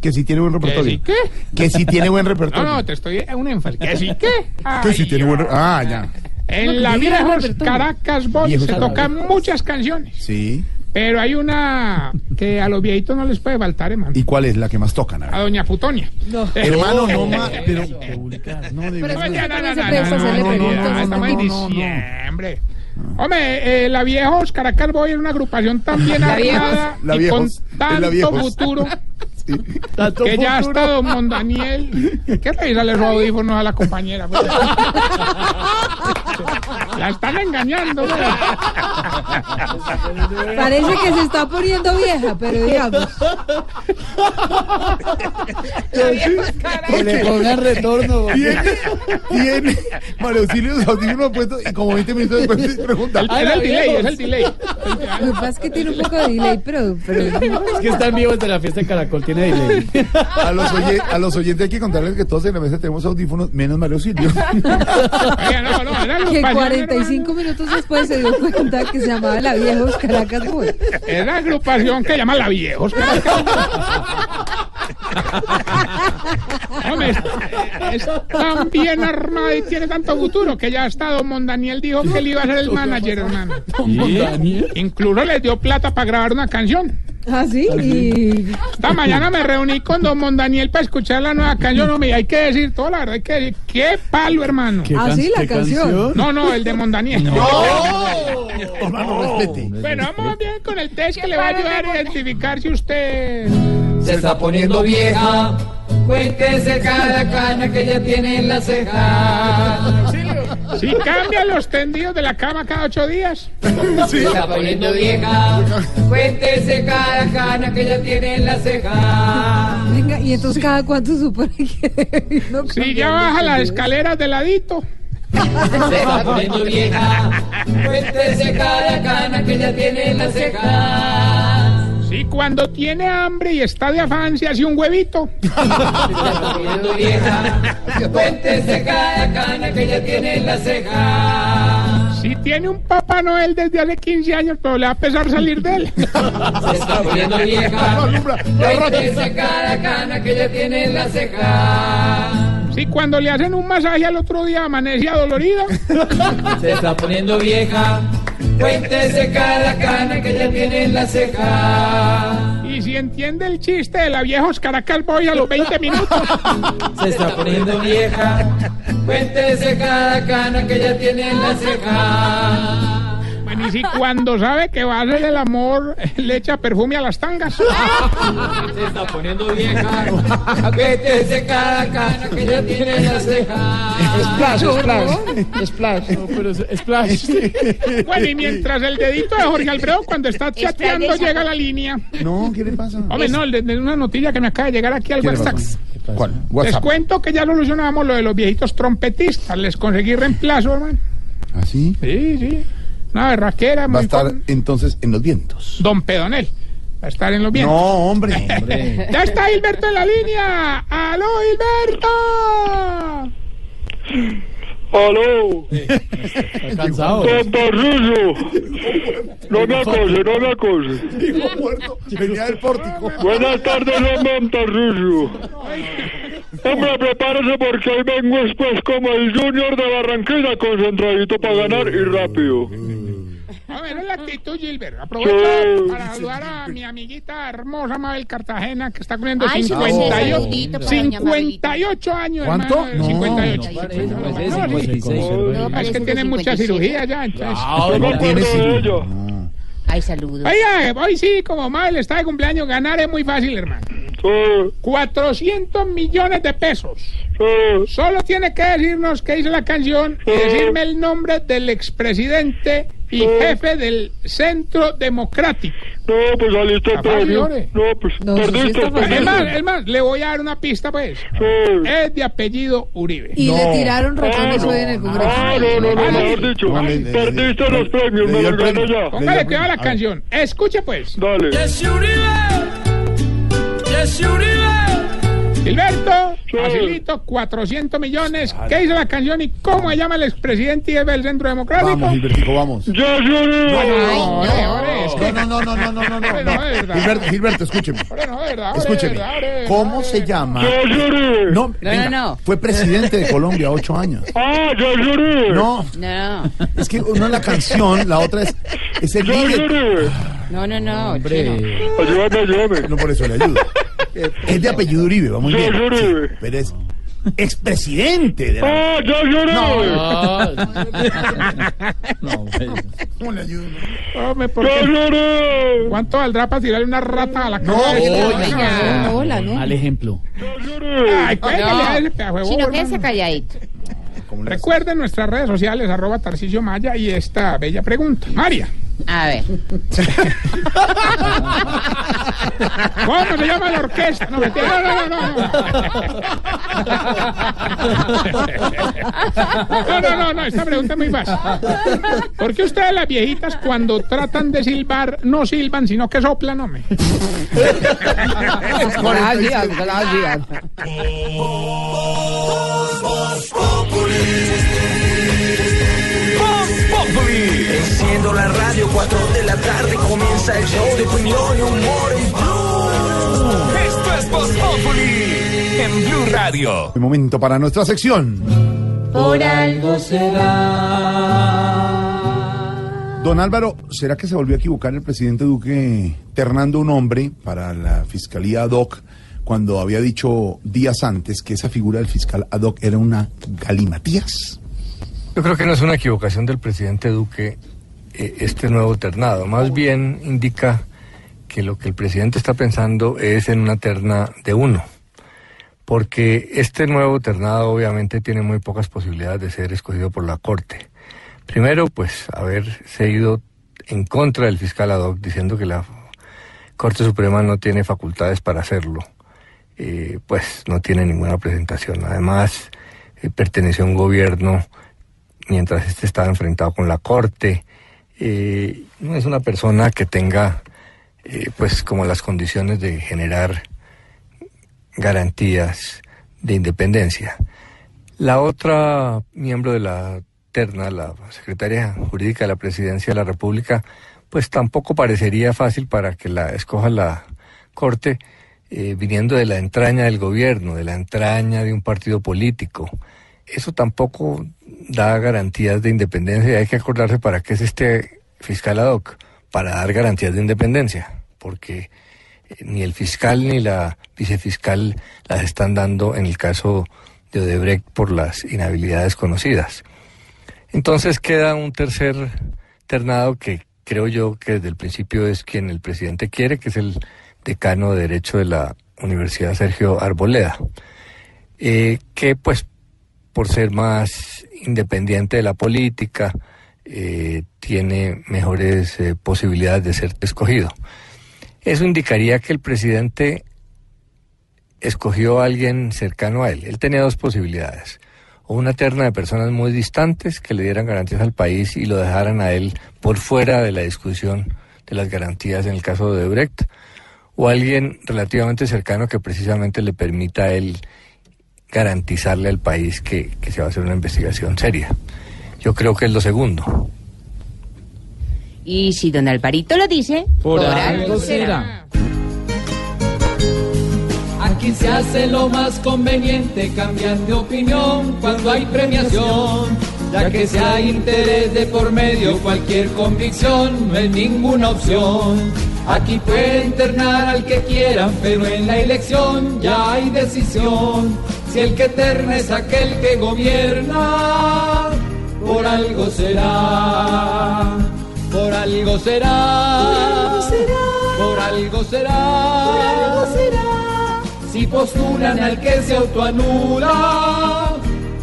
Que sí tiene buen repertorio. sí qué? Que sí tiene buen No, repertorio. no, te estoy un énfasis. ¿Que sí qué? Que sí Ay, tiene buen repertorio. Ah, ya. En la viejos Caracas Boys se tocan muchas canciones, Sí. Pero hay una que a los viejitos no les puede faltar, hermano. ¿Y cuál es la que más tocan? A. A Doña Putonia. No. Hermano, no más. Pero. No, de Pero Estamos en diciembre. Hombre, eh, la Viejos Caracas Boy es una agrupación tan bien La Viejos. armada La y Viejos. con tanto la Viejos. futuro que ya futuro. hasta Don Mondaniel. ¿Qué revisarle los audífonos a la compañera? pues? La están engañando. pues. Parece que se está poniendo vieja, pero digamos. Que le pongan retorno. Tiene, tiene Auxilio los audífonos puestos y como 20 minutos después pregunta. Es el delay, es el delay. Lo que pasa es que tiene un poco de delay, pero. pero Es que está en vivo desde la fiesta de Caracol, A los, oye- a los oyentes hay que contarles que todos en la mesa tenemos audífonos, menos no, era que agrupación, 45 minutos después se dio cuenta que se llamaba La Viejos Caracas Boy. Es la agrupación que llama La Viejos. Hombre, es, es tan bien armada y tiene tanto futuro que ya hasta Don Mondaniel dijo que él iba a ser el manager, hermano. Incluso les dio plata para grabar una canción. ¿Ah, sí? Y. Esta mañana me reuní con Don Mondaniel para escuchar la nueva canción. Hombre, y hay que decir, toda la verdad, hay que decir, qué palo, hermano. ¿Ah, sí? La canción. No, no, el de Mondaniel. Hermano, respete. Bueno, vamos bien con el test que le va a ayudar a identificar si usted... Se está poniendo vieja. Cuéntese cada cana que ya tiene en la ceja. Si cambia los tendidos de la cama cada ocho días. Se está poniendo vieja. Cuéntese cada cana que ya tiene en la ceja. Venga, y entonces cada cuánto supone que. no Si cambia ya baja las escaleras de ladito. Se está poniendo vieja. Cuéntese cada cana que ya tiene en la ceja. Si cuando tiene hambre y está de afán se hace un huevito. Se está poniendo vieja. Cuéntese cada cana que ya tiene en la ceja. Si tiene un Papá Noel desde hace 15 años, pero le va a pesar salir de él. Se está poniendo vieja. Cuéntese cada cana que ya tiene en la ceja. Si cuando le hacen un masaje al otro día amanece adolorido. Se está poniendo vieja. Cuéntese cada cana que ya tiene en la ceja. Y si entiende el chiste de la viejos Caracas Boy a los 20 minutos. Se está poniendo vieja. Cuéntese cada cana que ya tiene en la ceja. Bueno, y si cuando sabe que va a hacer el amor, le echa perfume a las tangas. Se está poniendo vieja. Cuéntese cada cana que ya tiene en la ceja. Splash, splash, splash. No, pero es Splash. Bueno, y mientras el dedito de Jorge Alfredo cuando está chateando llega a la línea. No, ¿qué le pasa? Hombre, no, de, de una noticia que me acaba de llegar aquí al ¿Qué le WhatsApp. ¿Cuál? Les WhatsApp. cuento que ya solucionamos lo de los viejitos trompetistas. Les conseguí reemplazo, hermano. ¿Ah, sí? Sí, sí. Una berraquera. Va a estar con- entonces en los vientos. Don Pedonel. Va a estar en los vientos. No, hombre. Ya está Hilberto en la línea. ¡Aló, Hilberto! ¡Aló! Está cansado. ¡Don Tarrillo! No me acose, no me acose. Muerto. Venía del pórtico. Buenas tardes, don Tarrillo. Hombre, prepárese porque hoy vengo después como el Junior de Barranquilla, concentradito para ganar y rápido. A ver, es la actitud, Gilbert. Aprovecho Sí. para saludar a mi amiguita hermosa Mabel Cartagena, que está cumpliendo Ay, sí, 58, ese saludito para doña 58 años, ¿Cuánto? hermano. No. 58. Parece, No, parece no, 56. No, Es que tiene mucha 57. cirugía ya, entonces. Yo me tiene acuerdo de cirugía. Ay, saludos. Oiga, hoy sí, como Mabel está de cumpleaños, ganar es muy fácil, hermano. 400 millones de pesos. Solo tiene que decirnos qué dice la canción y decirme el nombre del expresidente y jefe del Centro Democrático. No, pues Capaz, premio. señores. No, pues No, sí perdiste. está fácil. Es más, es más, le voy a dar una pista, pues. Es de apellido Uribe. Y le tiraron ratones hoy en el Congreso. Ah, no, no, no, mejor dicho. Perdiste los premios, me los premio. ya. Póngale cuidado a la canción. Escuche, pues. Dale. Jesse Uribe, Jesse Uribe. Gilberto, facilito, 400 millones. ¿Qué dice la canción y cómo se llama el expresidente y del Centro Democrático? Vamos, Gilbertico, vamos. Uribe. No, No, no, no, no, no, no, no, no. no. Gilberto, Gilberto, escúcheme. No, verdad, Escúcheme. verdad, verdad, ¿Cómo se llama? No, venga, no. Fue presidente de Colombia ocho años. Ah, Uribe. No, No, es que una es la canción, la otra es, es el líder. No, no, no. Hombre. Ayúdame, ayúdame. No por eso le ayudo. Es de apellido Uribe, va muy bien. Jesse Uribe. Sí, pero es expresidente de la... Ah, Jesse Uribe. No, pues. ¿Cómo le ayudo? Hombre, ¿por Jesse qué? Uribe. ¿Cuánto valdrá para tirarle una rata a la No, oye, no, Hola, ¿no? Mal ejemplo. Jesse Uribe. Ay, de Chino, bobo, quédese hermano. calladito. Recuerden nuestras redes sociales, arroba Tarcisio Maya y esta bella pregunta. María, A ver. ¿cómo se llama la orquesta? No, mentira, no, no, no, no. No, no, no, no, esta pregunta es muy fácil. ¿Por qué ustedes las viejitas cuando tratan de silbar no silban, sino que soplan, hombre? Gracias, gracias. Enciendo la radio, 4 de la tarde comienza el show de opinión y humor en Blue. Esto es Voz Populi en Blue Radio. El momento para nuestra sección. Por algo será. Don Álvaro, ¿será que se volvió a equivocar el presidente Duque ternando un hombre para la fiscalía ad hoc cuando había dicho días antes que esa figura del fiscal ad hoc era una galimatías? Yo creo que no es una equivocación del presidente Duque este nuevo ternado. Más bien indica que lo que el presidente está pensando es en una terna de uno. Porque este nuevo ternado obviamente tiene muy pocas posibilidades de ser escogido por la Corte. Primero, pues haberse ido en contra del fiscal ad hoc diciendo que la Corte Suprema no tiene facultades para hacerlo. Eh, pues no tiene ninguna presentación. Además, eh, perteneció a un gobierno mientras este estaba enfrentado con la corte. Eh, no es una persona que tenga, eh, pues, como las condiciones de generar garantías de independencia. La otra miembro de la terna, la secretaria jurídica de la presidencia de la República, pues tampoco parecería fácil para que la escoja la corte, eh, viniendo de la entraña del gobierno, de la entraña de un partido político. Eso tampoco da garantías de independencia hay que acordarse para qué es este fiscal ad hoc, para dar garantías de independencia, porque eh, ni el fiscal ni la vicefiscal las están dando en el caso de Odebrecht por las inhabilidades conocidas. Entonces queda un tercer ternado que creo yo que desde el principio es quien el presidente quiere, que es el decano de Derecho de la Universidad Sergio Arboleda, eh, que pues por ser más independiente de la política, eh, tiene mejores eh, posibilidades de ser escogido. Eso indicaría que el presidente escogió a alguien cercano a él. Él tenía dos posibilidades. O una terna de personas muy distantes que le dieran garantías al país y lo dejaran a él por fuera de la discusión de las garantías en el caso de Brecht. O alguien relativamente cercano que precisamente le permita a él garantizarle al país que, que se va a hacer una investigación seria. Yo creo que es lo segundo. Y si don Alvarito lo dice, Por algo será. Aquí se hace lo más conveniente, cambian de opinión cuando hay premiación. Ya que si hay interés de por medio, cualquier convicción no es ninguna opción. Aquí pueden ternar al que quieran, pero en la elección ya hay decisión. Si el que terna es aquel que gobierna, por algo será. Por algo será. Por algo será. Por algo será. postulan al que se autoanula,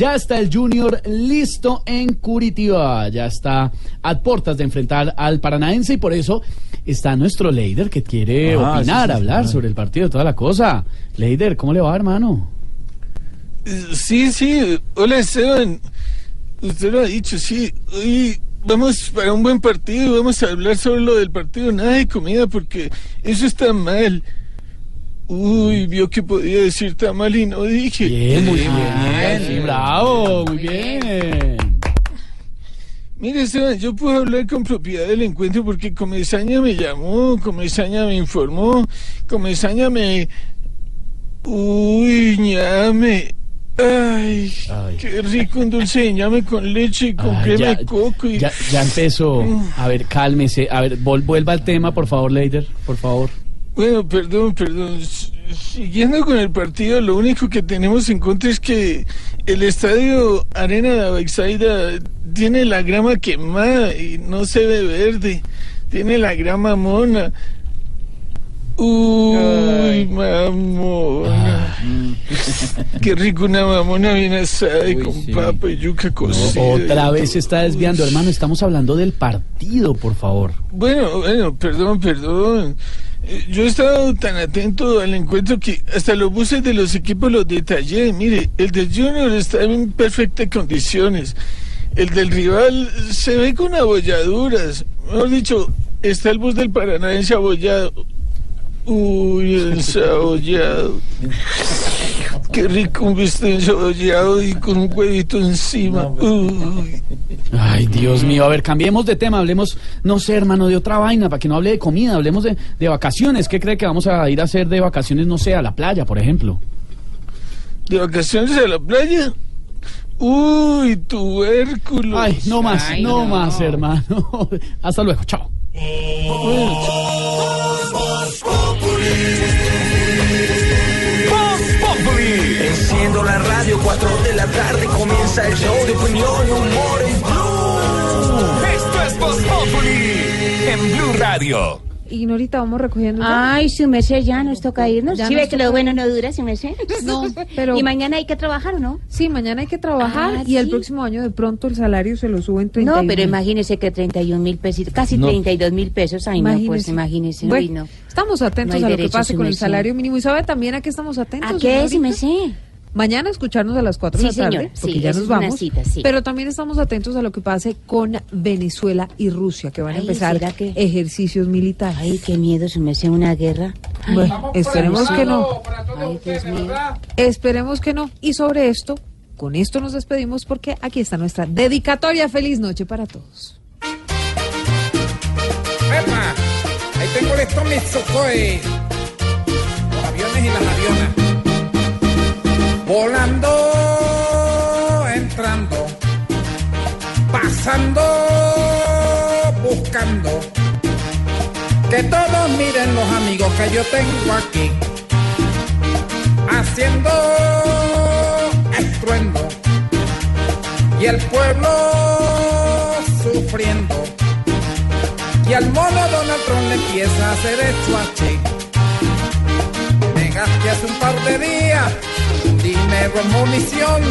Ya está el Junior listo en Curitiba. Ya está a puertas de enfrentar al Paranaense y por eso está nuestro Leider que quiere Ah, opinar, sí, sí, hablar sí. sobre el partido, toda la cosa. Leider, ¿cómo le va, hermano? Sí, sí, hola Esteban. Usted lo ha dicho, sí. Hoy vamos para un buen partido, vamos a hablar sobre lo del partido, nada de comida porque eso está mal. Uy, vio que podía decir tan mal y no dije. Bien, muy bien. Sí, bravo, muy bien. Mire, Esteban, yo puedo hablar con propiedad del encuentro porque Comesaña me llamó, Comesaña me informó, Comesaña me... Uy, ñame. Ay, qué rico un dulce de ñame con leche y con Ah, crema ya, de coco. Y... ya, ya empezó. A ver, cálmese. A ver, vuelva al tema, por favor, Leider, por favor. Bueno, perdón, perdón. Siguiendo con el partido, lo único que tenemos en contra es que el estadio Arena de Bexaida tiene la grama quemada y no se ve verde. Tiene la grama mona. Uy, mamona. Qué rico una mamona bien asada y con papa y yuca cocida. Otra vez se está desviando, hermano. Estamos hablando del partido, por favor. Bueno, bueno, perdón, perdón. Yo he estado tan atento al encuentro que hasta los buses de los equipos los detallé. Mire, el del Junior está en perfectas condiciones. El del rival se ve con abolladuras. Mejor dicho, está el bus del Paranaense abollado. Uy, el sabollado. Qué rico un bistec sabollado y con un huevito encima. Uy. Ay, Dios mío. A ver, cambiemos de tema. Hablemos, no sé, hermano, de otra vaina, para que no hable de comida. Hablemos de, de vacaciones. ¿Qué cree que vamos a ir a hacer de vacaciones, no sé, a la playa, por ejemplo? ¿De vacaciones a la playa? Uy, tubérculos. Ay, no más, no, más, hermano. Hasta luego, chao. Voz tarde comienza el show de opinión y humor en Blue. Esto es Voz Populi en Blue Radio. Ignorita, vamos recogiendo. Ay, su merced, ya nos toca irnos. Ya ¿Sí nos ve que toca. lo bueno no dura, su merced? No, pero- ¿Y mañana hay que trabajar o no? Sí, mañana hay que trabajar Ah, y el próximo año de pronto el salario se lo suben 31 No, pero imagínese que 31 mil pesos, casi No. 32 mil pesos. Ay, no, pues Imagínese. imagínese. Bueno, no. Estamos atentos a lo que pase con el salario mínimo. ¿Y sabe también a qué estamos atentos? ¿A qué, su merced? Mañana escucharnos a las 4 de Sí, la tarde, señor. porque Sí, ya nos vamos. cita, sí. Pero también estamos atentos a lo que pase con Venezuela y Rusia, que van a empezar ¿será que- ejercicios militares. Ay, qué miedo, su merced, una guerra. Bueno, esperemos que no. Ay. Esperemos que no. Y sobre esto, con esto nos despedimos porque aquí está nuestra dedicatoria. Feliz noche para todos. ¡Epa! Ahí tengo listo mis Sukhoi. Los aviones y las avionas. Volando, entrando, pasando, buscando. Que todos miren los amigos que yo tengo aquí. Haciendo estruendo. Y el pueblo sufriendo. Y al mono Donald Trump le empieza a hacer esto así. Negaste hace un par de días dinero en munición.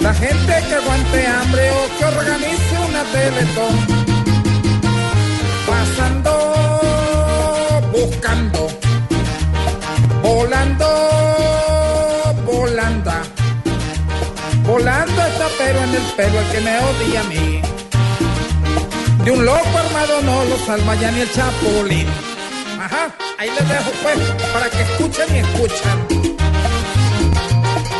La gente que aguante hambre o que organice una teletón. Pasando, buscando, volando, volando. Volando está pero en el pelo el que me odia a mí. De un loco armado no lo salva ya ni el chapulín. Ajá, ahí les dejo pues, para que escuchen y escuchan.